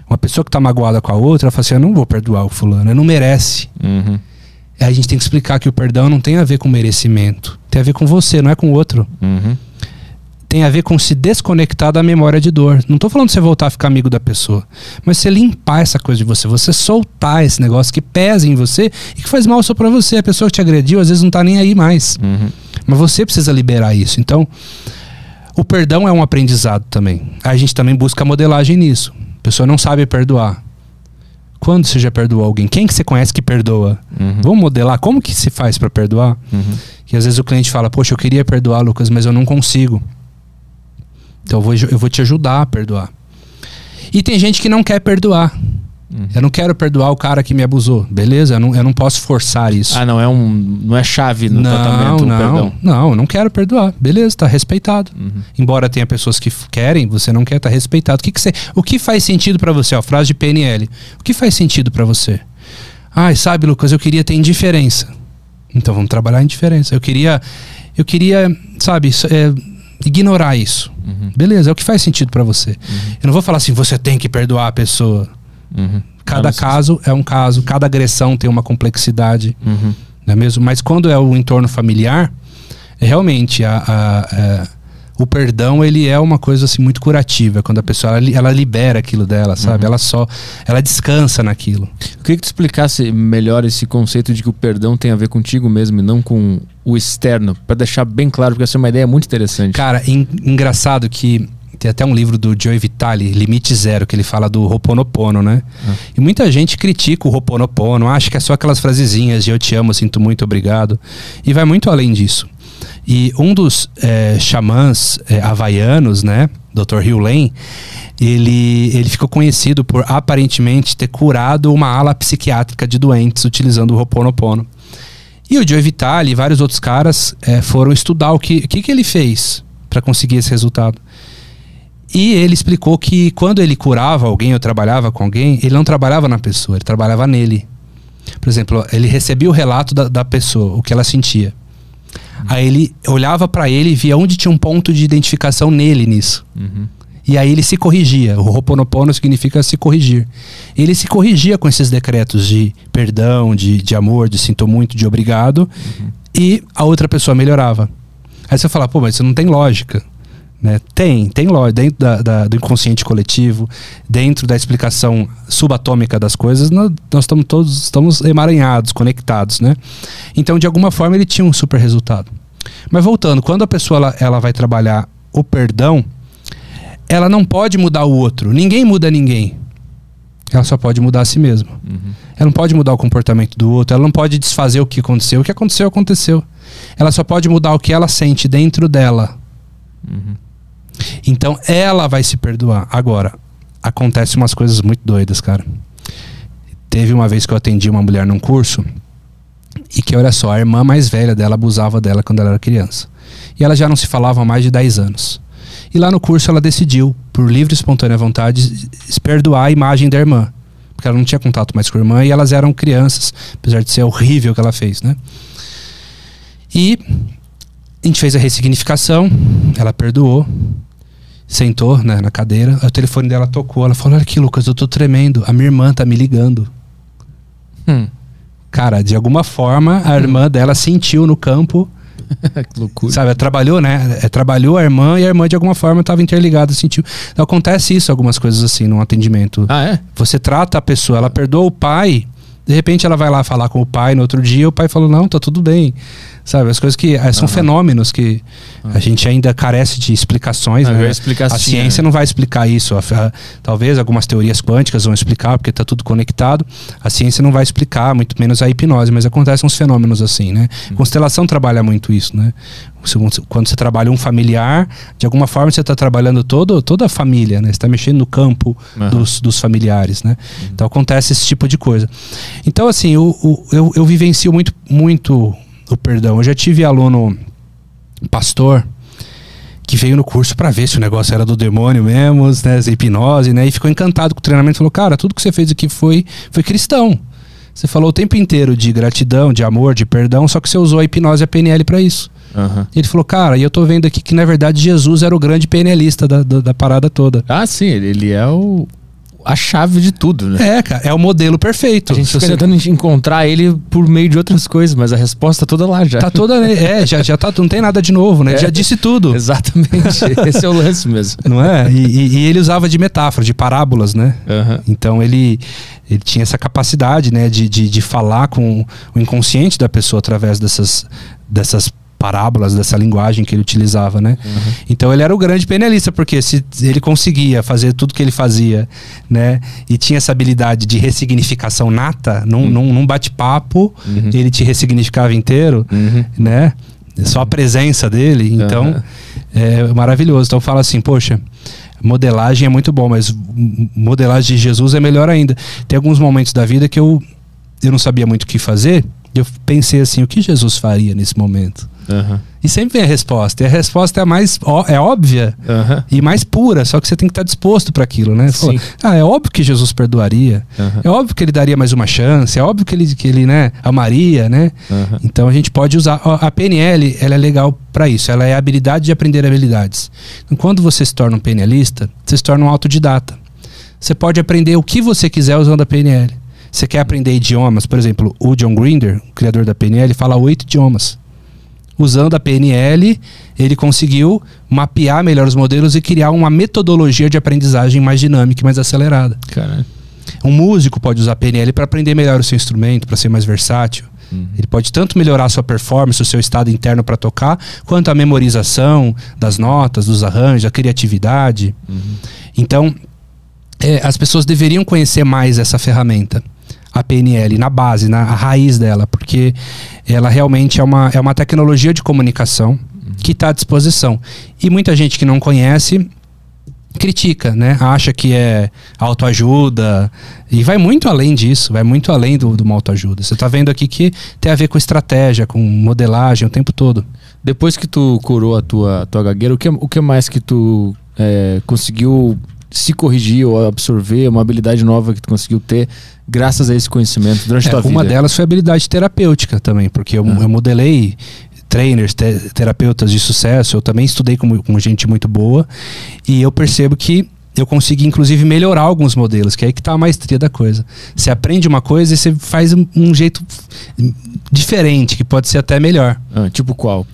[SPEAKER 3] uma pessoa que está magoada com a outra, ela fala assim, eu não vou perdoar o fulano, ele não merece.
[SPEAKER 1] Uhum.
[SPEAKER 3] Aí a gente tem que explicar que o perdão não tem a ver com merecimento. Tem a ver com você, não é com o outro.
[SPEAKER 1] Uhum.
[SPEAKER 3] Tem a ver com se desconectar da memória de dor. Não tô falando de você voltar a ficar amigo da pessoa, mas você limpar essa coisa de você, você soltar esse negócio que pesa em você e que faz mal só pra você. A pessoa que te agrediu às vezes não tá nem aí mais.
[SPEAKER 1] Uhum.
[SPEAKER 3] Mas você precisa liberar isso. Então, o perdão é um aprendizado também. A gente também busca modelagem nisso. A pessoa não sabe perdoar. Quando você já perdoou alguém? Quem que você conhece que perdoa?
[SPEAKER 1] Uhum.
[SPEAKER 3] Vamos modelar como que se faz para perdoar?
[SPEAKER 1] Uhum.
[SPEAKER 3] Que às vezes o cliente fala: "Poxa, eu queria perdoar, Lucas, mas eu não consigo". Então eu vou, eu vou te ajudar a perdoar. E tem gente que não quer perdoar.
[SPEAKER 1] Uhum.
[SPEAKER 3] Eu não quero perdoar o cara que me abusou. Beleza? Eu não, eu não posso forçar isso.
[SPEAKER 1] Ah, não é um. Não é chave no
[SPEAKER 3] não,
[SPEAKER 1] tratamento,
[SPEAKER 3] não,
[SPEAKER 1] perdão.
[SPEAKER 3] não, eu não quero perdoar. Beleza, tá respeitado.
[SPEAKER 1] Uhum.
[SPEAKER 3] Embora tenha pessoas que querem, você não quer, tá respeitado. O que, que, você, o que faz sentido pra você? Ó, frase de PNL. O que faz sentido pra você? Ai, sabe, Lucas, eu queria ter indiferença. Então vamos trabalhar a indiferença. Eu queria, eu queria, sabe, é, ignorar isso.
[SPEAKER 1] Uhum.
[SPEAKER 3] Beleza, é o que faz sentido pra você. Eu não vou falar assim, você tem que perdoar a pessoa.
[SPEAKER 1] Uhum.
[SPEAKER 3] Cada caso é um caso, cada agressão tem uma complexidade,
[SPEAKER 1] Uhum.
[SPEAKER 3] não é mesmo? Mas quando é o entorno familiar, é realmente a, a- é, o perdão ele é uma coisa assim muito curativa. Quando a pessoa ela, ela libera aquilo dela, sabe? Ela só ela descansa naquilo.
[SPEAKER 1] Eu queria que tu explicasse melhor esse conceito de que o perdão tem a ver contigo mesmo e não com o externo, Pra deixar bem claro, porque essa é uma ideia muito interessante.
[SPEAKER 3] Cara, en- engraçado que tem até um livro do Joey Vitale, Limite Zero, que ele fala do Ho'oponopono, né? E muita gente critica o Ho'oponopono, acha que é só aquelas frasezinhas de eu te amo, sinto muito, obrigado. E vai muito além disso. E um dos eh, xamãs eh, havaianos, né? Dr. Hugh Lane, ele, ele ficou conhecido por aparentemente ter curado uma ala psiquiátrica de doentes utilizando o Ho'oponopono. E o Joe Vitale e vários outros caras eh, foram estudar o que, que, que ele fez para conseguir esse resultado. E ele explicou que quando ele curava alguém ou trabalhava com alguém, ele não trabalhava na pessoa, ele trabalhava nele. Por exemplo, ele recebia o relato da, da pessoa, o que ela sentia. Aí ele olhava para ele e via onde tinha um ponto de identificação nele nisso.
[SPEAKER 1] Uhum.
[SPEAKER 3] E aí ele se corrigia. O Ho'oponopono significa se corrigir. Ele se corrigia com esses decretos de perdão, de, de amor, de sinto muito, de obrigado. E a outra pessoa melhorava. Aí você fala, pô, mas isso não tem lógica. Né? Tem, tem lógica. Dentro da- da- do inconsciente coletivo, dentro da explicação subatômica das coisas, nós, nós estamos todos estamos emaranhados, conectados. Né? Então, de alguma forma, ele tinha um super resultado. Mas voltando, quando a pessoa ela, ela vai trabalhar o perdão, ela não pode mudar o outro. Ninguém muda ninguém. Ela só pode mudar a si mesma.
[SPEAKER 1] Uhum.
[SPEAKER 3] Ela não pode mudar o comportamento do outro. Ela não pode desfazer o que aconteceu. O que aconteceu, aconteceu. Ela só pode mudar o que ela sente dentro dela.
[SPEAKER 1] Uhum.
[SPEAKER 3] Então ela vai se perdoar. Agora, acontece umas coisas muito doidas, cara. Teve uma vez que eu atendi uma mulher num curso e que, olha só, a irmã mais velha dela abusava dela quando ela era criança. E ela já não se falava há mais de 10 anos. E lá no curso ela decidiu, por livre e espontânea vontade, perdoar a imagem da irmã. Porque ela não tinha contato mais com a irmã e elas eram crianças, apesar de ser horrível o que ela fez, né? E a gente fez a ressignificação, ela perdoou, sentou né, na cadeira, o telefone dela tocou, ela falou: Olha aqui, Lucas, eu tô tremendo, a minha irmã tá me ligando.
[SPEAKER 1] Hum.
[SPEAKER 3] Cara, de alguma forma, a irmã dela sentiu no campo,
[SPEAKER 1] que loucura.
[SPEAKER 3] sabe? Trabalhou, né? É, trabalhou a irmã e a irmã, de alguma forma, estava interligada, sentiu. Então acontece isso, algumas coisas assim, num atendimento.
[SPEAKER 1] Ah, é?
[SPEAKER 3] Você trata a pessoa, ela perdoa o pai, de repente ela vai lá falar com o pai no outro dia, o pai falou: Não, tá tudo bem. Sabe? As coisas que eh, são
[SPEAKER 1] Aham.
[SPEAKER 3] fenômenos que a gente ainda carece de explicações.
[SPEAKER 1] Eu
[SPEAKER 3] né? a
[SPEAKER 1] assim,
[SPEAKER 3] ciência
[SPEAKER 1] né?
[SPEAKER 3] não vai explicar isso. A- a- talvez algumas teorias quânticas vão explicar, porque está tudo conectado. A ciência não vai explicar, muito menos a hipnose, mas acontecem uns fenômenos assim, né?
[SPEAKER 1] Hum.
[SPEAKER 3] Constelação trabalha muito isso, né? Quando você trabalha um familiar, de alguma forma você está trabalhando todo, toda a família, né? Você está mexendo no campo dos, dos familiares, né? Então acontece esse tipo de coisa. Então, assim, o- eu, eu vivencio muito, muito o perdão. Eu já tive aluno pastor que veio no curso para ver se o negócio era do demônio mesmo, né, essa hipnose, né, e ficou encantado com o treinamento, falou: "Cara, tudo que você fez aqui foi foi cristão. Você falou o tempo inteiro de gratidão, de amor, de perdão, só que você usou a hipnose e a PNL para isso".
[SPEAKER 1] Aham.
[SPEAKER 3] Ele falou: "Cara, e eu tô vendo aqui que na verdade Jesus era o grande PNLista da, da, da parada toda".
[SPEAKER 1] Ah, sim, ele, ele é o, a chave de tudo, né?
[SPEAKER 3] É, cara, é o modelo perfeito.
[SPEAKER 1] A gente
[SPEAKER 3] Se
[SPEAKER 1] fica
[SPEAKER 3] você-
[SPEAKER 1] tentando encontrar ele por meio de outras coisas, mas a resposta toda lá já.
[SPEAKER 3] Tá toda. É, já, já tá, não tem nada de novo, né?
[SPEAKER 1] É.
[SPEAKER 3] Já disse tudo.
[SPEAKER 1] Exatamente. Esse é o lance mesmo.
[SPEAKER 3] Não é? E, e- e ele usava de metáfora, de parábolas, né?
[SPEAKER 1] Aham.
[SPEAKER 3] Então ele, ele tinha essa capacidade, né, de, de, de falar com o inconsciente da pessoa através dessas, dessas parábolas, dessa linguagem que ele utilizava, né? Então ele era o grande penalista, porque se ele conseguia fazer tudo que ele fazia, né, e tinha essa habilidade de ressignificação nata, num, num, num bate-papo,
[SPEAKER 1] Uhum.
[SPEAKER 3] ele te ressignificava inteiro,
[SPEAKER 1] Uhum.
[SPEAKER 3] né? Só a presença dele, então é maravilhoso. Então fala assim, poxa, modelagem é muito bom, mas modelagem de Jesus é melhor ainda. Tem alguns momentos da vida que eu, eu não sabia muito o que fazer, eu pensei assim, o que Jesus faria nesse momento?
[SPEAKER 1] Aham.
[SPEAKER 3] E sempre vem a resposta. E a resposta é a mais ó- é óbvia
[SPEAKER 1] Aham.
[SPEAKER 3] e mais pura, só que você tem que estar disposto para aquilo, né? Fala, ah, é óbvio que Jesus perdoaria.
[SPEAKER 1] Aham.
[SPEAKER 3] É óbvio que ele daria mais uma chance, é óbvio que ele, que ele né, amaria, né? Então a gente pode usar. A PNL ela é legal para isso. Ela é a habilidade de aprender habilidades. Então, quando você se torna um PNLista, você se torna um autodidata. Você pode aprender o que você quiser usando a PNL. Você quer aprender idiomas, por exemplo, o John Grinder, o criador da PNL, fala oito idiomas. Usando a PNL, ele conseguiu mapear melhor os modelos e criar uma metodologia de aprendizagem mais dinâmica e mais acelerada.
[SPEAKER 1] Caralho.
[SPEAKER 3] Um músico pode usar PNL para aprender melhor o seu instrumento, para ser mais versátil. Ele pode tanto melhorar a sua performance, o seu estado interno para tocar, quanto a memorização das notas, dos arranjos, a criatividade. Então, é, as pessoas deveriam conhecer mais essa ferramenta, a PNL, na base, na raiz dela, porque ela realmente é uma, é uma tecnologia de comunicação que está à disposição. E muita gente que não conhece critica, né? Acha que é autoajuda e vai muito além disso, vai muito além do, do uma autoajuda. Você está vendo aqui que tem a ver com estratégia, com modelagem o tempo todo.
[SPEAKER 1] Depois que tu curou a tua, tua gagueira, o que, o que mais que tu é, conseguiu se corrigir ou absorver, uma habilidade nova que tu conseguiu ter graças a esse conhecimento durante a
[SPEAKER 3] É,
[SPEAKER 1] tua vida?
[SPEAKER 3] uma delas foi a habilidade terapêutica também, porque eu,
[SPEAKER 1] Ah.
[SPEAKER 3] eu modelei trainers, te- terapeutas de sucesso, eu também estudei com, com gente muito boa e eu percebo que eu consegui inclusive melhorar alguns modelos, que é aí que tá a maestria da coisa. Você aprende uma coisa e você faz um, um jeito diferente, que pode ser até melhor.
[SPEAKER 1] Ah, tipo qual?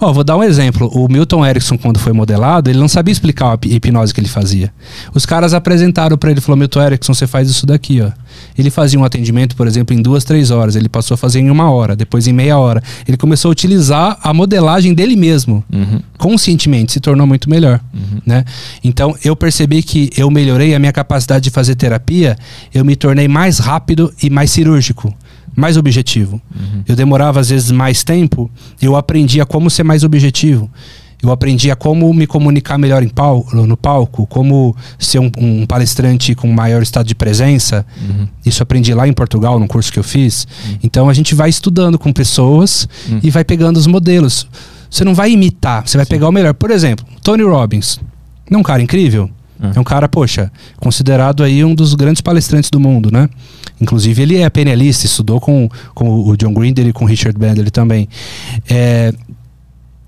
[SPEAKER 3] Ó, vou dar um exemplo. O Milton Erickson, quando foi modelado, ele não sabia explicar a hip- hipnose que ele fazia. Os caras apresentaram para ele, falou, Milton Erickson, você faz isso daqui, ó. Ele fazia um atendimento, por exemplo, em duas, três horas. Ele passou a fazer em uma hora, depois em meia hora. Ele começou a utilizar a modelagem dele mesmo.
[SPEAKER 1] Uhum.
[SPEAKER 3] Conscientemente, se tornou muito melhor. Né? Então, eu percebi que eu melhorei a minha capacidade de fazer terapia. Eu me tornei mais rápido e mais cirúrgico. Mais objetivo. Eu demorava às vezes mais tempo, eu aprendia como ser mais objetivo. Eu aprendi a como me comunicar melhor pal no palco, como ser um, um palestrante com maior estado de presença. Isso aprendi lá em Portugal, num curso que eu fiz. Então a gente vai estudando com pessoas e vai pegando os modelos. Você não vai imitar, você vai pegar o melhor. Por exemplo, Tony Robbins. Não é um cara incrível? É um cara, poxa, considerado aí um dos grandes palestrantes do mundo, né? Inclusive ele é PNLista, estudou com, com o John Grinder e com o Richard Bandler também. É,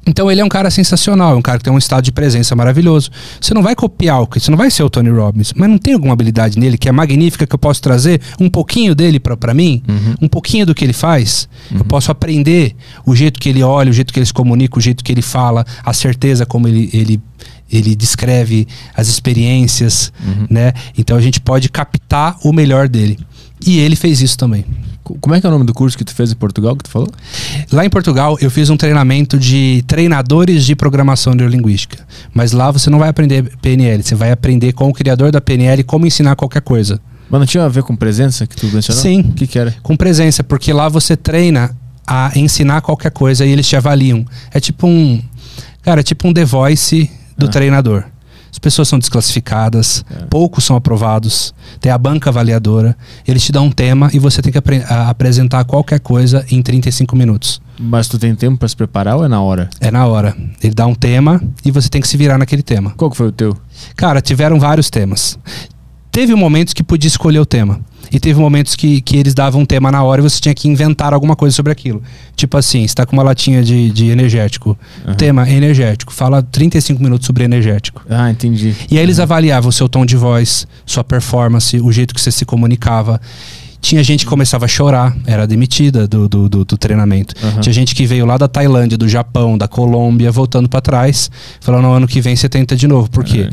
[SPEAKER 3] então ele é um cara sensacional, é um cara que tem um estado de presença maravilhoso. Você não vai copiar o que, você não vai ser o Tony Robbins, mas não tem alguma habilidade nele que é magnífica que eu posso trazer um pouquinho dele pra pra mim, um pouquinho do que ele faz. Eu posso aprender o jeito que ele olha, o jeito que ele se comunica, o jeito que ele fala, a certeza como ele, ele ele descreve as experiências, né? Então a gente pode captar o melhor dele. E ele fez isso também.
[SPEAKER 1] Co- Como é que é o nome do curso que tu fez em Portugal que tu falou?
[SPEAKER 3] Lá em Portugal, eu fiz um treinamento de treinadores de programação neurolinguística. Mas lá você não vai aprender PNL, você vai aprender com o criador da PNL como ensinar qualquer coisa.
[SPEAKER 1] Mas não tinha a ver com presença que tu mencionou?
[SPEAKER 3] Sim.
[SPEAKER 1] O que que era?
[SPEAKER 3] Com presença, porque lá você treina a ensinar qualquer coisa e eles te avaliam. É tipo um. Cara, é tipo um The Voice do
[SPEAKER 1] Ah.
[SPEAKER 3] treinador. As pessoas são desclassificadas,
[SPEAKER 1] É.
[SPEAKER 3] poucos são aprovados, tem a banca avaliadora, eles te dão um tema e você tem que apre- apresentar qualquer coisa em 35 minutos.
[SPEAKER 1] Mas tu tem tempo pra se preparar ou é na hora?
[SPEAKER 3] É na hora. Ele dá um tema e você tem que se virar naquele tema.
[SPEAKER 1] Qual que foi o teu?
[SPEAKER 3] Cara, tiveram vários temas. Teve momentos que podia escolher o tema. E teve momentos que, que eles davam um tema na hora e você tinha que inventar alguma coisa sobre aquilo. Tipo assim, você tá com uma latinha de, de energético.
[SPEAKER 1] Aham.
[SPEAKER 3] Tema energético. Fala 35 minutos sobre energético.
[SPEAKER 1] Ah, entendi.
[SPEAKER 3] E aí eles avaliavam o seu tom de voz, sua performance, o jeito que você se comunicava. Tinha gente que começava a chorar, era demitida do, do, do- do treinamento.
[SPEAKER 1] Aham.
[SPEAKER 3] Tinha gente que veio lá da Tailândia, do Japão, da Colômbia, voltando para trás, falando: no ano que vem você tenta de novo. Por quê?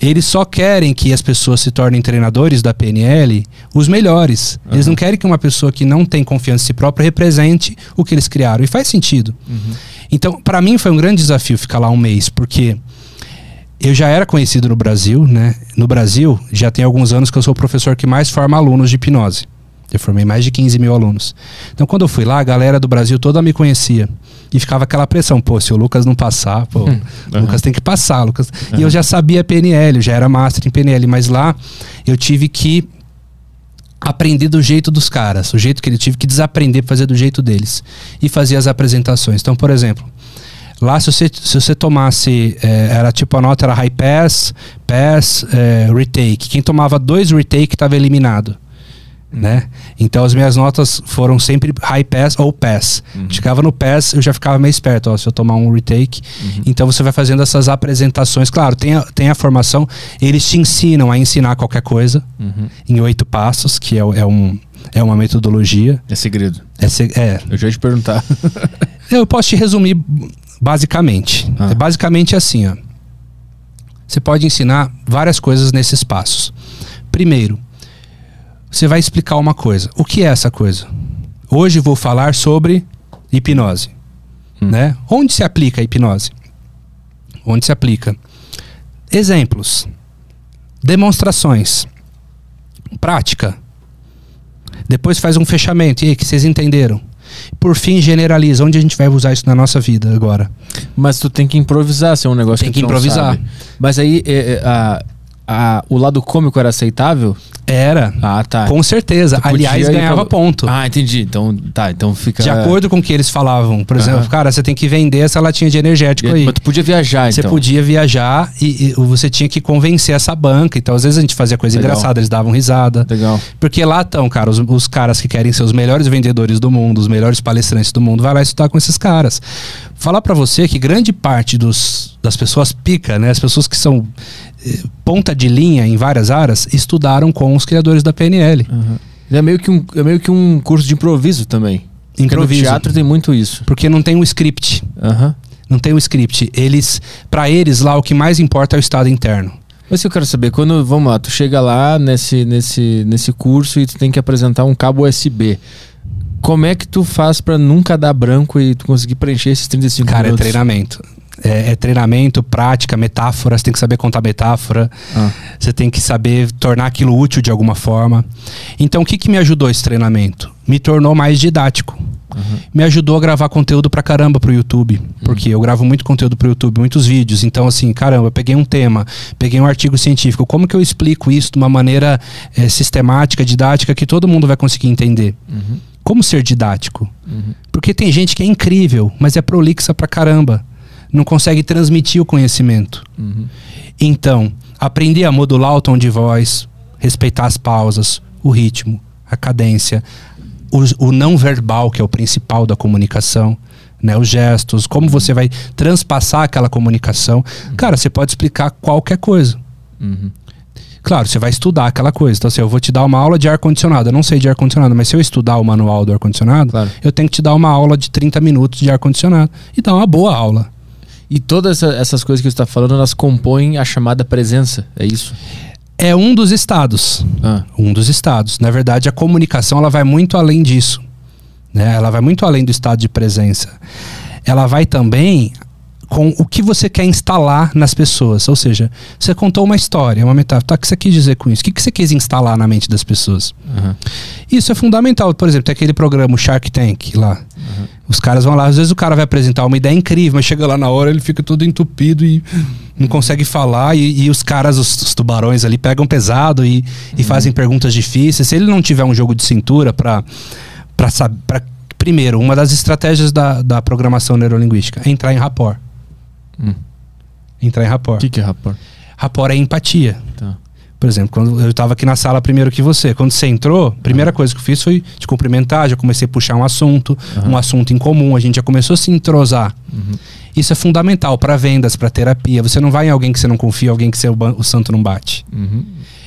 [SPEAKER 3] Eles só querem que as pessoas se tornem treinadores da PNL os melhores. Eles não querem que uma pessoa que não tem confiança em si própria represente o que eles criaram. E faz sentido. Então, para mim foi um grande desafio ficar lá um mês, porque eu já era conhecido no Brasil, né? No Brasil, já tem alguns anos que eu sou o professor que mais forma alunos de hipnose. Eu formei mais de 15 mil alunos. Então, quando eu fui lá, a galera do Brasil toda me conhecia. E ficava aquela pressão, pô, se o Lucas não passar, pô, o
[SPEAKER 1] aham.
[SPEAKER 3] Lucas tem que passar, Lucas. E eu já sabia PNL, eu já era master em PNL, mas lá eu tive que aprender do jeito dos caras, o jeito que ele tive que desaprender pra fazer do jeito deles e fazer as apresentações. Então, por exemplo, lá se você, se você tomasse, é, era tipo a nota era high pass, pass, é, retake. Quem tomava dois retake estava eliminado. Né? Então as minhas notas foram sempre high pass ou pass. Chegava no pass, eu já ficava meio esperto, ó, se eu tomar um retake. Então você vai fazendo essas apresentações. Claro, tem a, tem a formação, eles te ensinam a ensinar qualquer coisa em oito passos, que é, é um, é uma metodologia.
[SPEAKER 1] É segredo.
[SPEAKER 3] É, se- é,
[SPEAKER 1] Eu já ia te perguntar.
[SPEAKER 3] eu posso te resumir basicamente.
[SPEAKER 1] Ah.
[SPEAKER 3] É basicamente assim, ó. Você pode ensinar várias coisas nesses passos. Primeiro, você vai explicar uma coisa. O que é essa coisa? Hoje vou falar sobre hipnose, né? Onde se aplica a hipnose? Onde se aplica? Exemplos. Demonstrações. Prática. Depois faz um fechamento. E aí, que vocês entenderam? Por fim, generaliza. Onde a gente vai usar isso na nossa vida agora?
[SPEAKER 1] Mas tu tem que improvisar, se é um negócio
[SPEAKER 3] Tem
[SPEAKER 1] que,
[SPEAKER 3] que
[SPEAKER 1] tu
[SPEAKER 3] improvisar.
[SPEAKER 1] Mas aí é, é, a, a, o lado cômico era aceitável?
[SPEAKER 3] Era.
[SPEAKER 1] Ah, tá.
[SPEAKER 3] Com certeza. Aliás, ganhava
[SPEAKER 1] pra-
[SPEAKER 3] ponto.
[SPEAKER 1] Ah, entendi. Então, tá, então fica.
[SPEAKER 3] De acordo com o que eles falavam. Por exemplo, cara, você tem que vender essa latinha de energético aí.
[SPEAKER 1] Mas tu podia viajar,
[SPEAKER 3] Você
[SPEAKER 1] então.
[SPEAKER 3] podia viajar e, e você tinha que convencer essa banca. Então, às vezes a gente fazia coisa
[SPEAKER 1] Legal.
[SPEAKER 3] engraçada, eles davam risada.
[SPEAKER 1] Legal.
[SPEAKER 3] Porque lá estão, cara, os, os caras que querem ser os melhores vendedores do mundo, os melhores palestrantes do mundo, vai lá estudar com esses caras. Falar pra você que grande parte dos, das pessoas pica, né? As pessoas que são ponta de linha em várias áreas, estudaram com os criadores da PNL.
[SPEAKER 1] É meio que um, é meio que um curso de improviso também. Porque
[SPEAKER 3] Improviso.
[SPEAKER 1] No teatro tem muito isso.
[SPEAKER 3] Porque não tem um script.
[SPEAKER 1] Aham.
[SPEAKER 3] Não tem um script. Eles, para eles lá, o que mais importa é o estado interno.
[SPEAKER 1] Mas eu quero saber, quando, vamos lá, tu chega lá nesse, nesse, nesse curso e tu tem que apresentar um cabo USB. Como é que tu faz pra nunca dar branco e tu conseguir preencher esses 35
[SPEAKER 3] Cara, é
[SPEAKER 1] minutos?
[SPEAKER 3] treinamento. É, é treinamento, prática, metáfora. Você tem que saber contar metáfora.
[SPEAKER 1] Ah.
[SPEAKER 3] Você tem que saber tornar aquilo útil de alguma forma. Então, o que, que me ajudou esse treinamento? Me tornou mais didático. Me ajudou a gravar conteúdo pra caramba pro YouTube. Porque eu gravo muito conteúdo pro YouTube, muitos vídeos. Então, assim, caramba, eu peguei um tema, peguei um artigo científico. Como que eu explico isso de uma maneira eh, sistemática, didática, que todo mundo vai conseguir entender? Como ser didático? Porque tem gente que é incrível, mas é prolixa pra caramba. Não consegue transmitir o conhecimento. Então, aprender a modular o tom de voz, respeitar as pausas, o ritmo, a cadência, o, o não verbal, que é o principal da comunicação, né? Os gestos, como você vai transpassar aquela comunicação. Cara, você pode explicar qualquer coisa.
[SPEAKER 1] Uhum.
[SPEAKER 3] Claro, você vai estudar aquela coisa. Então, assim, eu vou te dar uma aula de ar-condicionado. Eu não sei de ar-condicionado, mas se eu estudar o manual do ar-condicionado,
[SPEAKER 1] Claro.
[SPEAKER 3] eu tenho que te dar uma aula de 30 minutos de ar-condicionado. E dar uma boa aula.
[SPEAKER 1] E todas essa- essas coisas que você está falando, elas compõem a chamada presença, é isso?
[SPEAKER 3] É um dos estados.
[SPEAKER 1] Ah,
[SPEAKER 3] Um dos estados. Na verdade, a comunicação ela vai muito além disso. Né? Ela vai muito além do estado de presença. Ela vai também com o que você quer instalar nas pessoas. Ou seja, você contou uma história, uma metáfora. Tá, o que você quis dizer com isso? O que você quis instalar na mente das pessoas?
[SPEAKER 1] aham.
[SPEAKER 3] Isso é fundamental. Por exemplo, tem aquele programa o Shark Tank lá. Os caras vão lá, às vezes o cara vai apresentar uma ideia incrível, mas chega lá na hora ele fica todo entupido e não consegue falar. E, e os caras, os, os tubarões ali, pegam pesado e, e fazem perguntas difíceis. Se ele não tiver um jogo de cintura para saber. Primeiro, uma das estratégias da, da programação neurolinguística é entrar em rapport.
[SPEAKER 1] Hum.
[SPEAKER 3] Entrar em
[SPEAKER 1] O
[SPEAKER 3] rapport.
[SPEAKER 1] que, que é rapport?
[SPEAKER 3] Rapport é empatia.
[SPEAKER 1] Tá.
[SPEAKER 3] Por exemplo, quando eu estava aqui na sala primeiro que você, quando você entrou, a primeira coisa que eu fiz foi te cumprimentar, já comecei a puxar um assunto, um assunto em comum, a gente já começou a se entrosar. Isso é fundamental para vendas, para terapia. Você não vai em alguém que você não confia, alguém que você, o, santo não bate.
[SPEAKER 1] Uhum.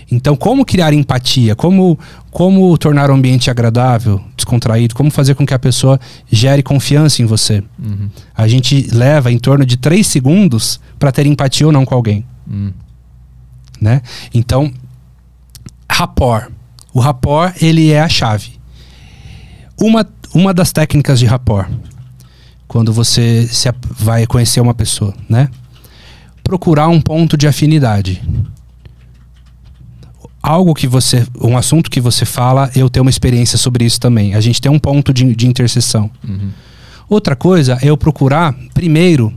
[SPEAKER 3] Então, como criar empatia? Como, como tornar o ambiente agradável, descontraído? Como fazer com que a pessoa gere confiança em você?
[SPEAKER 1] Uhum.
[SPEAKER 3] A gente leva em torno de três segundos para ter empatia ou não com alguém
[SPEAKER 1] Uhum.
[SPEAKER 3] Né? Então, rapport. O rapport, ele é a chave. Uma, uma das técnicas de rapport, quando você se vai conhecer uma pessoa, né? Procurar um ponto de afinidade. Algo que você, um assunto que você fala, eu tenho uma experiência sobre isso também. A gente tem um ponto de, de interseção.
[SPEAKER 1] Uhum.
[SPEAKER 3] Outra coisa é eu procurar, primeiro,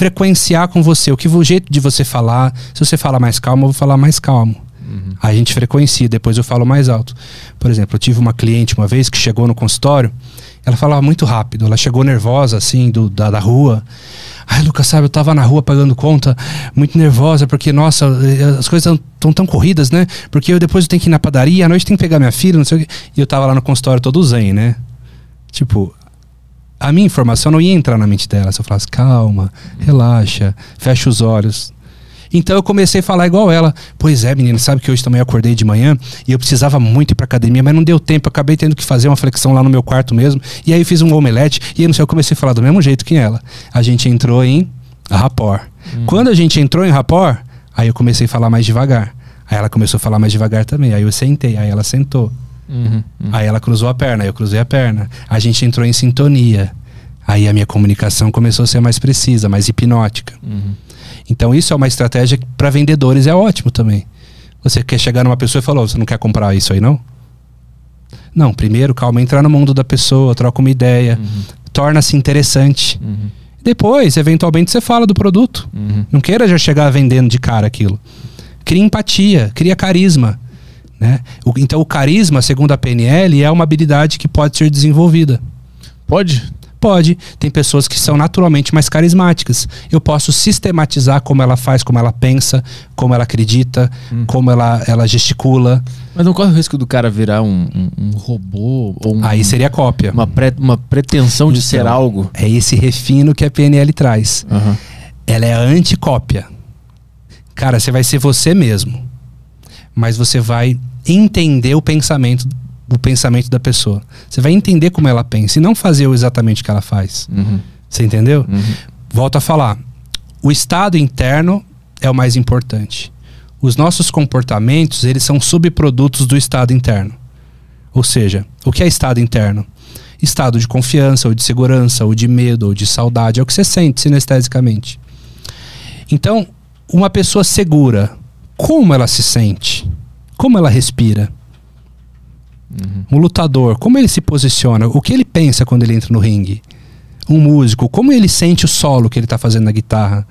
[SPEAKER 3] frequenciar com você. O que o jeito de você falar. Se você fala mais calmo, eu vou falar mais calmo.
[SPEAKER 1] Uhum.
[SPEAKER 3] A gente frequencia, depois eu falo mais alto. Por exemplo, eu tive uma cliente uma vez que chegou no consultório, ela falava muito rápido, ela chegou nervosa, assim, do, da, da rua. Ai, Lucas, sabe, eu tava na rua pagando conta, muito nervosa, porque, nossa, eh, as coisas estão tão corridas, né? Porque eu depois eu tenho que ir na padaria, à noite tem que pegar minha filha, não sei o quê. E eu tava lá no consultório todo zen, né? Tipo, a minha informação não ia entrar na mente dela. Se eu falasse, calma, relaxa, fecha os olhos. Então eu comecei a falar igual ela. Pois é, menina, sabe que hoje também eu acordei de manhã e eu precisava muito ir pra academia, mas não deu tempo. Eu acabei tendo que fazer uma flexão lá no meu quarto mesmo. E aí eu fiz um omelete e eu não sei, eu comecei a falar do mesmo jeito que ela. A gente entrou em rapport. Quando a gente entrou em rapport, aí eu comecei a falar mais devagar. Aí ela começou a falar mais devagar também. Aí eu sentei, aí ela sentou.
[SPEAKER 1] Uhum. Uhum.
[SPEAKER 3] Aí ela cruzou a perna, eu cruzei a perna. A gente entrou em sintonia. Aí a minha comunicação começou a ser mais precisa, mais hipnótica.
[SPEAKER 1] Uhum.
[SPEAKER 3] Então isso é uma estratégia que para vendedores é ótimo também. Você quer chegar numa pessoa e falar, "Ô, você não quer comprar isso aí não? Não, primeiro, calma, entrar no mundo da pessoa, troca uma ideia, torna-se interessante.
[SPEAKER 1] Uhum.
[SPEAKER 3] Depois, eventualmente, você fala do produto.
[SPEAKER 1] Uhum.
[SPEAKER 3] Não queira já chegar vendendo de cara aquilo. Cria empatia, cria carisma. Né? O- então, o carisma, segundo a PNL, é uma habilidade que pode ser desenvolvida.
[SPEAKER 1] Pode?
[SPEAKER 3] Pode. Tem pessoas que são naturalmente mais carismáticas. Eu posso sistematizar como ela faz, como ela pensa, como ela acredita, como ela, ela gesticula.
[SPEAKER 1] Mas não corre o risco do cara virar um, um- um robô ou um-
[SPEAKER 3] Aí seria cópia.
[SPEAKER 1] uma, pre- uma pretensão de ser
[SPEAKER 3] Então,
[SPEAKER 1] algo?
[SPEAKER 3] É esse refino que a PNL traz.
[SPEAKER 1] Aham.
[SPEAKER 3] Ela é anticópia. Cara, você vai ser você mesmo. Mas você vai entender o pensamento o pensamento da pessoa. Você vai entender como ela pensa e não fazer exatamente o que ela faz.
[SPEAKER 1] Uhum.
[SPEAKER 3] Você entendeu?
[SPEAKER 1] Uhum.
[SPEAKER 3] Volto a falar. O estado interno é o mais importante. Os nossos comportamentos, eles são subprodutos do estado interno. Ou seja, o que é estado interno? Estado de confiança, ou de segurança, ou de medo, ou de saudade. É o que você sente sinestesicamente. Então, uma pessoa segura, como ela se sente? Como ela respira? Um lutador, como ele se posiciona? O que ele pensa quando ele entra no ringue? Um músico, como ele sente o solo que ele está fazendo na guitarra?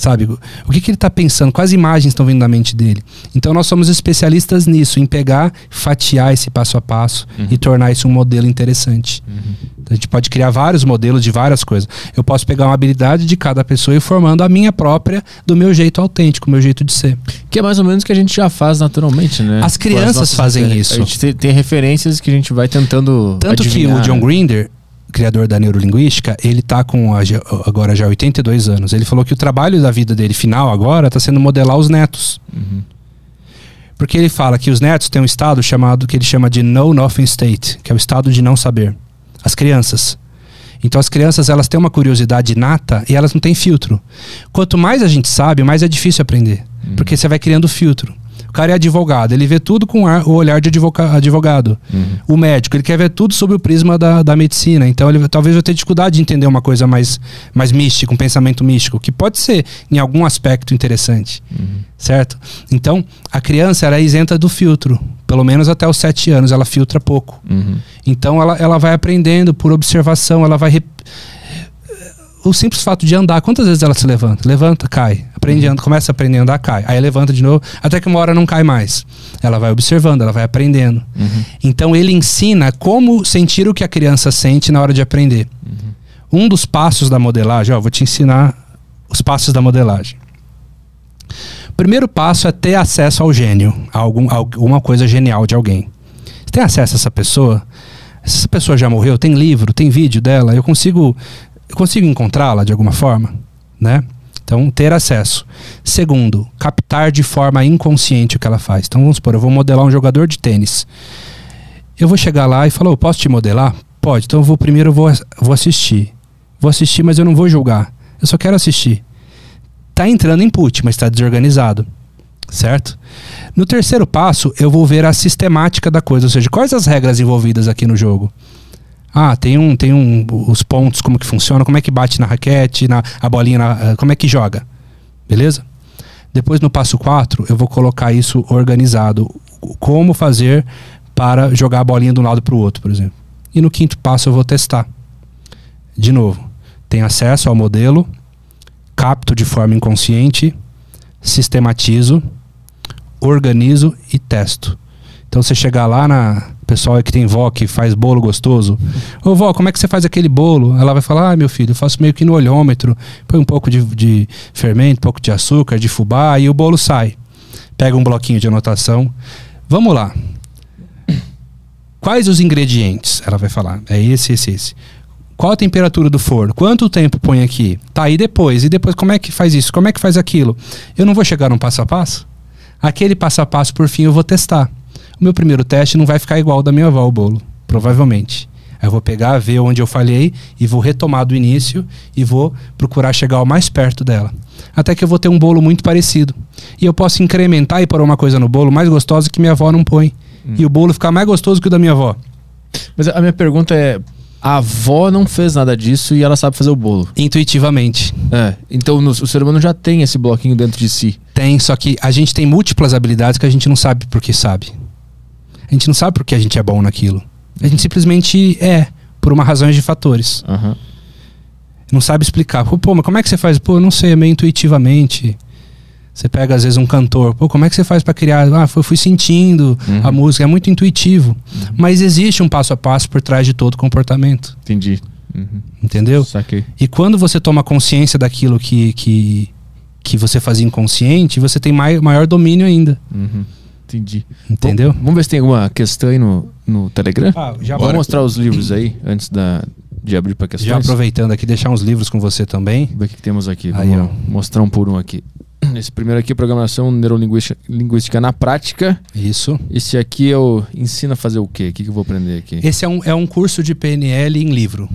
[SPEAKER 3] Sabe? O que, que ele está pensando? Quais imagens estão vindo na mente dele? Então nós somos especialistas nisso, em pegar, fatiar esse passo a passo e tornar isso um modelo interessante. Então, a gente pode criar vários modelos de várias coisas. Eu posso pegar uma habilidade de cada pessoa e formando a minha própria, do meu jeito autêntico, meu jeito de ser.
[SPEAKER 1] Que é mais ou menos o que a gente já faz naturalmente, né?
[SPEAKER 3] As crianças
[SPEAKER 1] nossas
[SPEAKER 3] fazem
[SPEAKER 1] referen-
[SPEAKER 3] isso.
[SPEAKER 1] A gente tem, tem referências que a gente vai tentando.
[SPEAKER 3] Tanto que
[SPEAKER 1] adivinhar,
[SPEAKER 3] o John
[SPEAKER 1] né?
[SPEAKER 3] Grinder, criador da neurolinguística, ele tá com a agora já 82 anos. Ele falou que o trabalho da vida dele final agora está sendo modelar os netos.
[SPEAKER 1] Uhum.
[SPEAKER 3] Porque ele fala que os netos têm um estado chamado que ele chama de know nothing state, que é o estado de não saber. As crianças. Então as crianças elas têm uma curiosidade inata e elas não têm filtro. Quanto mais a gente sabe, mais é difícil aprender, porque você vai criando filtro. O cara é advogado, ele vê tudo com o olhar de advoca- advogado. O médico, ele quer ver tudo sob o prisma da, da medicina. Então ele talvez vai ter dificuldade de entender uma coisa mais, mais mística, um pensamento místico, que pode ser em algum aspecto interessante. Certo? Então, a criança ela é isenta do filtro. Pelo menos até os sete anos, ela filtra pouco.
[SPEAKER 1] Uhum.
[SPEAKER 3] Então ela, ela vai aprendendo por observação, ela vai. rep- O simples fato de andar, quantas vezes ela se levanta? Levanta, cai. Aprende, anda, começa a aprender a andar, cai. Aí levanta de novo, até que uma hora não cai mais. Ela vai observando, ela vai aprendendo. Então ele ensina como sentir o que a criança sente na hora de aprender. Um dos passos da modelagem, ó, vou te ensinar os passos da modelagem. O primeiro passo é ter acesso ao gênio, a algum, a alguma coisa genial de alguém. Você tem acesso a essa pessoa? Essa pessoa já morreu, tem livro, tem vídeo dela, eu consigo, eu consigo encontrá-la de alguma forma, né? Então, ter acesso. Segundo, captar de forma inconsciente o que ela faz. Então, vamos supor, eu vou modelar um jogador de tênis. Eu vou chegar lá e falar, "Ô, posso te modelar? Pode. Então, eu vou primeiro eu vou, vou assistir. Vou assistir, mas eu não vou julgar. Eu só quero assistir. Tá entrando input, mas está desorganizado. Certo? No terceiro passo, eu vou ver a sistemática da coisa, ou seja, quais as regras envolvidas aqui no jogo. Ah, tem um, tem um, os pontos, como que funciona, como é que bate na raquete, na, a bolinha, na- como é que joga. Beleza? Depois no passo 4, eu vou colocar isso organizado. Como fazer para jogar a bolinha de um lado para o outro, por exemplo. E no quinto passo eu vou testar. De novo, tem acesso ao modelo, capto de forma inconsciente, sistematizo, organizo e testo. Então você chegar lá na pessoal que tem vó que faz bolo gostoso. Ô vó, como é que você faz aquele bolo? Ela vai falar: Ah, meu filho, eu faço meio que no olhômetro. Põe um pouco de, de fermento, um pouco de açúcar, de fubá e o bolo sai. Pega um bloquinho de anotação. Vamos lá. Quais os ingredientes? Ela vai falar. É esse, esse, esse. Qual a temperatura do forno? Quanto tempo põe aqui? Tá, e depois? E depois como é que faz isso? Como é que faz aquilo? Eu não vou chegar num passo a passo? Aquele passo a passo, por fim, eu vou testar. O meu primeiro teste não vai ficar igual ao da minha avó, o bolo. Provavelmente. Aí eu vou pegar, ver onde eu falhei e vou retomar do início e vou procurar chegar ao mais perto dela. Até que eu vou ter um bolo muito parecido. E eu posso incrementar e pôr uma coisa no bolo mais gostosa que minha avó não põe. Hum. E o bolo ficar mais gostoso que o da minha avó.
[SPEAKER 1] Mas a minha pergunta é: a avó não fez nada disso e ela sabe fazer o bolo.
[SPEAKER 3] Intuitivamente.
[SPEAKER 1] É. Então no, o ser humano já tem esse bloquinho dentro de si.
[SPEAKER 3] Tem, só que a gente tem múltiplas habilidades que a gente não sabe porque sabe. A gente não sabe porque a gente é bom naquilo. A gente simplesmente é, por uma razão de fatores.
[SPEAKER 1] Uhum.
[SPEAKER 3] Não sabe explicar. Pô, mas como é que você faz? Pô, eu não sei, é meio intuitivamente. Você pega, às vezes, um cantor. Pô, como é que você faz para criar? Ah, eu fui sentindo uhum. a música. É muito intuitivo. Uhum. Mas existe um passo a passo por trás de todo comportamento.
[SPEAKER 1] Entendi.
[SPEAKER 3] Uhum. Entendeu?
[SPEAKER 1] Saquei.
[SPEAKER 3] E quando você toma consciência daquilo que, que, que você fazia inconsciente, você tem mai, maior domínio ainda.
[SPEAKER 1] Uhum. Entendi.
[SPEAKER 3] Entendeu?
[SPEAKER 1] Vamos ver se tem alguma questão aí no, no Telegram.
[SPEAKER 3] Ah, já
[SPEAKER 1] Vamos mostrar os livros aí antes da, de abrir para questões.
[SPEAKER 3] Já aproveitando aqui, deixar uns livros com você também.
[SPEAKER 1] Ver o que, temos aqui.
[SPEAKER 3] Aí,
[SPEAKER 1] Vamos mostrar um por um aqui. Esse primeiro aqui é programação neurolinguística linguística na prática.
[SPEAKER 3] Isso.
[SPEAKER 1] Esse aqui eu ensino a fazer o quê? O que, que eu vou aprender aqui?
[SPEAKER 3] Esse é um, é um curso de PNL em livro.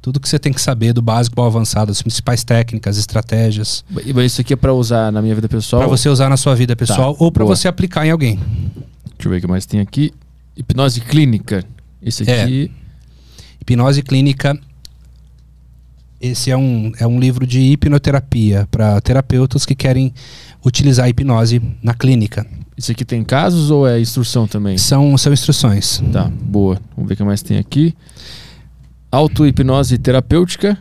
[SPEAKER 3] Tudo que você tem que saber do básico ao avançado, as principais técnicas, estratégias.
[SPEAKER 1] E isso aqui é para usar na minha vida pessoal?
[SPEAKER 3] Para você usar na sua vida pessoal tá, ou para você aplicar em alguém.
[SPEAKER 1] Deixa eu ver o que mais tem aqui. Hipnose clínica. Esse
[SPEAKER 3] é.
[SPEAKER 1] aqui.
[SPEAKER 3] É. Hipnose clínica. Esse é um, é um livro de hipnoterapia para terapeutas que querem utilizar a hipnose na clínica.
[SPEAKER 1] Isso aqui tem casos ou é instrução também?
[SPEAKER 3] São, são instruções.
[SPEAKER 1] Tá, boa. Vamos ver o que mais tem aqui. Auto-hipnose terapêutica.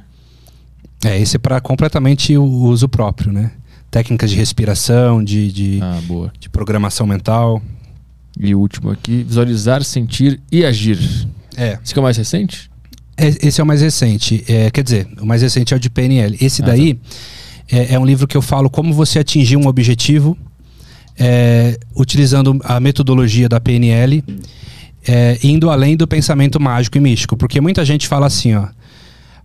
[SPEAKER 3] É, esse é para completamente o uso próprio, né? Técnicas de respiração, de, de,
[SPEAKER 1] ah, boa.
[SPEAKER 3] de programação mental.
[SPEAKER 1] E o último aqui, visualizar, sentir e agir.
[SPEAKER 3] É.
[SPEAKER 1] Esse que é o mais recente?
[SPEAKER 3] É, esse é o mais recente. É, quer dizer, o mais recente é o de PNL. Esse ah, daí tá. é, é, um livro que eu falo como você atingir um objetivo é, utilizando a metodologia da PNL é, indo além do pensamento mágico e místico. Porque muita gente fala assim, ó.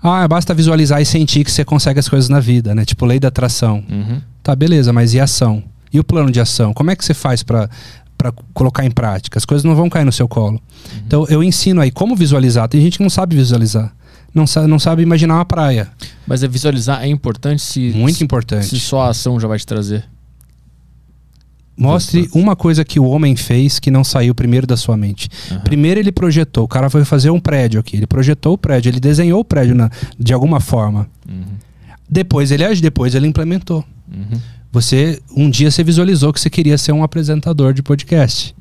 [SPEAKER 3] Ah, basta visualizar e sentir que você consegue as coisas na vida, né? Tipo, lei da atração.
[SPEAKER 1] Uhum.
[SPEAKER 3] Tá, beleza, mas e a ação? E o plano de ação? Como é que você faz para para colocar em prática? As coisas não vão cair no seu colo. Uhum. Então, eu ensino aí como visualizar. Tem gente que não sabe visualizar. Não sabe, não sabe imaginar uma praia.
[SPEAKER 1] Mas é visualizar é importante se.
[SPEAKER 3] Muito importante.
[SPEAKER 1] Se só a ação já vai te trazer.
[SPEAKER 3] Mostre uma coisa que o homem fez que não saiu primeiro da sua mente. Uhum. Primeiro ele projetou, o cara foi fazer um prédio aqui, ele projetou o prédio, ele desenhou o prédio na, de alguma forma.
[SPEAKER 1] Uhum.
[SPEAKER 3] Depois ele depois ele implementou.
[SPEAKER 1] Uhum.
[SPEAKER 3] Você um dia você visualizou que você queria ser um apresentador de podcast.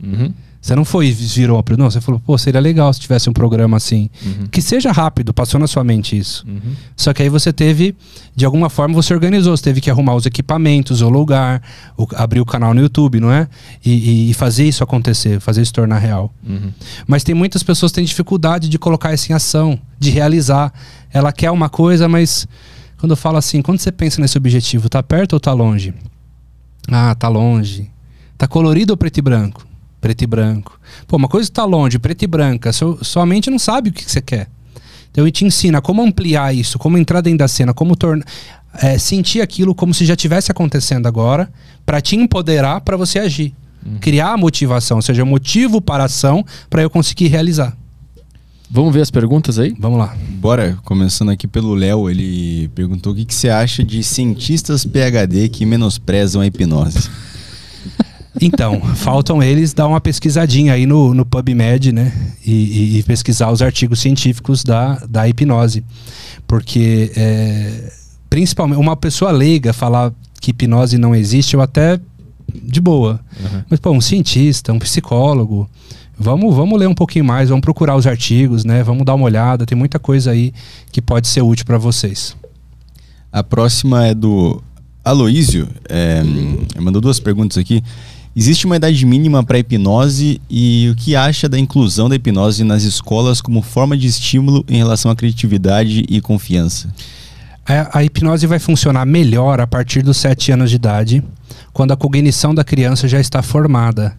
[SPEAKER 3] Você não foi virou não, você falou, pô, seria legal se tivesse um programa assim,
[SPEAKER 1] uhum.
[SPEAKER 3] que seja rápido, passou na sua mente isso.
[SPEAKER 1] Uhum.
[SPEAKER 3] Só que aí você teve, de alguma forma você organizou, você teve que arrumar os equipamentos, o lugar, o, abrir o canal no YouTube, não é? E, e, fazer isso acontecer, fazer isso tornar real.
[SPEAKER 1] Uhum.
[SPEAKER 3] Mas tem muitas pessoas que têm dificuldade de colocar isso em ação, de realizar. Ela quer uma coisa, mas quando eu falo assim, quando você pensa nesse objetivo, tá perto ou tá longe? Ah, tá longe. Tá colorido ou preto e branco? Preto e branco. Pô, uma coisa está longe, preto e branca, sua, sua mente não sabe o que, que você quer. Então ele te ensina como ampliar isso, como entrar dentro da cena, como tornar. É, sentir aquilo como se já tivesse acontecendo agora, para te empoderar para você agir. Uhum. Criar a motivação, ou seja, motivo para a ação para eu conseguir realizar.
[SPEAKER 1] Vamos ver as perguntas aí?
[SPEAKER 3] Vamos lá.
[SPEAKER 2] Bora, começando aqui pelo Léo, ele perguntou o que, que você acha de cientistas PhD que menosprezam a hipnose.
[SPEAKER 3] Então, faltam eles dar uma pesquisadinha aí no, no PubMed, né? E, e, pesquisar os artigos científicos da, da hipnose. Porque, é, principalmente, uma pessoa leiga falar que hipnose não existe, eu até de boa.
[SPEAKER 1] Uhum.
[SPEAKER 3] Mas, pô, um cientista, um psicólogo, vamos, vamos ler um pouquinho mais, vamos procurar os artigos, né? Vamos dar uma olhada, tem muita coisa aí que pode ser útil para vocês.
[SPEAKER 2] A próxima é do Aloísio é, mandou duas perguntas aqui. Existe uma idade mínima para hipnose e o que acha da inclusão da hipnose nas escolas como forma de estímulo em relação à criatividade e confiança?
[SPEAKER 3] A, a hipnose vai funcionar melhor a partir dos 7 anos de idade, quando a cognição da criança já está formada.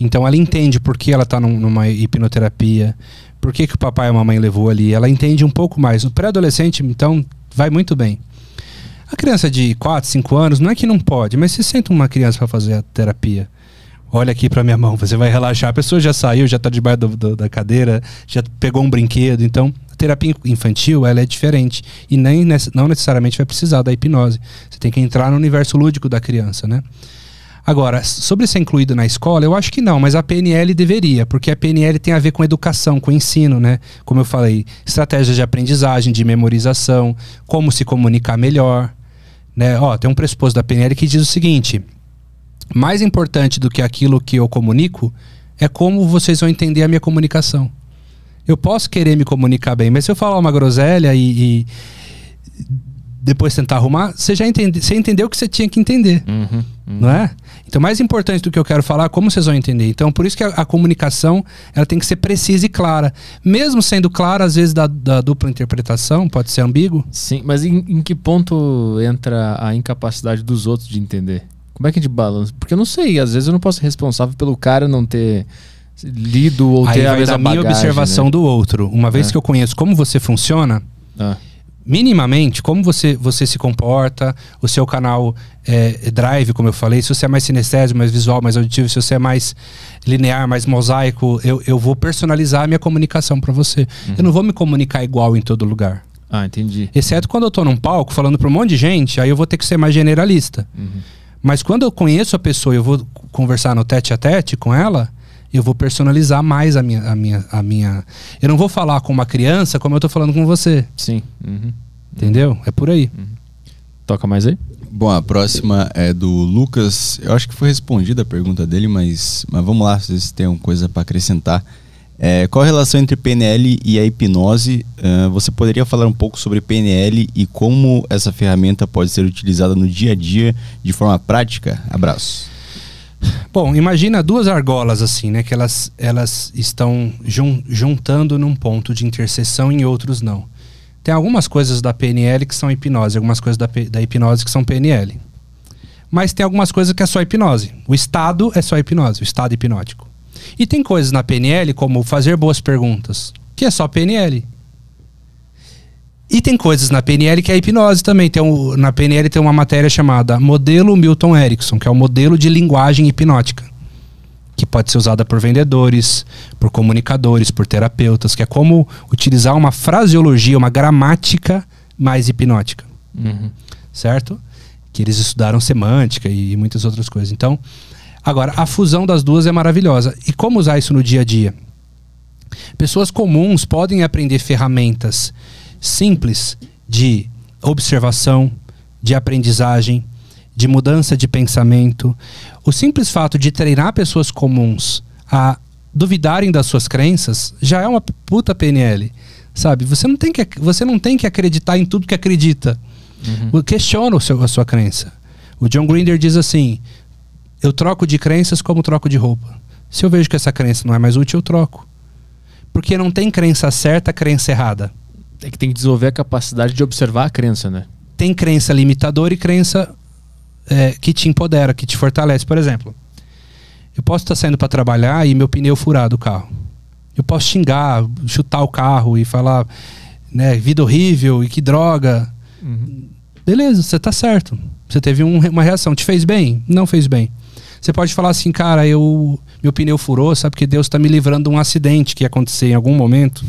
[SPEAKER 3] Então ela entende por que ela está num, numa hipnoterapia, por que, que o papai e a mamãe levou ali. Ela entende um pouco mais. O pré-adolescente, então, vai muito bem. A criança de 4, 5 anos, não é que não pode, mas se senta uma criança para fazer a terapia. Olha aqui para minha mão, você vai relaxar. A pessoa já saiu, já está debaixo do, do, da cadeira, já pegou um brinquedo. Então, a terapia infantil ela é diferente e nem não necessariamente vai precisar da hipnose. Você tem que entrar no universo lúdico da criança, né? Agora, sobre ser incluído na escola, eu acho que não, mas a PNL deveria, porque a PNL tem a ver com educação, com ensino, né? Como eu falei, estratégias de aprendizagem, de memorização, como se comunicar melhor, né? Ó, tem um pressuposto da PNL que diz o seguinte: mais importante do que aquilo que eu comunico é como vocês vão entender a minha comunicação. Eu posso querer me comunicar bem, mas se eu falar uma groselha e, e depois tentar arrumar, você já entende, você entendeu o que você tinha que entender. Uhum, uhum. Não é? Então, mais importante do que eu quero falar, como vocês vão entender. Então, por isso que a, a comunicação ela tem que ser precisa e clara. Mesmo sendo clara, às vezes, da, da dupla interpretação, pode ser ambíguo.
[SPEAKER 1] Sim, mas em, em, que ponto entra a incapacidade dos outros de entender? Como é que a gente balança? Porque eu não sei, às vezes eu não posso ser responsável pelo cara não ter lido ou
[SPEAKER 3] Aí
[SPEAKER 1] ter
[SPEAKER 3] a
[SPEAKER 1] mesma
[SPEAKER 3] da minha
[SPEAKER 1] bagagem,
[SPEAKER 3] observação
[SPEAKER 1] né?
[SPEAKER 3] do outro. Uma vez
[SPEAKER 1] É.
[SPEAKER 3] que eu conheço como você funciona,
[SPEAKER 1] Ah,
[SPEAKER 3] minimamente como você, você se comporta, o seu canal é, drive, como eu falei, se você é mais sinestésico, mais visual, mais auditivo, se você é mais linear, mais mosaico, eu, eu vou personalizar a minha comunicação para você. Eu não vou me comunicar igual em todo lugar.
[SPEAKER 1] ah, entendi.
[SPEAKER 3] Exceto quando eu tô num palco falando para um monte de gente, aí eu vou ter que ser mais generalista. Mas quando eu conheço a pessoa e eu vou conversar no tete a tete com ela, eu vou personalizar mais a minha, a minha, a minha. Eu não vou falar com uma criança como eu tô falando com você.
[SPEAKER 1] Sim. Uhum.
[SPEAKER 3] Entendeu? É por aí.
[SPEAKER 1] Toca mais aí?
[SPEAKER 2] Bom, a próxima é do Lucas. Eu acho que foi respondida a pergunta dele, mas, mas vamos lá, vocês têm alguma coisa para acrescentar. É, qual a relação entre PNL e a hipnose? Ah, você poderia falar um pouco sobre PNL e como essa ferramenta pode ser utilizada no dia a dia de forma prática? Abraço.
[SPEAKER 3] Bom, imagina duas argolas assim, né? Que elas, elas estão jun- juntando num ponto de interseção e em outros não. Tem algumas coisas da PNL que são hipnose, algumas coisas da, da hipnose que são PNL. Mas tem algumas coisas que é só hipnose. O estado é só hipnose, o estado hipnótico. E tem coisas na PNL como fazer boas perguntas, que é só PNL. E tem coisas na PNL que é hipnose também. Tem um, na PNL tem uma matéria chamada Modelo Milton Erickson, que é o modelo de linguagem hipnótica. Que pode ser usada por vendedores, por comunicadores, por terapeutas, que é como utilizar uma fraseologia, uma gramática mais hipnótica.
[SPEAKER 1] Uhum.
[SPEAKER 3] Certo? Que eles estudaram semântica e muitas outras coisas. Então, agora, a fusão das duas é maravilhosa. E como usar isso no dia a dia? Pessoas comuns podem aprender ferramentas simples de observação, de aprendizagem, de mudança de pensamento. O simples fato de treinar pessoas comuns a duvidarem das suas crenças já é uma puta PNL. Sabe? Você não tem que, você não tem que acreditar em tudo que acredita. Questiona o seu, a sua crença. O John Grinder diz assim: Eu troco de crenças como troco de roupa. Se eu vejo que essa crença não é mais útil, eu troco. Porque não tem crença certa, crença errada.
[SPEAKER 1] É que tem que desenvolver a capacidade de observar a crença, né?
[SPEAKER 3] Tem crença limitadora e crença é, que te empodera, que te fortalece. Por exemplo, eu posso estar saindo para trabalhar e meu pneu furar do carro. Eu posso xingar, chutar o carro e falar, né, vida horrível e que droga. Beleza, você tá certo. Você teve um- uma reação. Te fez bem? Não fez bem. Você pode falar assim, cara, eu meu pneu furou, sabe que Deus está me livrando de um acidente que ia acontecer em algum momento.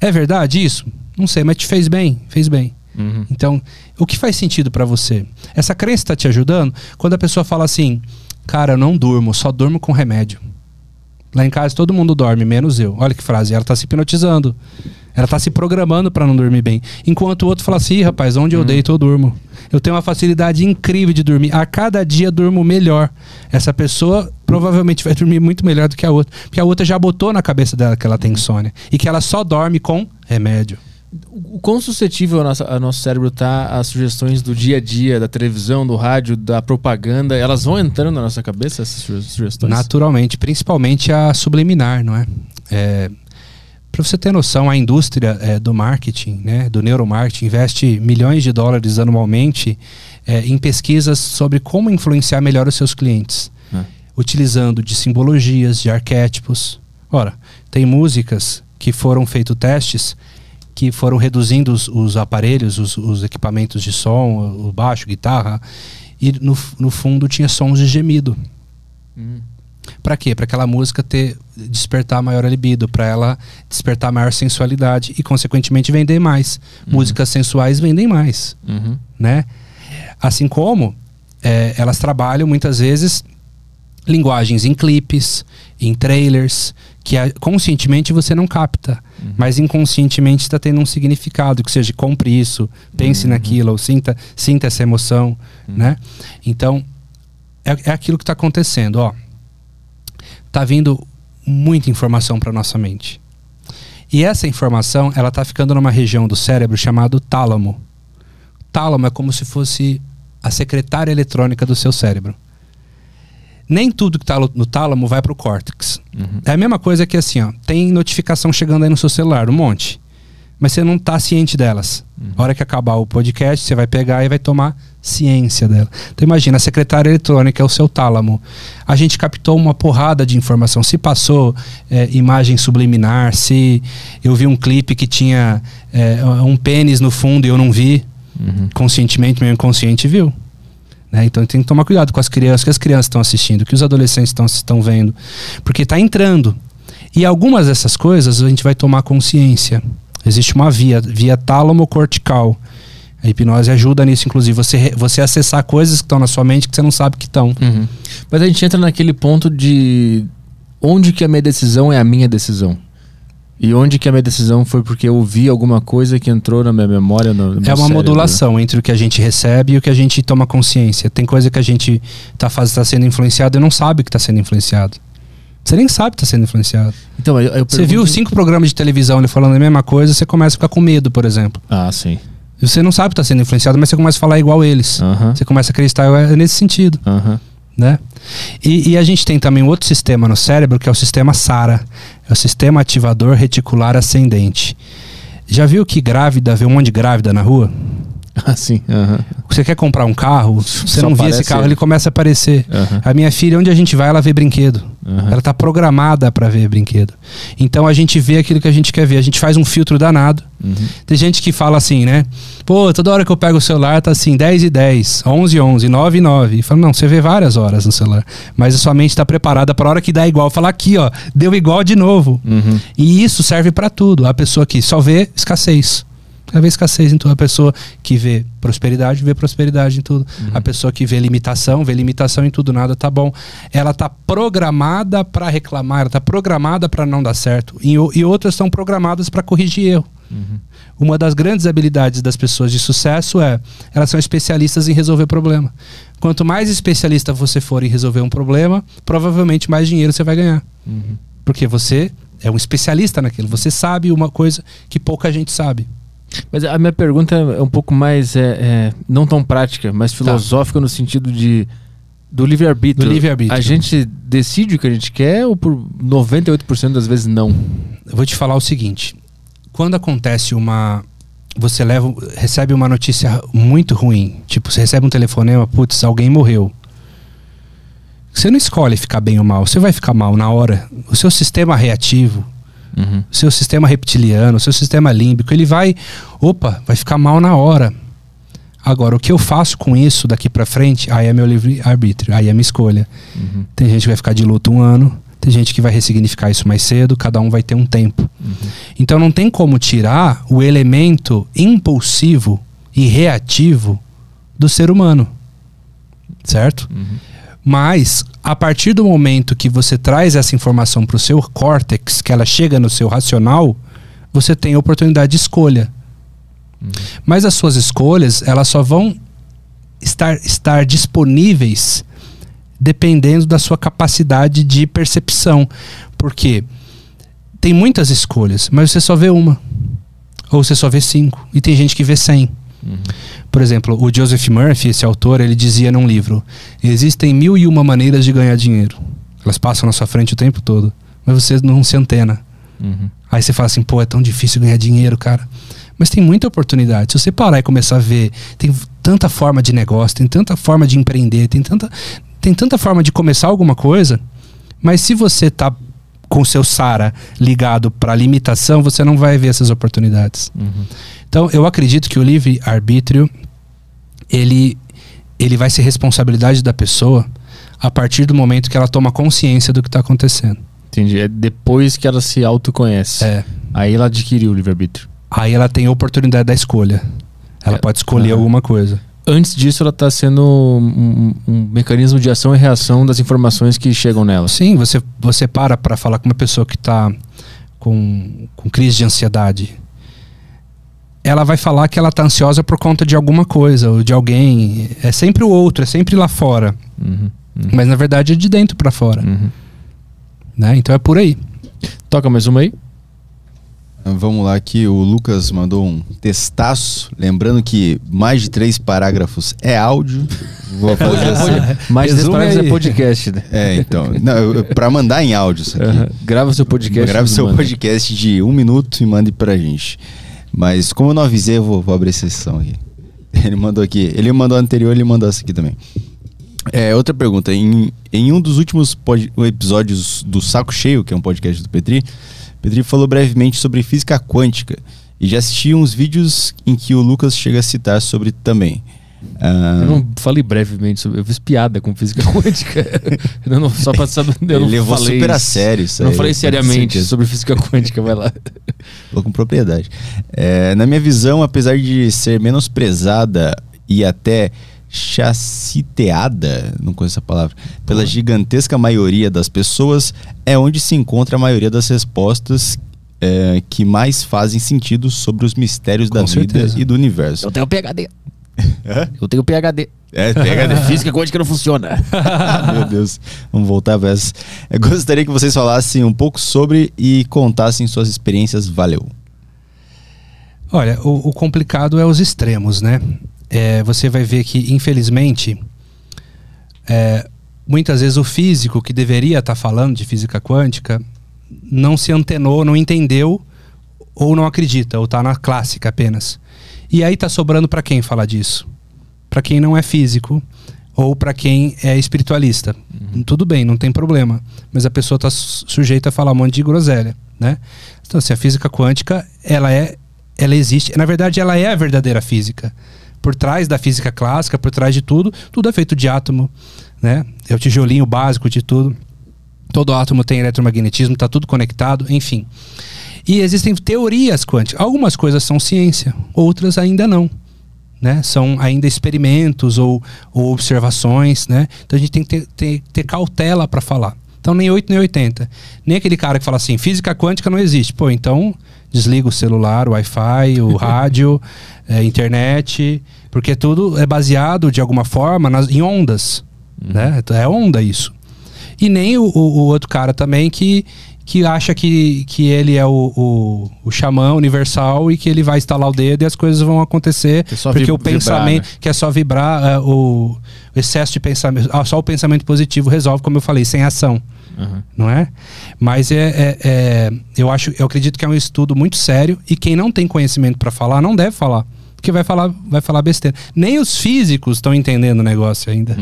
[SPEAKER 3] É verdade isso? Não sei, mas te fez bem? Fez bem.
[SPEAKER 1] Uhum.
[SPEAKER 3] Então, o que faz sentido pra você? Essa crença está te ajudando? Quando a pessoa fala assim, cara, eu não durmo, só durmo com remédio. Lá em casa todo mundo dorme, menos eu. Olha que frase, ela tá se hipnotizando. Ela tá se programando pra não dormir bem. Enquanto o outro fala assim, "Ih, rapaz, onde eu deito eu durmo. Eu tenho uma facilidade incrível de dormir. A cada dia durmo melhor. Essa pessoa provavelmente vai dormir muito melhor do que a outra. Porque a outra já botou na cabeça dela que ela tem insônia. E que ela só dorme com remédio.
[SPEAKER 1] O quão suscetível a nossa, a nosso cérebro tá às sugestões do dia a dia, da televisão, do rádio, da propaganda? Elas vão entrando na nossa cabeça, essas suge- sugestões?
[SPEAKER 3] Naturalmente, principalmente a subliminar, não é? é para você ter noção, a indústria é, do marketing, né, do neuromarketing, investe milhões de dólares anualmente é, em pesquisas sobre como influenciar melhor os seus clientes,
[SPEAKER 1] É.
[SPEAKER 3] utilizando de simbologias, de arquétipos. Ora, tem músicas que foram feitos testes que foram reduzindo os, os aparelhos, os, os equipamentos de som, o baixo, guitarra, e no, no fundo tinha sons de gemido.
[SPEAKER 1] Hum.
[SPEAKER 3] Pra quê? Pra aquela música ter despertar maior libido, pra ela despertar maior sensualidade e consequentemente vender mais. Músicas sensuais vendem mais,
[SPEAKER 1] Uhum.
[SPEAKER 3] né? Assim como é, elas trabalham muitas vezes linguagens em clipes, em trailers, que conscientemente você não capta, mas inconscientemente está tendo um significado, que seja compre isso, pense naquilo, ou sinta, sinta essa emoção, né? Então é, é aquilo que está acontecendo, ó. Tá vindo muita informação para nossa mente. E essa informação, ela tá ficando numa região do cérebro chamado tálamo. Tálamo é como se fosse a secretária eletrônica do seu cérebro. Nem tudo que está no tálamo vai para o córtex. É a mesma coisa que assim, ó, tem notificação chegando aí no seu celular, um monte. Mas você não está ciente delas. A hora que acabar o podcast, você vai pegar e vai tomar ciência dela. Então imagina, a secretária eletrônica é o seu tálamo. A gente captou uma porrada de informação. Se passou é, imagem subliminar, se eu vi um clipe que tinha é, um pênis no fundo e eu não vi, conscientemente, meu inconsciente viu. Né? Então tem que tomar cuidado com as crianças, que as crianças estão assistindo, que os adolescentes estão vendo, porque está entrando. E algumas dessas coisas a gente vai tomar consciência. Existe uma via, via tálamo-cortical. A hipnose ajuda nisso, inclusive, você, você acessar coisas que estão na sua mente que você não sabe que estão.
[SPEAKER 1] Uhum. Mas a gente entra naquele ponto de onde que a minha decisão é a minha decisão. E onde que a minha decisão foi porque eu ouvi alguma coisa que entrou na minha memória. No, no
[SPEAKER 3] É uma
[SPEAKER 1] cérebro.
[SPEAKER 3] modulação entre o que a gente recebe e o que a gente toma consciência. Tem coisa que a gente está tá sendo influenciado e não sabe que está sendo influenciado. Você nem sabe que está sendo influenciado.
[SPEAKER 1] Então, eu, eu
[SPEAKER 3] Você viu cinco programas de televisão ele falando a mesma coisa, você começa a ficar com medo, por exemplo.
[SPEAKER 1] Ah, sim.
[SPEAKER 3] Você não sabe que está sendo influenciado, mas você começa a falar igual eles.
[SPEAKER 1] Aham.
[SPEAKER 3] Você começa a acreditar é nesse sentido,
[SPEAKER 1] Aham.
[SPEAKER 3] né? E, e a gente tem também outro sistema no cérebro que é o sistema SARA, é o sistema ativador reticular ascendente. Já viu que grávida vê um monte de grávida na rua?
[SPEAKER 1] Ah, sim. Aham.
[SPEAKER 3] Você quer comprar um carro, você
[SPEAKER 1] Só
[SPEAKER 3] não vê esse carro,
[SPEAKER 1] ele.
[SPEAKER 3] começa a aparecer.
[SPEAKER 1] Aham.
[SPEAKER 3] A minha filha, onde a gente vai, ela vê brinquedo.
[SPEAKER 1] Aham.
[SPEAKER 3] Ela está programada para ver brinquedo. Então a gente vê aquilo que a gente quer ver. A gente faz um filtro danado.
[SPEAKER 1] Uhum.
[SPEAKER 3] Tem gente que fala assim, né? Pô, toda hora que eu pego o celular tá assim, 10 e 10, 11 e 11, 9 e 9. E fala, não, você vê várias horas no celular. Mas a sua mente está preparada para hora que dá igual. Falar aqui, ó, deu igual de novo.
[SPEAKER 1] Uhum.
[SPEAKER 3] E isso serve para tudo. A pessoa que só vê escassez. Ela vê escassez em tudo. A pessoa que vê prosperidade, vê prosperidade em tudo. A pessoa que vê limitação, vê limitação em tudo. Nada tá bom. Ela tá programada para reclamar, ela tá programada para não dar certo. E, e outras estão programadas para corrigir erro. Uma das grandes habilidades das pessoas de sucesso é elas são especialistas em resolver problema. Quanto mais especialista você for em resolver um problema, provavelmente mais dinheiro você vai ganhar.
[SPEAKER 1] Uhum.
[SPEAKER 3] Porque você é um especialista naquilo. Você sabe uma coisa que pouca gente sabe.
[SPEAKER 1] Mas a minha pergunta é um pouco mais, é, é, não tão prática, mas filosófica no sentido de do livre-arbítrio.
[SPEAKER 3] Do livre-arbítrio.
[SPEAKER 1] A gente decide o que a gente quer ou por 98% das vezes não?
[SPEAKER 3] Eu vou te falar o seguinte: quando acontece uma. Você leva, recebe uma notícia muito ruim, tipo, você recebe um telefonema, putz, alguém morreu. Você não escolhe ficar bem ou mal, você vai ficar mal na hora. O seu sistema reativo,
[SPEAKER 1] Uhum.
[SPEAKER 3] seu sistema reptiliano, seu sistema límbico, ele vai, opa, vai ficar mal na hora. Agora, o que eu faço com isso daqui pra frente, aí é meu livre arbítrio, aí é minha escolha.
[SPEAKER 1] Uhum.
[SPEAKER 3] Tem gente que vai ficar de luto um ano, tem gente que vai ressignificar isso mais cedo, cada um vai ter um tempo. Então não tem como tirar o elemento impulsivo e reativo do ser humano. Certo? Mas a partir do momento que você traz essa informação para o seu córtex, que ela chega no seu racional, você tem a oportunidade de escolha. Mas as suas escolhas, elas só vão estar, estar disponíveis dependendo da sua capacidade de percepção. Porque tem muitas escolhas, mas você só vê uma. Ou você só vê 5. E tem gente que vê 100. Por exemplo, o Joseph Murphy, esse autor, ele dizia num livro: existem mil e uma maneiras de ganhar dinheiro. Elas passam na sua frente o tempo todo, mas você não se antena.
[SPEAKER 1] Uhum.
[SPEAKER 3] Aí você fala assim, pô, é tão difícil ganhar dinheiro, cara. Mas tem muita oportunidade. Se você parar e começar a ver, tem tanta forma de negócio, tem tanta forma de empreender, tem tanta, tem tanta forma de começar alguma coisa. Mas se você tá com o seu Sara ligado para limitação, você não vai ver essas oportunidades.
[SPEAKER 1] Uhum.
[SPEAKER 3] Então, eu acredito que o livre arbítrio ele ele vai ser responsabilidade da pessoa a partir do momento que ela toma consciência do que está acontecendo.
[SPEAKER 1] Entendi. É depois que ela se autoconhece.
[SPEAKER 3] É.
[SPEAKER 1] Aí ela adquiriu o livre-arbítrio.
[SPEAKER 3] Aí ela tem a oportunidade da escolha. Ela
[SPEAKER 1] É.
[SPEAKER 3] pode escolher
[SPEAKER 1] Aham.
[SPEAKER 3] alguma coisa.
[SPEAKER 1] Antes disso, ela está sendo um, um mecanismo de ação e reação das informações que chegam nela.
[SPEAKER 3] Sim, você, você para para falar com uma pessoa que está com, com crise de ansiedade. Ela vai falar que ela está ansiosa por conta de alguma coisa ou de alguém. É sempre o outro, é sempre lá fora.
[SPEAKER 1] Uhum. Uhum.
[SPEAKER 3] Mas na verdade é de dentro para fora.
[SPEAKER 1] Uhum.
[SPEAKER 3] Né? Então é por aí.
[SPEAKER 1] Toca mais uma aí.
[SPEAKER 2] Vamos lá que o Lucas mandou um testaço. Lembrando que mais de três parágrafos é áudio. Vou fazer assim.
[SPEAKER 1] Mais de
[SPEAKER 3] Resume
[SPEAKER 1] parágrafos é podcast, né?
[SPEAKER 2] É, então. Pra mandar em áudio isso aqui.
[SPEAKER 1] Grava seu podcast.
[SPEAKER 2] Grave
[SPEAKER 1] e
[SPEAKER 2] seu
[SPEAKER 1] manda.
[SPEAKER 2] podcast de um minuto e mande pra gente. Mas como eu não avisei, eu vou, vou abrir essa sessão aqui. Ele mandou aqui. Ele mandou anterior, ele mandou essa aqui também. É, outra pergunta. Em, em um dos últimos episódios do Saco Cheio, que é um podcast do Petri, Petri falou brevemente sobre física quântica. E já assisti uns vídeos em que o Lucas chega a citar sobre também. Ah,
[SPEAKER 1] Eu não falei brevemente sobre. Eu fiz piada com física quântica. eu não, só pra saber. Eu
[SPEAKER 2] ele
[SPEAKER 1] não
[SPEAKER 2] levou
[SPEAKER 1] falei
[SPEAKER 2] super a sério isso
[SPEAKER 1] Eu não
[SPEAKER 2] aí,
[SPEAKER 1] falei
[SPEAKER 2] eu
[SPEAKER 1] seriamente sobre física quântica, vai lá.
[SPEAKER 2] Falou com propriedade. É, na minha visão, apesar de ser menosprezada e até chaciteada, não conheço essa palavra, pela gigantesca maioria das pessoas, é onde se encontra a maioria das respostas é, que mais fazem sentido sobre os mistérios da
[SPEAKER 3] Com certeza.
[SPEAKER 2] vida e do universo.
[SPEAKER 1] tenho PHD.
[SPEAKER 2] Hã?
[SPEAKER 1] Eu tenho PHD.
[SPEAKER 2] É, pega
[SPEAKER 1] Física quântica não funciona.
[SPEAKER 2] Meu Deus, vamos voltar para essa. Eu gostaria que vocês falassem um pouco sobre e contassem suas experiências. Valeu.
[SPEAKER 3] Olha, o, o complicado é os extremos, né? É, você vai ver que, infelizmente, é, muitas vezes o físico que deveria estar falando de física quântica não se antenou, não entendeu ou não acredita, ou está na clássica apenas. E aí tá sobrando para quem falar disso? Para quem não é físico ou para quem é espiritualista. Tudo bem, não tem problema, mas a pessoa está sujeita a falar um monte de groselha, né? Então, assim, a física quântica, ela é ela existe, na verdade ela é a verdadeira física. Por trás da física clássica, por trás de tudo, tudo é feito de átomo, né? É o tijolinho básico de tudo. Todo átomo tem eletromagnetismo, está tudo conectado, enfim. E existem teorias quânticas. Algumas coisas são ciência, outras ainda não. Né? São ainda experimentos ou, ou observações. Né? Então a gente tem que ter, ter, ter cautela para falar. Então nem 8 nem 80. Nem aquele cara que fala assim, física quântica não existe. Pô, então desliga o celular, o Wi-Fi, o rádio, é, internet, porque tudo é baseado de alguma forma nas, em ondas. Né? É onda isso. E nem o, o, o outro cara também que, que acha que, que ele é o, o, o xamã universal e que ele vai instalar o dedo e as coisas vão acontecer.
[SPEAKER 1] É
[SPEAKER 3] porque o pensamento,
[SPEAKER 1] vibrar, né?
[SPEAKER 3] que é só vibrar, é, o, o excesso de pensamento, ah, só o pensamento positivo resolve, como eu falei, sem ação
[SPEAKER 1] Uhum.
[SPEAKER 3] não é? Mas é, é- é- eu acho, eu acredito que é um estudo muito sério e quem não tem conhecimento para falar não deve falar, porque vai falar, vai falar besteira. Nem os físicos estão entendendo o negócio ainda,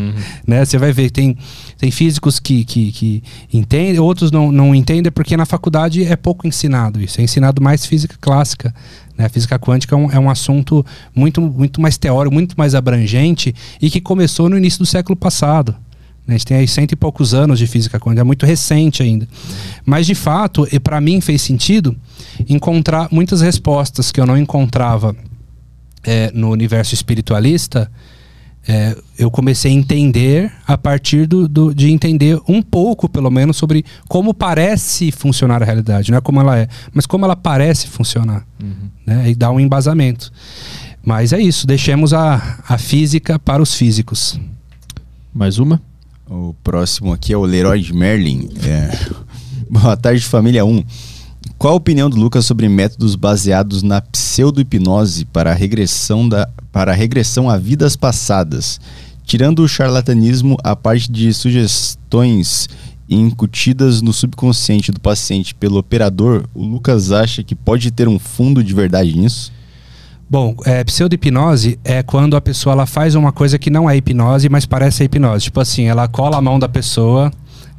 [SPEAKER 3] né? Você vai ver tem tem físicos que, que, que entendem, outros não, não entendem porque na faculdade é pouco ensinado isso, é ensinado mais física clássica. Né? A física quântica é um, é um assunto muito, muito mais teórico, muito mais abrangente e que começou no início do século passado. né? A gente tem aí cento e poucos anos de física quântica, é muito recente ainda. Mas, de fato, e para mim fez sentido encontrar muitas respostas que eu não encontrava é, no universo espiritualista. é, eu comecei a entender a partir do, do- de entender um pouco, pelo menos, sobre como parece funcionar a realidade. Não é como ela é, mas como ela parece funcionar. Né? E dar um embasamento. Mas é isso, deixemos a, a física para os físicos.
[SPEAKER 1] Mais uma?
[SPEAKER 2] O próximo aqui é o Leroy Merlin. É. Boa tarde, família 1. Qual a opinião do Lucas sobre métodos baseados na pseudo-hipnose para a regressão, da, para a regressão a vidas passadas? Tirando o charlatanismo, a parte de sugestões incutidas no subconsciente do paciente pelo operador, o Lucas acha que pode ter um fundo de verdade nisso?
[SPEAKER 3] Bom, é, pseudo-hipnose é quando a pessoa ela faz uma coisa que não é hipnose, mas parece hipnose. Tipo assim, ela cola a mão da pessoa,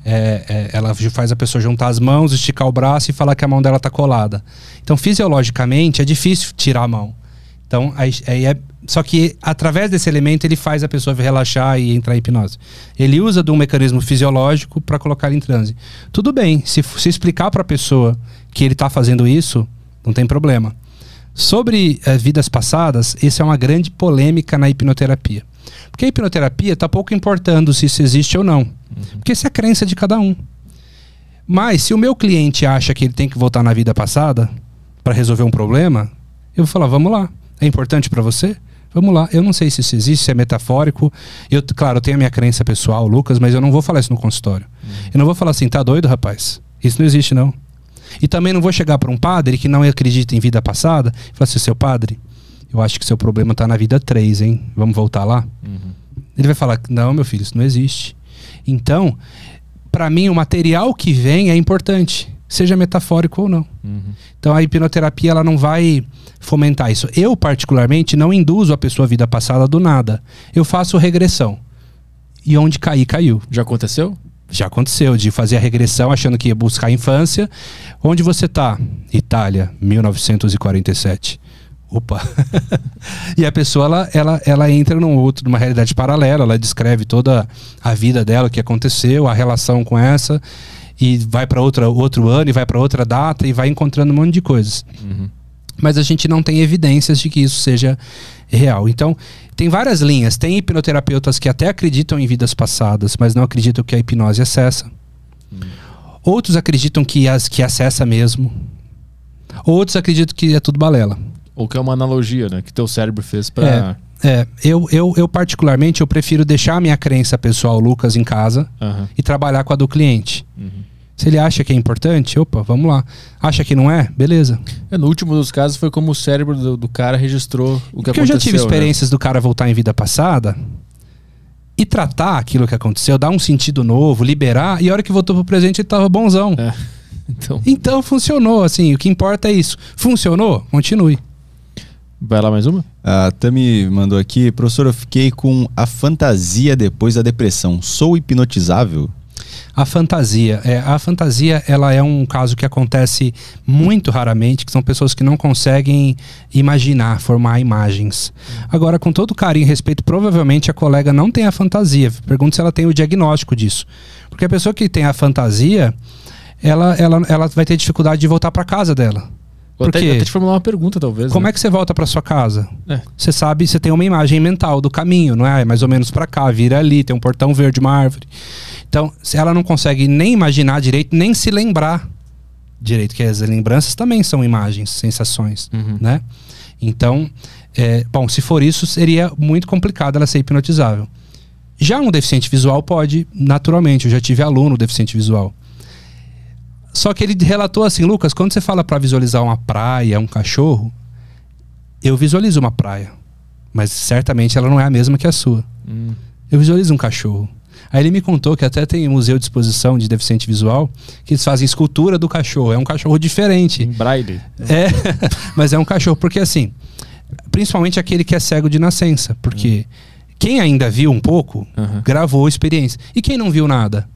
[SPEAKER 3] é, é, ela faz a pessoa juntar as mãos, esticar o braço e falar que a mão dela está colada. Então, fisiologicamente, é difícil tirar a mão. Então, aí, aí é, só que através desse elemento ele faz a pessoa relaxar e entrar em hipnose. Ele usa de um mecanismo fisiológico para colocar em transe. Tudo bem, se, se explicar para a pessoa que ele está fazendo isso, não tem problema. Sobre eh, vidas passadas, isso é uma grande polêmica na hipnoterapia. Porque a hipnoterapia está pouco importando se isso existe ou não. Uhum. Porque isso é a crença de cada um. Mas se o meu cliente acha que ele tem que voltar na vida passada para resolver um problema, eu vou falar, vamos lá. É importante para você? Vamos lá. Eu não sei se isso existe, se é metafórico. Eu, claro, eu tenho a minha crença pessoal, Lucas, mas eu não vou falar isso no consultório. Uhum. Eu não vou falar assim, tá doido, rapaz? Isso não existe, não. E também não vou chegar para um padre que não acredita em vida passada e falar assim, seu padre, eu acho que seu problema está na vida 3, hein? Vamos voltar lá? Uhum. Ele vai falar, não, meu filho, isso não existe. Então, para mim, o material que vem é importante, seja metafórico ou não. Uhum. Então, a hipnoterapia ela não vai fomentar isso. Eu, particularmente, não induzo a pessoa à vida passada do nada. Eu faço regressão. E onde cair, caiu.
[SPEAKER 1] Já aconteceu?
[SPEAKER 3] Já aconteceu, de fazer a regressão achando que ia buscar a infância. Onde você está? Itália, 1947. Opa! e a pessoa ela, ela, ela entra num outro, numa realidade paralela, ela descreve toda a vida dela, o que aconteceu, a relação com essa, e vai para outro ano, e vai para outra data, e vai encontrando um monte de coisas. Uhum. Mas a gente não tem evidências de que isso seja real. Então, tem várias linhas. Tem hipnoterapeutas que até acreditam em vidas passadas, mas não acreditam que a hipnose acessa. Hum. Outros acreditam que, as, que acessa mesmo. Outros acreditam que é tudo balela.
[SPEAKER 1] Ou que é uma analogia, né? Que teu cérebro fez para.
[SPEAKER 3] É, é. Eu, eu, eu, particularmente, eu prefiro deixar a minha crença pessoal, Lucas, em casa uhum. e trabalhar com a do cliente. Uhum. Se ele acha que é importante, opa, vamos lá. Acha que não é? Beleza.
[SPEAKER 1] É, no último dos casos foi como o cérebro do, do cara registrou o que Porque aconteceu.
[SPEAKER 3] eu já tive né? experiências né? do cara voltar em vida passada e tratar aquilo que aconteceu, dar um sentido novo, liberar, e a hora que voltou pro presente ele tava bonzão. É. Então. então funcionou, assim, o que importa é isso. Funcionou? Continue.
[SPEAKER 1] Vai lá mais uma?
[SPEAKER 2] A Tami mandou aqui, professor, eu fiquei com a fantasia depois da depressão. Sou hipnotizável?
[SPEAKER 3] A fantasia. É, a fantasia ela é um caso que acontece muito raramente, que são pessoas que não conseguem imaginar, formar imagens. Agora, com todo carinho e respeito, provavelmente a colega não tem a fantasia. Pergunto se ela tem o diagnóstico disso. Porque a pessoa que tem a fantasia, ela, ela, ela vai ter dificuldade de voltar para casa dela.
[SPEAKER 1] Vou Porque, até, até te formular uma pergunta, talvez.
[SPEAKER 3] Como né? é que você volta para sua casa? É. Você sabe, você tem uma imagem mental do caminho, não é? é mais ou menos para cá, vira ali, tem um portão verde, uma árvore. Então, se ela não consegue nem imaginar direito, nem se lembrar direito, que as lembranças também são imagens, sensações, uhum. né? Então, é, bom, se for isso, seria muito complicado ela ser hipnotizável. Já um deficiente visual pode, naturalmente. Eu já tive aluno deficiente visual. Só que ele relatou assim, Lucas, quando você fala para visualizar uma praia, um cachorro, eu visualizo uma praia, mas certamente ela não é a mesma que a sua. Hum. Eu visualizo um cachorro. Aí ele me contou que até tem museu de exposição de deficiente visual que eles fazem escultura do cachorro. É um cachorro diferente. Em
[SPEAKER 1] braille.
[SPEAKER 3] É, mas é um cachorro porque assim, principalmente aquele que é cego de nascença, porque hum. quem ainda viu um pouco uhum. gravou a experiência e quem não viu nada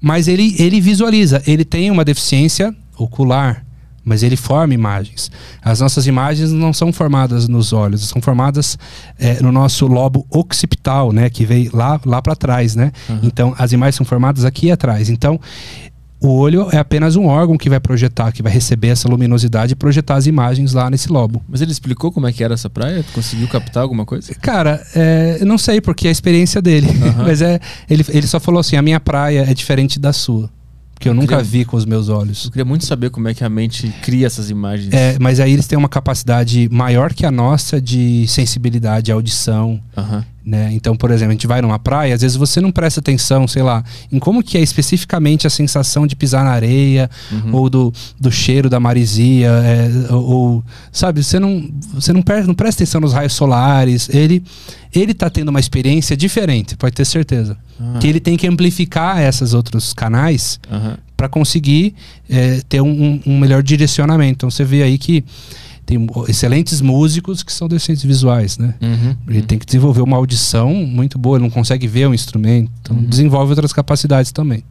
[SPEAKER 3] mas ele, ele visualiza, ele tem uma deficiência ocular, mas ele forma imagens. As nossas imagens não são formadas nos olhos, são formadas é, no nosso lobo occipital, né, que veio lá, lá para trás, né? Uhum. Então as imagens são formadas aqui atrás. Então o olho é apenas um órgão que vai projetar, que vai receber essa luminosidade e projetar as imagens lá nesse lobo.
[SPEAKER 1] Mas ele explicou como é que era essa praia? conseguiu captar alguma coisa?
[SPEAKER 3] Cara, é, eu não sei porque é a experiência dele. Uhum. Mas é, ele, ele só falou assim: a minha praia é diferente da sua. Porque eu, eu nunca queria, vi com os meus olhos.
[SPEAKER 1] Eu queria muito saber como é que a mente cria essas imagens.
[SPEAKER 3] É, mas aí eles têm uma capacidade maior que a nossa de sensibilidade, audição. Uhum Né? Então, por exemplo, a gente vai numa praia, às vezes você não presta atenção, sei lá, em como que é especificamente a sensação de pisar na areia,
[SPEAKER 1] Uhum.
[SPEAKER 3] ou do, do cheiro da marisia, é, ou, ou, sabe, você não, você não, presta, não presta atenção nos raios solares. Ele, ele tá tendo uma experiência diferente, pode ter certeza.
[SPEAKER 1] Ah.
[SPEAKER 3] Que ele tem que amplificar esses outros canais
[SPEAKER 1] Aham.
[SPEAKER 3] para conseguir é, ter um, um- um melhor direcionamento. Então você vê aí que tem excelentes músicos que são deficientes visuais, né?
[SPEAKER 1] Uhum.
[SPEAKER 3] Ele tem que desenvolver uma audição muito boa, ele não consegue ver o instrumento, então
[SPEAKER 1] Uhum.
[SPEAKER 3] desenvolve outras capacidades também.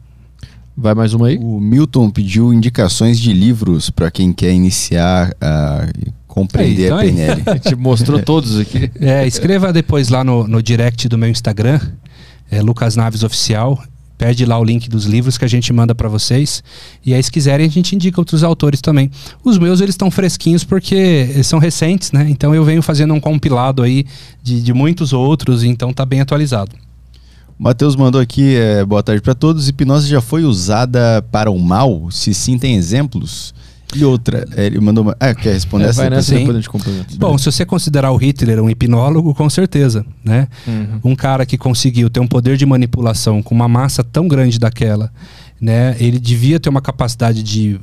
[SPEAKER 1] Vai mais uma aí?
[SPEAKER 2] O Milton pediu indicações de livros para quem quer iniciar a compreender
[SPEAKER 3] Aí, então
[SPEAKER 2] a
[SPEAKER 3] aí.
[SPEAKER 2] PNL.
[SPEAKER 1] A gente mostrou todos aqui.
[SPEAKER 3] É, escreva depois lá no, no direct do meu Instagram, é Lucas Naves Oficial. Pede lá o link dos livros que a gente manda para vocês. E aí, se quiserem, a gente indica outros autores também. Os meus, eles estão fresquinhos porque são recentes, né? Então eu venho fazendo um compilado aí de, de muitos outros, então tá bem atualizado.
[SPEAKER 2] Matheus mandou aqui, é, boa tarde para todos. Hipnose já foi usada para o mal? Se sim, tem exemplos? E outra, é, ele mandou uma... Ah, quer responder
[SPEAKER 1] É,
[SPEAKER 2] essa?
[SPEAKER 1] vai
[SPEAKER 2] depois?
[SPEAKER 1] nessa depois a gente complementa.
[SPEAKER 3] Bom, se você considerar o Hitler um hipnólogo, com certeza, né?
[SPEAKER 1] Uhum.
[SPEAKER 3] um cara que conseguiu ter um poder de manipulação com uma massa tão grande daquela, né? Ele devia ter uma capacidade de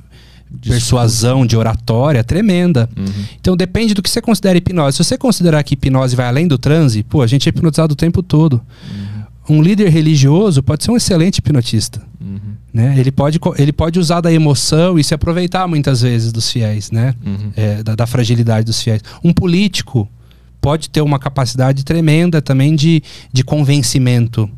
[SPEAKER 3] persuasão, de oratória tremenda.
[SPEAKER 1] Uhum.
[SPEAKER 3] Então depende do que você considera hipnose. Se você considerar que hipnose vai além do transe, pô, a gente é hipnotizado o tempo todo. Um líder religioso pode ser um excelente hipnotista.
[SPEAKER 1] Uhum.
[SPEAKER 3] Né? Ele, pode, ele pode usar da emoção e se aproveitar muitas vezes dos fiéis, né?
[SPEAKER 1] Uhum.
[SPEAKER 3] É, da, da fragilidade dos fiéis. Um político pode ter uma capacidade tremenda também de, de convencimento.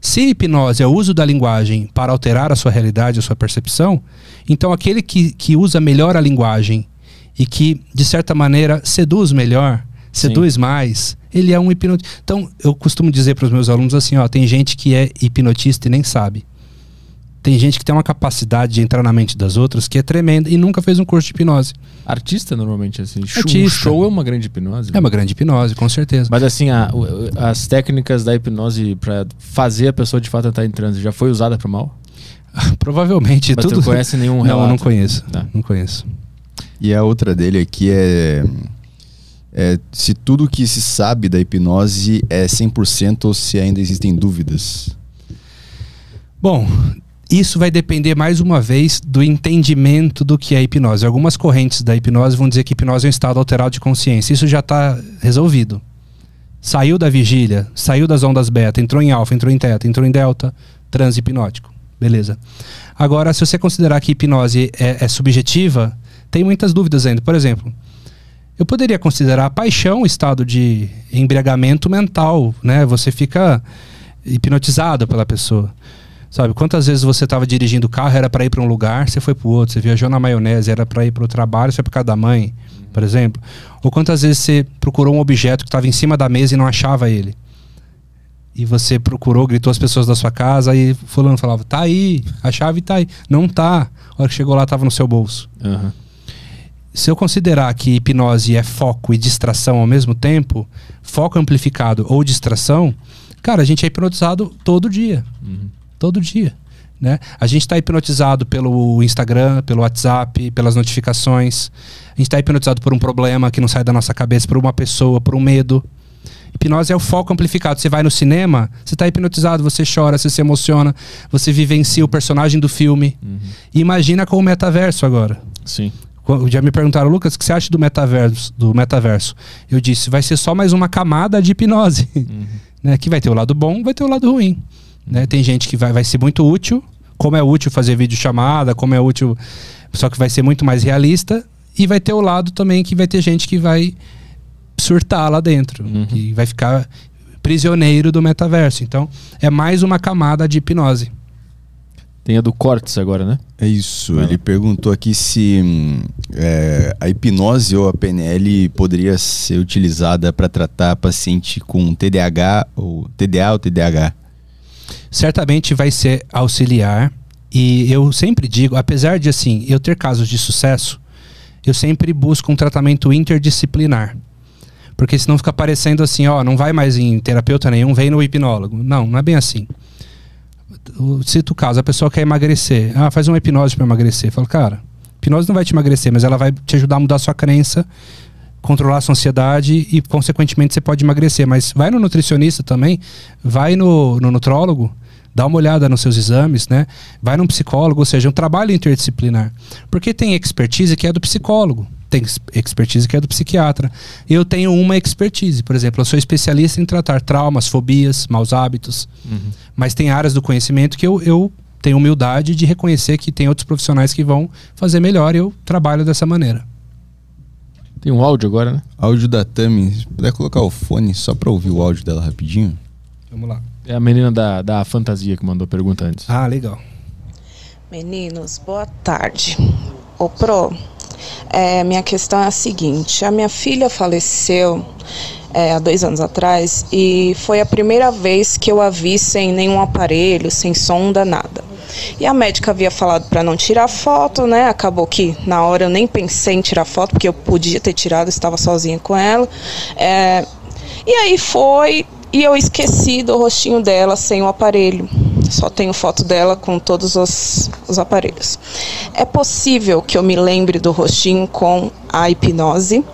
[SPEAKER 3] Se hipnose é o uso da linguagem para alterar a sua realidade, a sua percepção, então aquele que, que usa melhor a linguagem e que, de certa maneira, seduz melhor, seduz mais, ele é um hipnotista. Então, eu costumo dizer para os meus alunos assim: ó, tem gente que é hipnotista e nem sabe. Tem gente que tem uma capacidade de entrar na mente das outras que é tremenda e nunca fez um curso de hipnose.
[SPEAKER 1] Artista, normalmente, assim. Show-
[SPEAKER 3] Artista.
[SPEAKER 1] Um show é uma grande hipnose.
[SPEAKER 3] É uma grande hipnose, com certeza.
[SPEAKER 1] Mas assim, a- as técnicas da hipnose pra fazer a pessoa de fato entrar em transe já foi usada pro mal?
[SPEAKER 3] Provavelmente
[SPEAKER 1] Mas
[SPEAKER 3] tudo.
[SPEAKER 1] você não conhece nenhum
[SPEAKER 3] Não,
[SPEAKER 1] relato?
[SPEAKER 3] não conheço.
[SPEAKER 1] Tá.
[SPEAKER 3] Não conheço.
[SPEAKER 2] E a outra dele aqui é, é se tudo que se sabe da hipnose é 100% ou se ainda existem dúvidas.
[SPEAKER 3] Bom, isso vai depender mais uma vez do entendimento do que é hipnose. Algumas correntes da hipnose vão dizer que hipnose é um estado alterado de consciência. Isso já está resolvido. Saiu da vigília, saiu das ondas beta, entrou em alfa, entrou em teta, entrou em delta, transe hipnótico. Beleza. Agora, se você considerar que hipnose é, é subjetiva, tem muitas dúvidas ainda. Por exemplo, eu poderia considerar a paixão estado de embriagamento mental, né? Você fica hipnotizado pela pessoa. Sabe, quantas vezes você estava dirigindo o carro, era para ir para um lugar, você foi para o outro, você viajou na maionese, era para ir para o trabalho, você foi para casa da mãe, por exemplo. Ou quantas vezes você procurou um objeto que estava em cima da mesa e não achava ele. E você procurou, gritou as pessoas da sua casa e fulano falava: "Tá aí, a chave tá aí". Não tá. A hora que chegou lá estava no seu bolso.
[SPEAKER 1] Aham.
[SPEAKER 3] Se eu considerar que hipnose é foco e distração ao mesmo tempo, foco amplificado ou distração, cara, a gente é hipnotizado todo dia.
[SPEAKER 1] Uhum.
[SPEAKER 3] Todo dia. Né? A gente está hipnotizado pelo Instagram, pelo WhatsApp, pelas notificações. A gente está hipnotizado por um problema que não sai da nossa cabeça, por uma pessoa, por um medo. Hipnose é o foco amplificado. Você vai no cinema, você está hipnotizado, você chora, você se emociona, você vivencia o personagem do filme.
[SPEAKER 1] Uhum.
[SPEAKER 3] E imagina com o metaverso agora.
[SPEAKER 1] Sim.
[SPEAKER 3] Já me perguntaram, Lucas, o que você acha do metaverso? Do metaverso? Eu disse, vai ser só mais uma camada de hipnose.
[SPEAKER 1] Uhum.
[SPEAKER 3] né? Que vai ter o lado bom, vai ter o lado ruim. Né? Tem gente que vai, vai ser muito útil, como é útil fazer vídeo chamada, como é útil, só que vai ser muito mais realista. E vai ter o lado também que vai ter gente que vai surtar lá dentro,
[SPEAKER 1] Uhum.
[SPEAKER 3] que vai ficar prisioneiro do metaverso. Então, é mais uma camada de hipnose.
[SPEAKER 1] Tem a do Cortes agora, né?
[SPEAKER 2] É isso.
[SPEAKER 1] Lá.
[SPEAKER 2] Ele perguntou aqui se hum, é, a hipnose ou a PNL poderia ser utilizada para tratar paciente com TDAH ou TDA ou TDAH.
[SPEAKER 3] certamente vai ser auxiliar. E eu sempre digo, apesar de assim, eu ter casos de sucesso, eu sempre busco um tratamento interdisciplinar. Porque senão fica parecendo assim, ó, não vai mais em terapeuta nenhum, vem no hipnólogo. Não, não é bem assim. Cito o caso, a pessoa quer emagrecer. Ah, faz uma hipnose para emagrecer. Eu falo, cara, hipnose não vai te emagrecer, mas ela vai te ajudar a mudar a sua crença controlar a sua ansiedade e, consequentemente, você pode emagrecer. Mas vai no nutricionista também, vai no, no nutrólogo, dá uma olhada nos seus exames, né? Vai num psicólogo, ou seja, um trabalho interdisciplinar. Porque tem expertise que é do psicólogo, tem expertise que é do psiquiatra. Eu tenho uma expertise, por exemplo, eu sou especialista em tratar traumas, fobias, maus hábitos. Uhum. Mas tem áreas do conhecimento que eu, eu tenho humildade de reconhecer que tem outros profissionais que vão fazer melhor e eu trabalho dessa maneira.
[SPEAKER 1] Tem um áudio agora, né?
[SPEAKER 2] Áudio da Tami. Se puder colocar o fone só para ouvir o áudio dela rapidinho.
[SPEAKER 3] Vamos lá.
[SPEAKER 1] É a menina da, da fantasia que mandou a pergunta antes.
[SPEAKER 3] Ah, legal.
[SPEAKER 4] Meninos, boa tarde. Ô Pro, é, minha questão é a seguinte: a minha filha faleceu é, há dois anos atrás e foi a primeira vez que eu a vi sem nenhum aparelho, sem sonda, nada. E a médica havia falado para não tirar foto, né? Acabou que na hora eu nem pensei em tirar foto, porque eu podia ter tirado, estava sozinha com ela. É, e aí foi, e eu esqueci do rostinho dela sem o aparelho. Só tenho foto dela com todos os, os aparelhos. É possível que eu me lembre do rostinho com a hipnose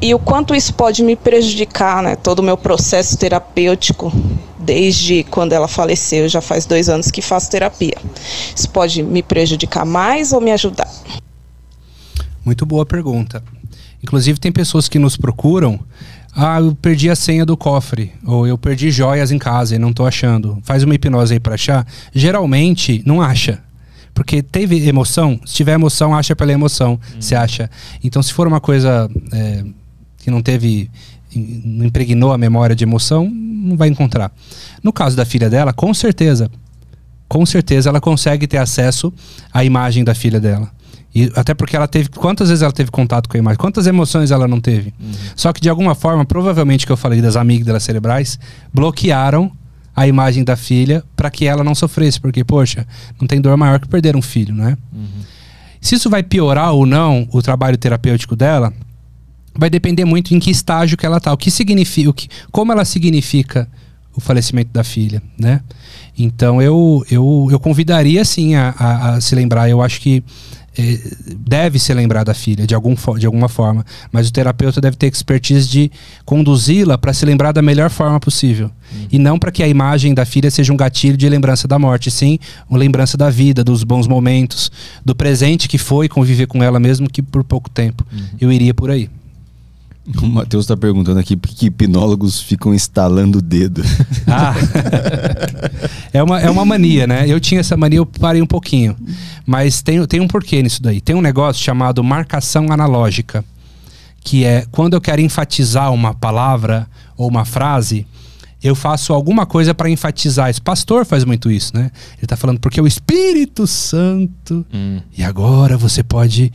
[SPEAKER 4] e o quanto isso pode me prejudicar, né? Todo o meu processo terapêutico desde quando ela faleceu, já faz dois anos que faço terapia. Isso pode me prejudicar mais ou me ajudar?
[SPEAKER 3] Muito boa pergunta. Inclusive, tem pessoas que nos procuram ah, eu perdi a senha do cofre. Ou eu perdi joias em casa e não tô achando. Faz uma hipnose aí pra achar. Geralmente, não acha. Porque teve emoção, se tiver emoção, acha pela emoção. Hum. Se acha. Então, se for uma coisa é, que não teve. não impregnou a memória de emoção, não vai encontrar. No caso da filha dela, com certeza. Com certeza ela consegue ter acesso à imagem da filha dela. E até porque ela teve. Quantas vezes ela teve contato com a imagem? Quantas emoções ela não teve? Uhum. Só que de alguma forma, provavelmente que eu falei das amígdalas cerebrais, bloquearam a imagem da filha para que ela não sofresse. Porque, poxa, não tem dor maior que perder um filho, né? Uhum. Se isso vai piorar ou não o trabalho terapêutico dela, vai depender muito em que estágio que ela está. O que significa. O que, como ela significa o falecimento da filha, né? Então eu, eu, eu convidaria sim a, a, a se lembrar. Eu acho que deve se lembrar da filha de, algum, de alguma forma, mas o terapeuta deve ter expertise de conduzi-la para se lembrar da melhor forma possível. Uhum. E não para que a imagem da filha seja um gatilho de lembrança da morte, sim uma lembrança da vida, dos bons momentos, do presente que foi conviver com ela mesmo que por pouco tempo. Uhum. Eu iria por aí.
[SPEAKER 2] O Matheus está perguntando aqui por que hipnólogos ficam instalando o dedo. Ah,
[SPEAKER 3] é, uma, é uma mania, né? Eu tinha essa mania, eu parei um pouquinho. Mas tem, tem um porquê nisso daí. Tem um negócio chamado marcação analógica, que é quando eu quero enfatizar uma palavra ou uma frase, eu faço alguma coisa para enfatizar isso. Pastor faz muito isso, né? Ele está falando porque o Espírito Santo. Hum. E agora você pode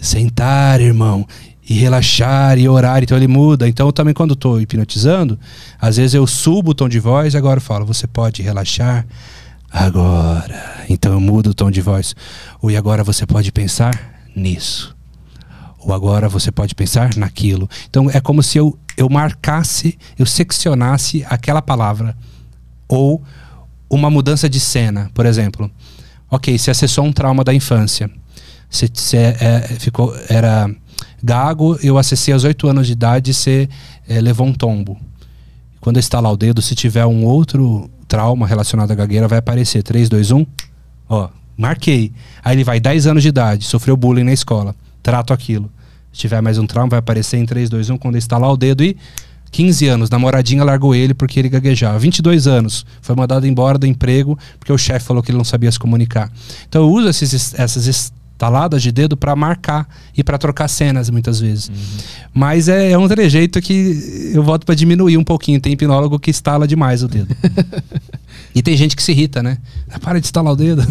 [SPEAKER 3] sentar, irmão, e relaxar e orar, então ele muda. Então também quando estou hipnotizando, às vezes eu subo o tom de voz agora eu falo, você pode relaxar agora. Então eu mudo o tom de voz. Ou e agora você pode pensar nisso. Ou agora você pode pensar naquilo. Então é como se eu, eu marcasse, eu seccionasse aquela palavra. Ou uma mudança de cena, por exemplo. Ok, se acessou um trauma da infância. Se é, é, ficou, era Gago, eu acessei aos 8 anos de idade e você é, levou um tombo. Quando eu estalar o dedo, se tiver um outro trauma relacionado à gagueira, vai aparecer 3, 2, 1. Ó, marquei. Aí ele vai 10 anos de idade, sofreu bullying na escola. Trato aquilo. Se tiver mais um trauma, vai aparecer em 3, 2, 1 quando eu estalar o dedo e 15 anos, namoradinha largou ele porque ele gaguejava. 22 anos, foi mandado embora do emprego porque o chefe falou que ele não sabia se comunicar. Então eu uso esses, essas taladas de dedo para marcar e para trocar cenas muitas vezes. Uhum. Mas é, é, um trejeito que eu volto para diminuir um pouquinho. Tem hipnólogo que estala demais o dedo. e tem gente que se irrita, né? Ah, para de estalar o dedo.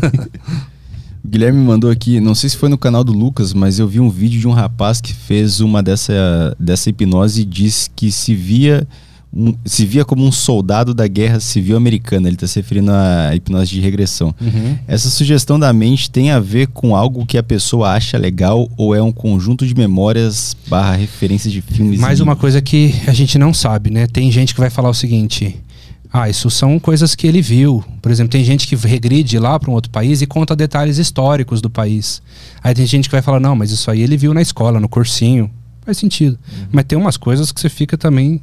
[SPEAKER 2] o Guilherme mandou aqui, não sei se foi no canal do Lucas, mas eu vi um vídeo de um rapaz que fez uma dessa, dessa hipnose e disse que se via um, se via como um soldado da guerra civil americana. Ele está se referindo à hipnose de regressão. Uhum. Essa sugestão da mente tem a ver com algo que a pessoa acha legal ou é um conjunto de memórias barra referências de filmes?
[SPEAKER 3] Mais uma coisa que a gente não sabe, né? Tem gente que vai falar o seguinte. Ah, isso são coisas que ele viu. Por exemplo, tem gente que regride lá para um outro país e conta detalhes históricos do país. Aí tem gente que vai falar, não, mas isso aí ele viu na escola, no cursinho. Faz sentido. Mas tem umas coisas que você fica também.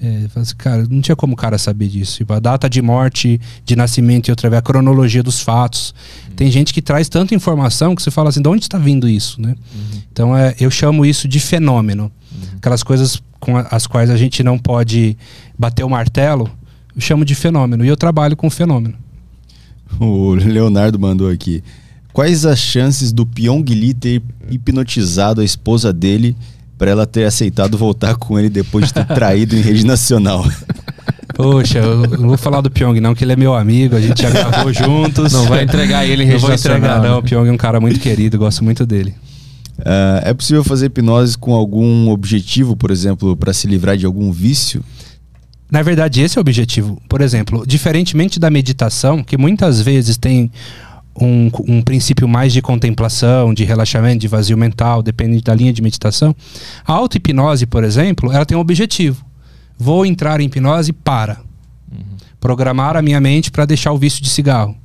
[SPEAKER 3] É, assim, cara, não tinha como o cara saber disso. Tipo, a data de morte, de nascimento e outra vez, a cronologia dos fatos. Tem gente que traz tanta informação que você fala assim, de onde está vindo isso, né? Então é, eu chamo isso de fenômeno. Aquelas coisas com a- as quais a gente não pode bater o martelo, eu chamo de fenômeno. E eu trabalho com fenômeno.
[SPEAKER 2] O Leonardo mandou aqui. Quais as chances do Pyong Lee ter hipnotizado a esposa dele para ela ter aceitado voltar com ele depois de ter traído em rede nacional?
[SPEAKER 3] Poxa, eu não vou falar do Pyong, não, que ele é meu amigo, a gente já gravou juntos.
[SPEAKER 1] Não vai entregar ele em
[SPEAKER 3] Não
[SPEAKER 1] rede
[SPEAKER 3] vou entregar,
[SPEAKER 1] nacional,
[SPEAKER 3] não.
[SPEAKER 1] né?
[SPEAKER 3] O Pyong é um cara muito querido, gosto muito dele.
[SPEAKER 2] Ah, é possível fazer hipnose com algum objetivo, por exemplo, para se livrar de algum vício?
[SPEAKER 3] Na verdade, esse é o objetivo. Por exemplo, diferentemente da meditação, que muitas vezes tem um, um princípio mais de contemplação, de relaxamento, de vazio mental, depende da linha de meditação. A auto-hipnose, por exemplo, ela tem um objetivo. Vou entrar em hipnose para programar a minha mente para deixar o vício de cigarro.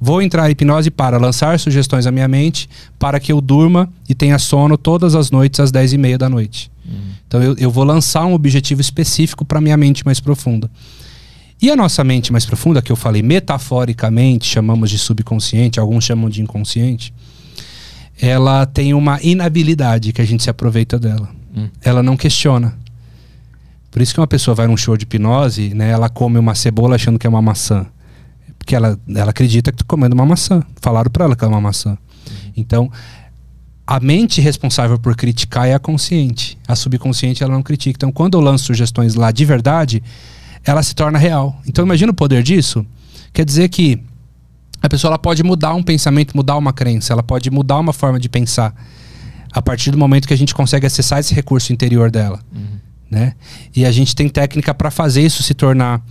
[SPEAKER 3] Vou entrar em hipnose para lançar sugestões à minha mente para que eu durma e tenha sono todas as noites às 10 e meia da noite. Então eu, eu vou lançar um objetivo específico para minha mente mais profunda. E a nossa mente mais profunda, que eu falei metaforicamente, chamamos de subconsciente, alguns chamam de inconsciente, ela tem uma inabilidade que a gente se aproveita dela.
[SPEAKER 1] Hum.
[SPEAKER 3] Ela não questiona. Por isso que uma pessoa vai num show de hipnose, né, ela come uma cebola achando que é uma maçã. Porque ela, ela acredita que tá comendo uma maçã. Falaram para ela que é uma maçã. Então, a mente responsável por criticar é a consciente. A subconsciente ela não critica. Então, quando eu lanço sugestões lá de verdade, ela se torna real. Então, imagina o poder disso. Quer dizer que a pessoa ela pode mudar um pensamento, mudar uma crença, ela pode mudar uma forma de pensar a partir do momento que a gente consegue acessar esse recurso interior dela, né? E a gente tem técnica para fazer isso se tornar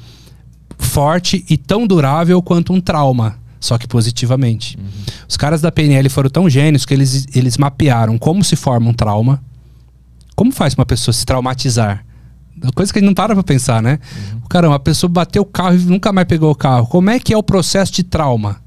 [SPEAKER 3] forte e tão durável quanto um trauma, só que positivamente. Os caras da PNL foram tão gênios que eles, eles mapearam como se forma um trauma, como faz uma pessoa se traumatizar. Coisa que a gente não para pra pensar, né? Caramba, a pessoa bateu o carro e nunca mais pegou o carro. Como é que é o processo de trauma?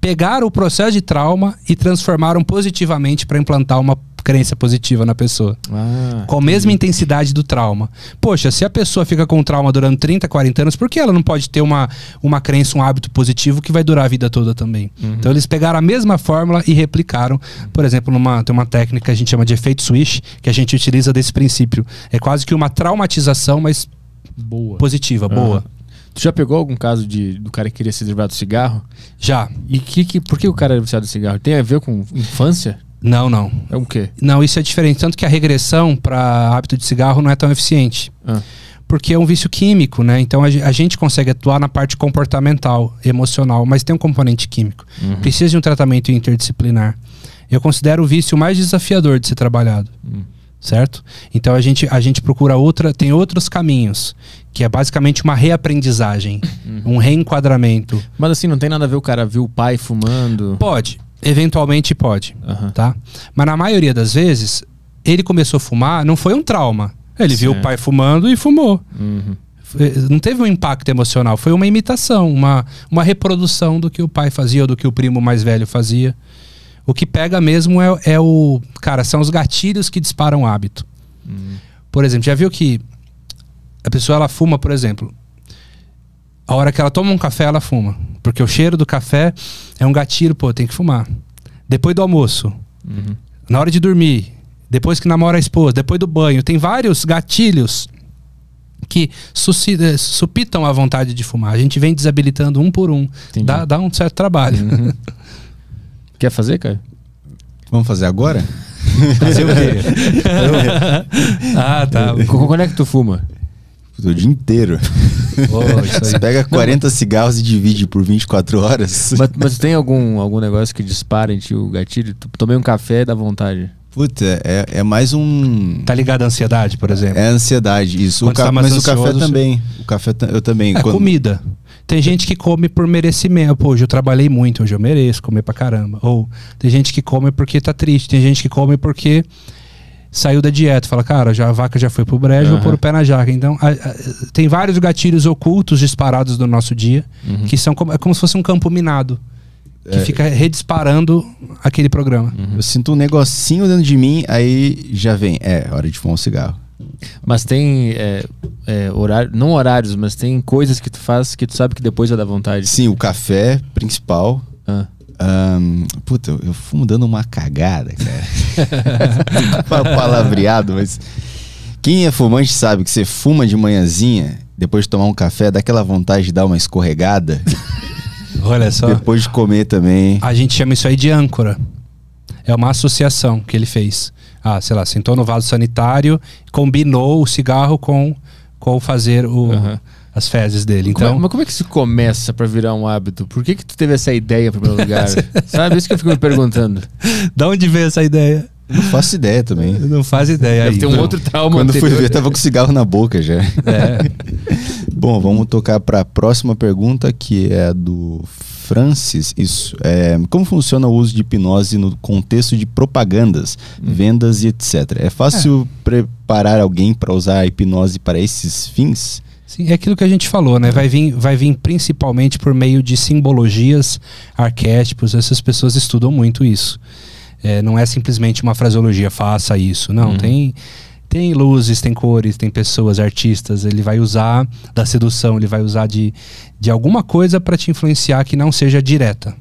[SPEAKER 3] Pegaram o processo de trauma e transformaram positivamente para implantar uma crença positiva na pessoa.
[SPEAKER 1] Ah,
[SPEAKER 3] Com a mesma intensidade do trauma. Poxa, se a pessoa fica com trauma durante 30, 40 anos, por que ela não pode ter uma, uma crença, um hábito positivo que vai durar a vida toda também? Então eles pegaram a mesma fórmula e replicaram. Por exemplo, numa, tem uma técnica que a gente chama de efeito switch, que a gente utiliza desse princípio. É quase que uma traumatização, mas
[SPEAKER 1] boa.
[SPEAKER 3] positiva, boa.
[SPEAKER 1] Aham. Tu já pegou algum caso de, do cara que queria se livrar do cigarro?
[SPEAKER 3] Já.
[SPEAKER 1] E que, que, por que o cara é viciado em cigarro? Tem a ver com infância?
[SPEAKER 3] Não, não.
[SPEAKER 1] É o quê?
[SPEAKER 3] Não, isso é diferente. Tanto que a regressão para hábito de cigarro não é tão eficiente.
[SPEAKER 1] Ah.
[SPEAKER 3] Porque é um vício químico, né? Então a, a gente consegue atuar na parte comportamental, emocional, mas tem um componente químico.
[SPEAKER 1] Uhum.
[SPEAKER 3] Precisa de um tratamento interdisciplinar. Eu considero o vício mais desafiador de ser trabalhado.
[SPEAKER 1] Hum.
[SPEAKER 3] Certo? Então a gente, a gente procura outra, tem outros caminhos, que é basicamente uma reaprendizagem,
[SPEAKER 1] Uhum.
[SPEAKER 3] um reenquadramento.
[SPEAKER 1] Mas assim, não tem nada a ver o cara viu o pai fumando.
[SPEAKER 3] Pode, eventualmente pode.
[SPEAKER 1] Aham.
[SPEAKER 3] tá? Mas na maioria das vezes, ele começou a fumar, não foi um trauma. Ele viu o
[SPEAKER 1] Certo.
[SPEAKER 3] pai fumando e fumou.
[SPEAKER 1] Uhum.
[SPEAKER 3] Não teve um impacto emocional, foi uma imitação, uma, uma reprodução do que o pai fazia ou do que o primo mais velho fazia. O que pega mesmo é, é o. Cara, são os gatilhos que disparam o hábito.
[SPEAKER 1] Uhum.
[SPEAKER 3] Por exemplo, já viu que a pessoa ela fuma, por exemplo. A hora que ela toma um café, ela fuma. Porque o cheiro do café é um gatilho, pô, tem que fumar. Depois do almoço,
[SPEAKER 1] Uhum.
[SPEAKER 3] na hora de dormir, depois que namora a esposa, depois do banho, tem vários gatilhos que supitam a vontade de fumar. A gente vem desabilitando um por um.
[SPEAKER 1] Entendi.
[SPEAKER 3] Dá, dá um certo trabalho.
[SPEAKER 1] Quer fazer, cara?
[SPEAKER 2] Vamos fazer agora?
[SPEAKER 3] Fazer o quê? ah, tá.
[SPEAKER 1] Qu- Quando é que tu fuma?
[SPEAKER 2] O dia inteiro.
[SPEAKER 3] Aí.
[SPEAKER 2] Você pega 40 cigarros e divide por 24 horas.
[SPEAKER 1] mas, mas tem algum, algum negócio que dispara em ti o gatilho? Tu tomei um café e dá vontade.
[SPEAKER 2] Puta, é, é mais um.
[SPEAKER 3] Tá ligado à ansiedade, por exemplo?
[SPEAKER 2] É ansiedade, isso. O
[SPEAKER 3] Quando
[SPEAKER 2] ca-
[SPEAKER 3] tá
[SPEAKER 2] Mas o café
[SPEAKER 3] ansioso,
[SPEAKER 2] também. O café eu também.
[SPEAKER 3] É
[SPEAKER 2] Quando-
[SPEAKER 3] comida. Tem gente que come por merecimento. Pô, hoje eu trabalhei muito, hoje eu mereço comer pra caramba. Ou tem gente que come porque tá triste. Tem gente que come porque saiu da dieta. Fala, cara, já, a vaca já foi pro brejo, vou
[SPEAKER 1] Aham.
[SPEAKER 3] pôr o pé na jaca. Então, a- a- tem vários gatilhos ocultos disparados no nosso dia,
[SPEAKER 1] Uhum.
[SPEAKER 3] que são como, é como se fosse um campo minado. que fica redisparando aquele programa.
[SPEAKER 2] Eu sinto um negocinho dentro de mim, aí já vem. É, hora de fumar um cigarro.
[SPEAKER 1] Mas tem é, é, horário, não horários, mas tem coisas que tu faz que tu sabe que depois vai dar vontade.
[SPEAKER 2] Sim, o café principal.
[SPEAKER 1] Ah.
[SPEAKER 2] Ahn, puta, eu, eu fumo dando uma cagada, cara. Pa- Palavreado, mas. Quem é fumante sabe que você fuma de manhãzinha, depois de tomar um café, dá aquela vontade de dar uma escorregada.
[SPEAKER 3] Olha só.
[SPEAKER 2] Depois de comer também.
[SPEAKER 3] A gente chama isso aí de âncora. É uma associação que ele fez. Ah, sei lá, sentou no vaso sanitário, combinou o cigarro com, com fazer o,
[SPEAKER 1] Aham.
[SPEAKER 3] As fezes dele.
[SPEAKER 1] Como é-
[SPEAKER 3] Então,
[SPEAKER 1] mas como é que isso começa pra virar um hábito? Por que que tu teve essa ideia em primeiro lugar? Sabe? Isso que eu fico me perguntando.
[SPEAKER 3] da onde veio essa ideia?
[SPEAKER 2] Não faço ideia também.
[SPEAKER 3] Não faz ideia
[SPEAKER 1] Deve
[SPEAKER 3] aí.
[SPEAKER 1] ter um outro trauma
[SPEAKER 2] Quando fui
[SPEAKER 1] anterior.
[SPEAKER 2] ver, tava com cigarro na boca já.
[SPEAKER 3] É.
[SPEAKER 2] Bom, vamos tocar para a próxima pergunta, que é a do Francis. Isso. É, como funciona o uso de hipnose no contexto de propagandas, vendas e etc? É fácil preparar alguém para usar a hipnose para esses fins?
[SPEAKER 3] Sim, é aquilo que a gente falou, né? Vai vir, vai vir principalmente por meio de simbologias, arquétipos. Essas pessoas estudam muito isso. É, não é simplesmente uma fraseologia, faça isso. Não,
[SPEAKER 1] Uhum.
[SPEAKER 3] tem, tem luzes, tem cores, tem pessoas, artistas. Ele vai usar da sedução, ele vai usar de, de alguma coisa para te influenciar que não seja direta.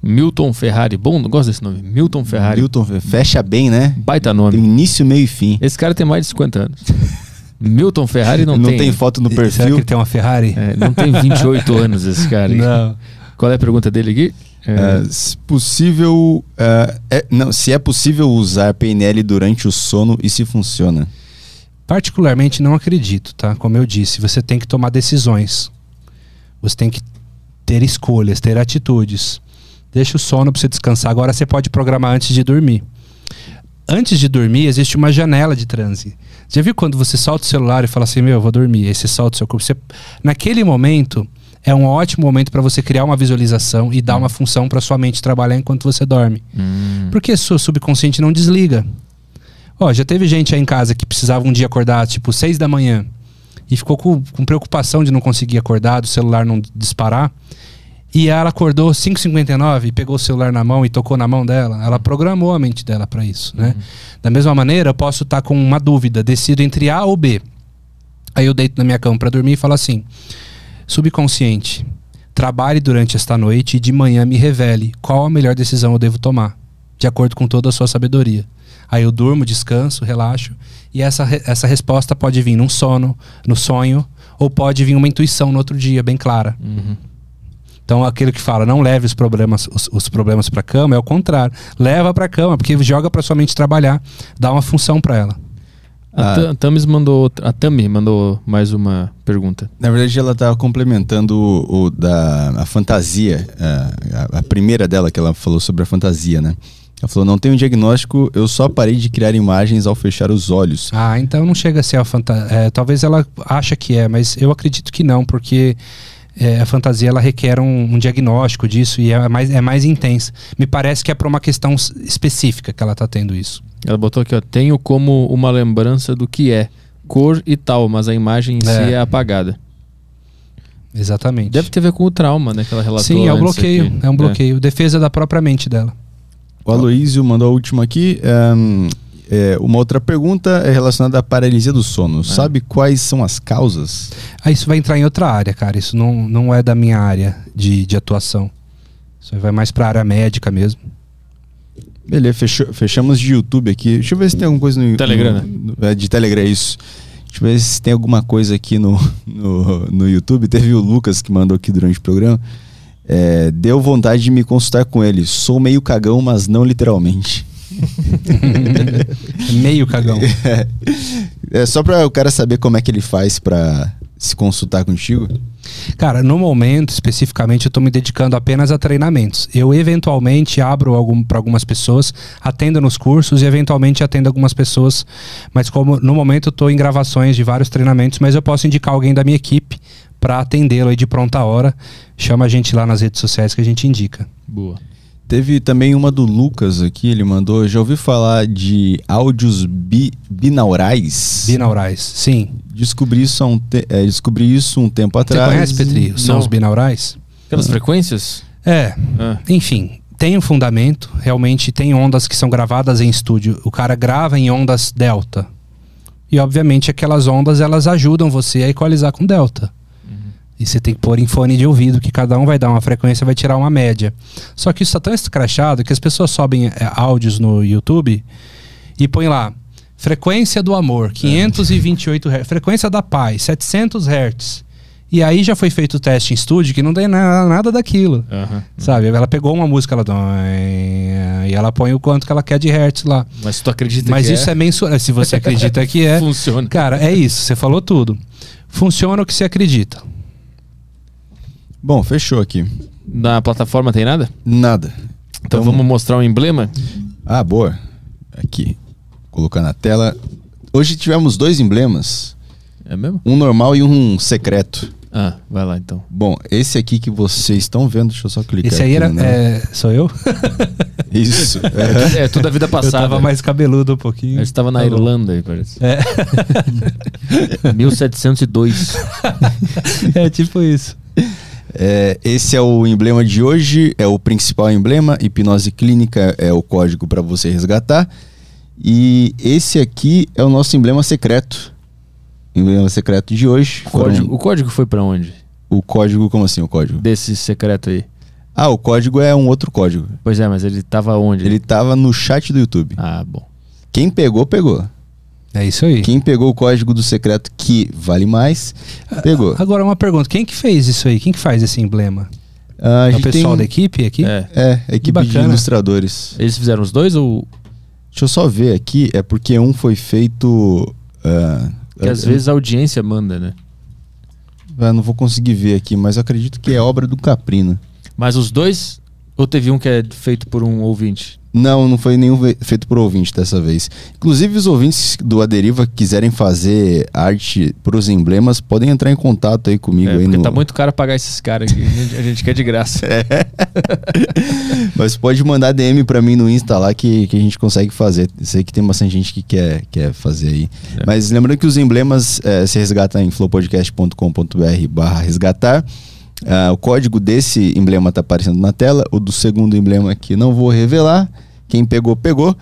[SPEAKER 1] Milton Ferrari. Bom, não gosto desse nome. Milton Ferrari.
[SPEAKER 2] Milton, fecha bem, né?
[SPEAKER 1] Baita
[SPEAKER 2] Tem
[SPEAKER 1] nome.
[SPEAKER 2] início, meio e fim.
[SPEAKER 1] Esse cara tem mais de 50 anos. Milton Ferrari não,
[SPEAKER 2] Não,
[SPEAKER 1] tem.
[SPEAKER 2] tem. foto no
[SPEAKER 3] Será que
[SPEAKER 2] perfil.
[SPEAKER 3] ele tem uma Ferrari?
[SPEAKER 1] É, não tem 28 anos esse cara.
[SPEAKER 3] Não.
[SPEAKER 1] Qual é a pergunta dele aqui? É,
[SPEAKER 2] É, se possível, é, é- não, se é possível usar PNL durante o sono e se funciona.
[SPEAKER 3] Particularmente não acredito, tá? Como eu disse, você tem que tomar decisões. Você tem que ter escolhas, ter atitudes. Deixa o sono para você descansar. Agora você pode programar antes de dormir. Antes de dormir, existe uma janela de transe. Já viu quando você solta o celular e fala assim: Meu, eu vou dormir? Aí você solta o seu corpo. Você... Naquele momento, é um ótimo momento para você criar uma visualização e dar uma função para sua mente trabalhar enquanto você dorme.
[SPEAKER 1] hum,
[SPEAKER 3] Porque seu subconsciente não desliga. Ó, já teve gente aí em casa que precisava um dia acordar tipo 6 da manhã e ficou com, com preocupação de não conseguir acordar, do celular não disparar. E ela acordou 5h59 e pegou o celular na mão e tocou na mão dela. Ela programou a mente dela para isso, né? Da mesma maneira, eu posso estar com uma dúvida, decido entre A ou B. Aí eu deito na minha cama para dormir e falo assim: subconsciente, trabalhe durante esta noite e de manhã me revele qual a melhor decisão eu devo tomar, de acordo com toda a sua sabedoria. Aí eu durmo, descanso, relaxo, e essa, essa resposta pode vir num sono, no sonho, ou pode vir uma intuição no outro dia, bem clara.
[SPEAKER 1] uhum.
[SPEAKER 3] Então aquele que fala não leve os problemas os, os problemas para cama é o contrário. Leva para cama, porque joga para sua mente trabalhar, dá uma função para ela.
[SPEAKER 1] A
[SPEAKER 2] Ah.
[SPEAKER 1] Ta- Tamis mandou. A Tami mandou mais uma pergunta.
[SPEAKER 2] Na verdade, ela estava complementando o, o da a fantasia, a, a- a primeira dela que ela falou sobre a fantasia, né? Ela falou: não tenho diagnóstico, eu só parei de criar imagens ao fechar os olhos.
[SPEAKER 3] Ah, então não chega a ser a fantasia. talvez ela acha que é, mas eu acredito que não, porque é, a fantasia ela requer um, um diagnóstico disso e é mais, é mais intensa. Me parece que é para uma questão específica que ela está tendo isso.
[SPEAKER 1] Ela botou aqui, ó. Tenho como uma lembrança do que é. Cor e tal, mas a imagem em si
[SPEAKER 3] É.
[SPEAKER 1] é apagada.
[SPEAKER 3] Exatamente.
[SPEAKER 1] Deve ter a ver com o trauma, né? Que ela relatou.
[SPEAKER 3] Sim, é um bloqueio.
[SPEAKER 1] aqui.
[SPEAKER 3] É um bloqueio. Defesa da própria mente dela.
[SPEAKER 2] O Aloísio mandou a última aqui. ahn, é, uma outra pergunta é relacionada à paralisia do sono. Sabe quais são as causas?
[SPEAKER 3] Aí isso vai entrar em outra área, cara. Isso não, não é da minha área de, de atuação. Isso vai mais pra área médica mesmo.
[SPEAKER 2] Beleza, fechou- fechamos de YouTube aqui. Deixa eu ver se tem alguma coisa no
[SPEAKER 1] Telegram,
[SPEAKER 2] no-
[SPEAKER 1] né?
[SPEAKER 2] no- é, de Telegram, isso. Deixa eu ver se tem alguma coisa aqui no, no, no YouTube. Teve o Lucas que mandou aqui durante o programa. É, deu vontade de me consultar com ele. Sou meio cagão, mas não literalmente.
[SPEAKER 3] Meio cagão.
[SPEAKER 2] É só pra o cara saber como é que ele faz pra se consultar contigo.
[SPEAKER 3] Cara, no momento, especificamente, eu tô me dedicando apenas a treinamentos. Eu eventualmente abro algum, para algumas pessoas, atendo nos cursos e eventualmente atendo algumas pessoas. Mas como no momento eu tô em gravações de vários treinamentos, mas eu posso indicar alguém da minha equipe para atendê-lo aí de pronta hora. Chama a gente lá nas redes sociais que a gente indica.
[SPEAKER 1] Boa.
[SPEAKER 2] Teve também uma do Lucas aqui, ele mandou. Já ouvi falar de áudios bi- binaurais?
[SPEAKER 3] Binaurais. Sim.
[SPEAKER 2] Descobri isso, um te- é, descobri isso um tempo
[SPEAKER 3] Você
[SPEAKER 2] atrás.
[SPEAKER 3] conhece, Petri? Os
[SPEAKER 1] Não.
[SPEAKER 3] sons binaurais?
[SPEAKER 1] Aquelas frequências?
[SPEAKER 3] É,
[SPEAKER 1] Ah,
[SPEAKER 3] enfim, tem um fundamento. Realmente tem ondas que são gravadas em estúdio. O cara grava em ondas delta. E obviamente aquelas ondas elas ajudam você a equalizar com delta. E você tem que pôr em fone de ouvido, que cada um vai dar uma frequência, vai tirar uma média. Só que isso está tão escrachado que as pessoas sobem é, áudios no YouTube e põem lá frequência do amor, 528 Hz, frequência da paz, 700 Hz. E aí já foi feito o teste em estúdio que não tem na- nada daquilo. Sabe? Ela pegou uma música, ela dói, e ela põe o quanto que ela quer de hertz lá.
[SPEAKER 1] Mas se tu acredita
[SPEAKER 3] Mas
[SPEAKER 1] que
[SPEAKER 3] isso é, mensurável. Se você acredita que é.
[SPEAKER 1] Funciona.
[SPEAKER 3] Cara, é isso. Você falou tudo. Funciona o que você acredita.
[SPEAKER 2] Bom, fechou aqui.
[SPEAKER 1] Na plataforma tem nada?
[SPEAKER 2] Nada.
[SPEAKER 1] Então, vamos mostrar um emblema?
[SPEAKER 2] Ah, boa. Aqui. Colocar na tela. Hoje tivemos dois emblemas.
[SPEAKER 1] É mesmo?
[SPEAKER 2] Um normal e um secreto.
[SPEAKER 1] Ah, vai lá então.
[SPEAKER 2] Bom, esse aqui que vocês estão vendo, deixa eu só clicar
[SPEAKER 3] Esse aí
[SPEAKER 2] aqui
[SPEAKER 3] era.
[SPEAKER 2] no-
[SPEAKER 3] é, sou eu?
[SPEAKER 2] Isso. é.
[SPEAKER 1] É tudo a vida
[SPEAKER 3] Eu
[SPEAKER 1] passada.
[SPEAKER 3] tava mais cabeludo um pouquinho.
[SPEAKER 1] A gente tava na
[SPEAKER 3] Tá.
[SPEAKER 1] Irlanda aí, parece.
[SPEAKER 3] É.
[SPEAKER 1] 1702.
[SPEAKER 3] é tipo isso.
[SPEAKER 2] É, esse é o emblema de hoje, é o principal emblema. Hipnose clínica é o código para você resgatar. E esse aqui é o nosso emblema secreto. Emblema secreto de hoje. Foram-
[SPEAKER 1] código, o código foi pra onde?
[SPEAKER 2] o código, como assim o código?
[SPEAKER 1] Desse secreto aí.
[SPEAKER 2] Ah, o código é um outro código.
[SPEAKER 1] Pois é, mas ele tava onde?
[SPEAKER 2] Ele tava no chat do YouTube.
[SPEAKER 1] Ah, bom.
[SPEAKER 2] Quem pegou, pegou.
[SPEAKER 3] É isso aí.
[SPEAKER 2] Quem pegou o código do secreto que vale mais, pegou.
[SPEAKER 3] Agora uma pergunta: quem que fez isso aí? Quem que faz esse emblema?
[SPEAKER 2] Ah, a
[SPEAKER 3] É o
[SPEAKER 2] gente
[SPEAKER 3] pessoal
[SPEAKER 2] tem-
[SPEAKER 3] da equipe aqui?
[SPEAKER 1] É.
[SPEAKER 2] É, a equipe de ilustradores.
[SPEAKER 1] Eles fizeram os dois ou.
[SPEAKER 2] Deixa eu só ver aqui, é porque um foi feito. ah,
[SPEAKER 1] Porque às
[SPEAKER 2] eu-
[SPEAKER 1] vezes a audiência manda, né?
[SPEAKER 2] eu não vou conseguir ver aqui, mas acredito que é obra do Caprino.
[SPEAKER 1] Mas os dois. Ou teve um que é feito por um ouvinte?
[SPEAKER 2] Não, não foi nenhum feito por ouvinte dessa vez. Inclusive, os ouvintes do Aderiva que quiserem fazer arte pros emblemas, podem entrar em contato aí comigo.
[SPEAKER 1] É,
[SPEAKER 2] aí
[SPEAKER 1] porque
[SPEAKER 2] no...
[SPEAKER 1] tá muito caro pagar esses caras aqui. A gente, quer de graça.
[SPEAKER 2] Mas pode mandar DM pra mim no Insta lá que, que a gente consegue fazer. Sei que tem bastante gente que quer, quer fazer aí.
[SPEAKER 1] É.
[SPEAKER 2] Mas lembrando que os emblemas eh, se resgata em flowpodcast.com.br barra resgatar. Ah, o código desse emblema tá aparecendo na tela. O do segundo emblema aqui não vou revelar. Quem pegou, pegou.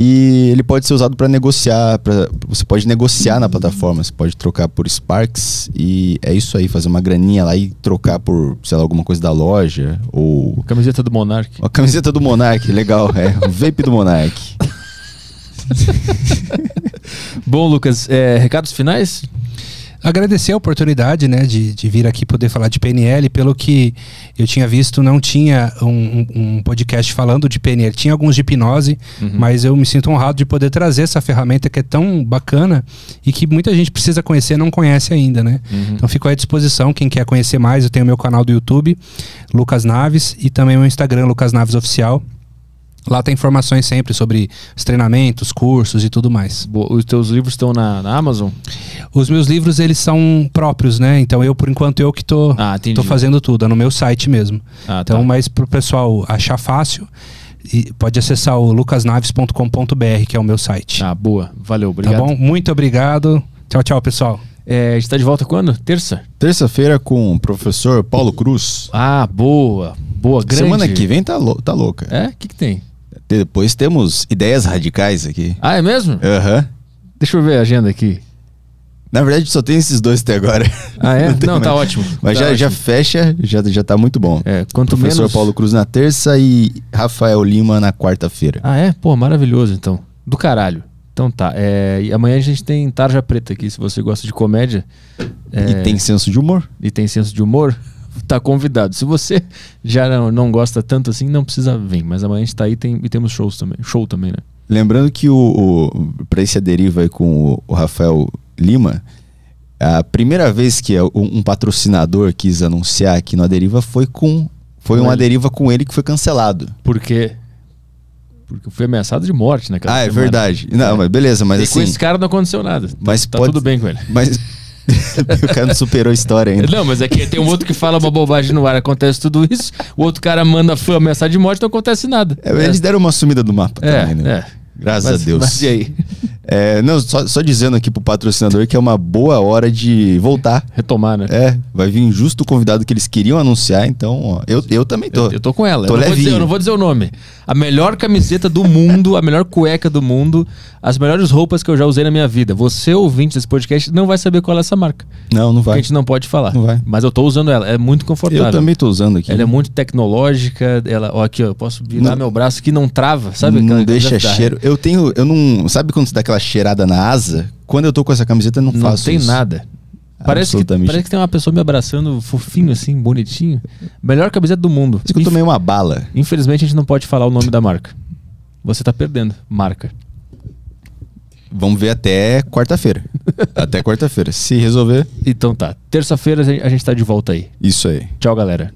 [SPEAKER 2] E ele pode ser usado para negociar. Pra, você pode negociar na plataforma. Você pode trocar por Sparks. E é isso aí, fazer uma graninha lá e trocar por, sei lá, alguma coisa da loja. Ou
[SPEAKER 1] Camiseta do Monark.
[SPEAKER 2] uma camiseta do Monark, legal. É, o vape do Monark.
[SPEAKER 1] Bom, Lucas, é, recados finais?
[SPEAKER 3] Agradecer a oportunidade, né, de, de vir aqui poder falar de PNL. Pelo que eu tinha visto, não tinha um, um- podcast falando de PNL. Tinha alguns de hipnose, mas eu me sinto honrado de poder trazer essa ferramenta que é tão bacana e que muita gente precisa conhecer e não conhece ainda, né? Então fico à disposição. Quem quer conhecer mais, eu tenho meu canal do YouTube, Lucas Naves, e também meu Instagram, Lucas Naves Oficial. Lá tem informações sempre sobre os treinamentos, cursos e tudo mais.
[SPEAKER 1] Os teus livros estão na, na Amazon?
[SPEAKER 3] Os meus livros, eles são próprios, né? Então eu, por enquanto, eu que tô,
[SPEAKER 1] Ah,
[SPEAKER 3] tô fazendo tudo, é no meu site mesmo.
[SPEAKER 1] Ah,
[SPEAKER 3] então,
[SPEAKER 1] tá.
[SPEAKER 3] mas pro pessoal achar fácil, e pode acessar o lucasnaves.com.br, que é o meu site.
[SPEAKER 1] Ah, boa. Valeu,
[SPEAKER 3] tá
[SPEAKER 1] obrigado.
[SPEAKER 3] bom? Muito obrigado. Tchau, tchau, pessoal.
[SPEAKER 1] É, a gente tá de volta quando? Terça?
[SPEAKER 2] Terça-feira com o professor Paulo Cruz.
[SPEAKER 1] Ah, boa. Boa, grande.
[SPEAKER 2] Semana que vem tá, lou- tá louca.
[SPEAKER 1] É? O que, que tem?
[SPEAKER 2] Depois temos ideias radicais aqui.
[SPEAKER 1] Ah, é mesmo?
[SPEAKER 2] Aham.
[SPEAKER 1] Deixa eu ver a agenda aqui.
[SPEAKER 2] Na verdade, só tem esses dois até agora.
[SPEAKER 1] Ah, é?
[SPEAKER 2] tem
[SPEAKER 1] Não, tá ótimo.
[SPEAKER 2] Mas
[SPEAKER 1] Tá
[SPEAKER 2] já, já
[SPEAKER 1] ótimo.
[SPEAKER 2] fecha, já, já tá muito bom.
[SPEAKER 1] É, quanto
[SPEAKER 2] Professor
[SPEAKER 1] menos...
[SPEAKER 2] Paulo Cruz na terça e Rafael Lima na quarta-feira.
[SPEAKER 1] Ah, é? Pô, maravilhoso, então. Do caralho. Então tá. É, e amanhã a gente tem Tarja Preta aqui, se você gosta de comédia. É,
[SPEAKER 2] E tem senso de humor?
[SPEAKER 1] e tem senso de humor, tá convidado. Se você já não, não gosta tanto assim, não precisa vir. Mas amanhã a gente tá aí tem, e temos shows também. Show também, né?
[SPEAKER 2] Lembrando que o, o para esse aderiva aí com o, o Rafael Lima, a primeira vez que um, um patrocinador quis anunciar aqui no Aderiva foi com foi uma deriva com ele que foi cancelado.
[SPEAKER 1] Por quê? Porque eu fui ameaçado de morte naquela
[SPEAKER 2] ah, é
[SPEAKER 1] semana.
[SPEAKER 2] verdade. Não, mas beleza, mas
[SPEAKER 1] e
[SPEAKER 2] assim,
[SPEAKER 1] com esse cara não aconteceu nada.
[SPEAKER 2] mas
[SPEAKER 1] tá
[SPEAKER 2] pode-
[SPEAKER 1] tudo bem com ele.
[SPEAKER 2] mas o cara não superou a história ainda.
[SPEAKER 1] Não, mas é que tem um outro que fala uma bobagem no ar, acontece tudo isso. O outro cara manda fã ameaçar de morte, não acontece nada.
[SPEAKER 2] É, eles deram uma sumida do mapa
[SPEAKER 1] É,
[SPEAKER 2] também, né?
[SPEAKER 1] é.
[SPEAKER 2] Graças
[SPEAKER 1] Mas-
[SPEAKER 2] a Deus.
[SPEAKER 1] Mas e aí?
[SPEAKER 2] É, não, só, só dizendo aqui pro patrocinador que é uma boa hora de voltar.
[SPEAKER 1] Retomar, né?
[SPEAKER 2] É, vai vir justo o convidado que eles queriam anunciar, então, ó, eu, eu também tô.
[SPEAKER 1] Eu, eu tô com ela.
[SPEAKER 2] Tô
[SPEAKER 1] eu, não vou dizer, eu não vou dizer o nome. A melhor camiseta do mundo, a melhor cueca do mundo, as melhores roupas que eu já usei na minha vida. Você, ouvinte desse podcast, não vai saber qual é essa marca.
[SPEAKER 2] Não, não
[SPEAKER 1] Porque a
[SPEAKER 2] vai.
[SPEAKER 1] gente não pode falar.
[SPEAKER 2] Não vai.
[SPEAKER 1] Mas eu tô usando ela. É muito confortável.
[SPEAKER 2] Eu também tô usando aqui.
[SPEAKER 1] Ela é muito tecnológica. Ela, ó, aqui, ó, eu posso virar
[SPEAKER 2] Não-
[SPEAKER 1] meu braço que não trava, sabe?
[SPEAKER 2] não
[SPEAKER 1] Aquela
[SPEAKER 2] deixa cheiro. Eu tenho, eu não, sabe quando você dá aquela cheirada na asa? Quando eu tô com essa camiseta eu não,
[SPEAKER 1] Não
[SPEAKER 2] faço
[SPEAKER 1] tem
[SPEAKER 2] isso.
[SPEAKER 1] nada. Parece que, parece que tem uma pessoa me abraçando fofinho, assim, bonitinho. Melhor camiseta do mundo.
[SPEAKER 2] Diz que eu tomei uma bala.
[SPEAKER 1] Infelizmente a gente não pode falar o nome da marca. Você tá perdendo. Marca.
[SPEAKER 2] Vamos ver até quarta-feira. até quarta-feira. Se resolver,
[SPEAKER 1] Então tá. Terça-feira a gente tá de volta aí.
[SPEAKER 2] isso aí.
[SPEAKER 1] Tchau, galera.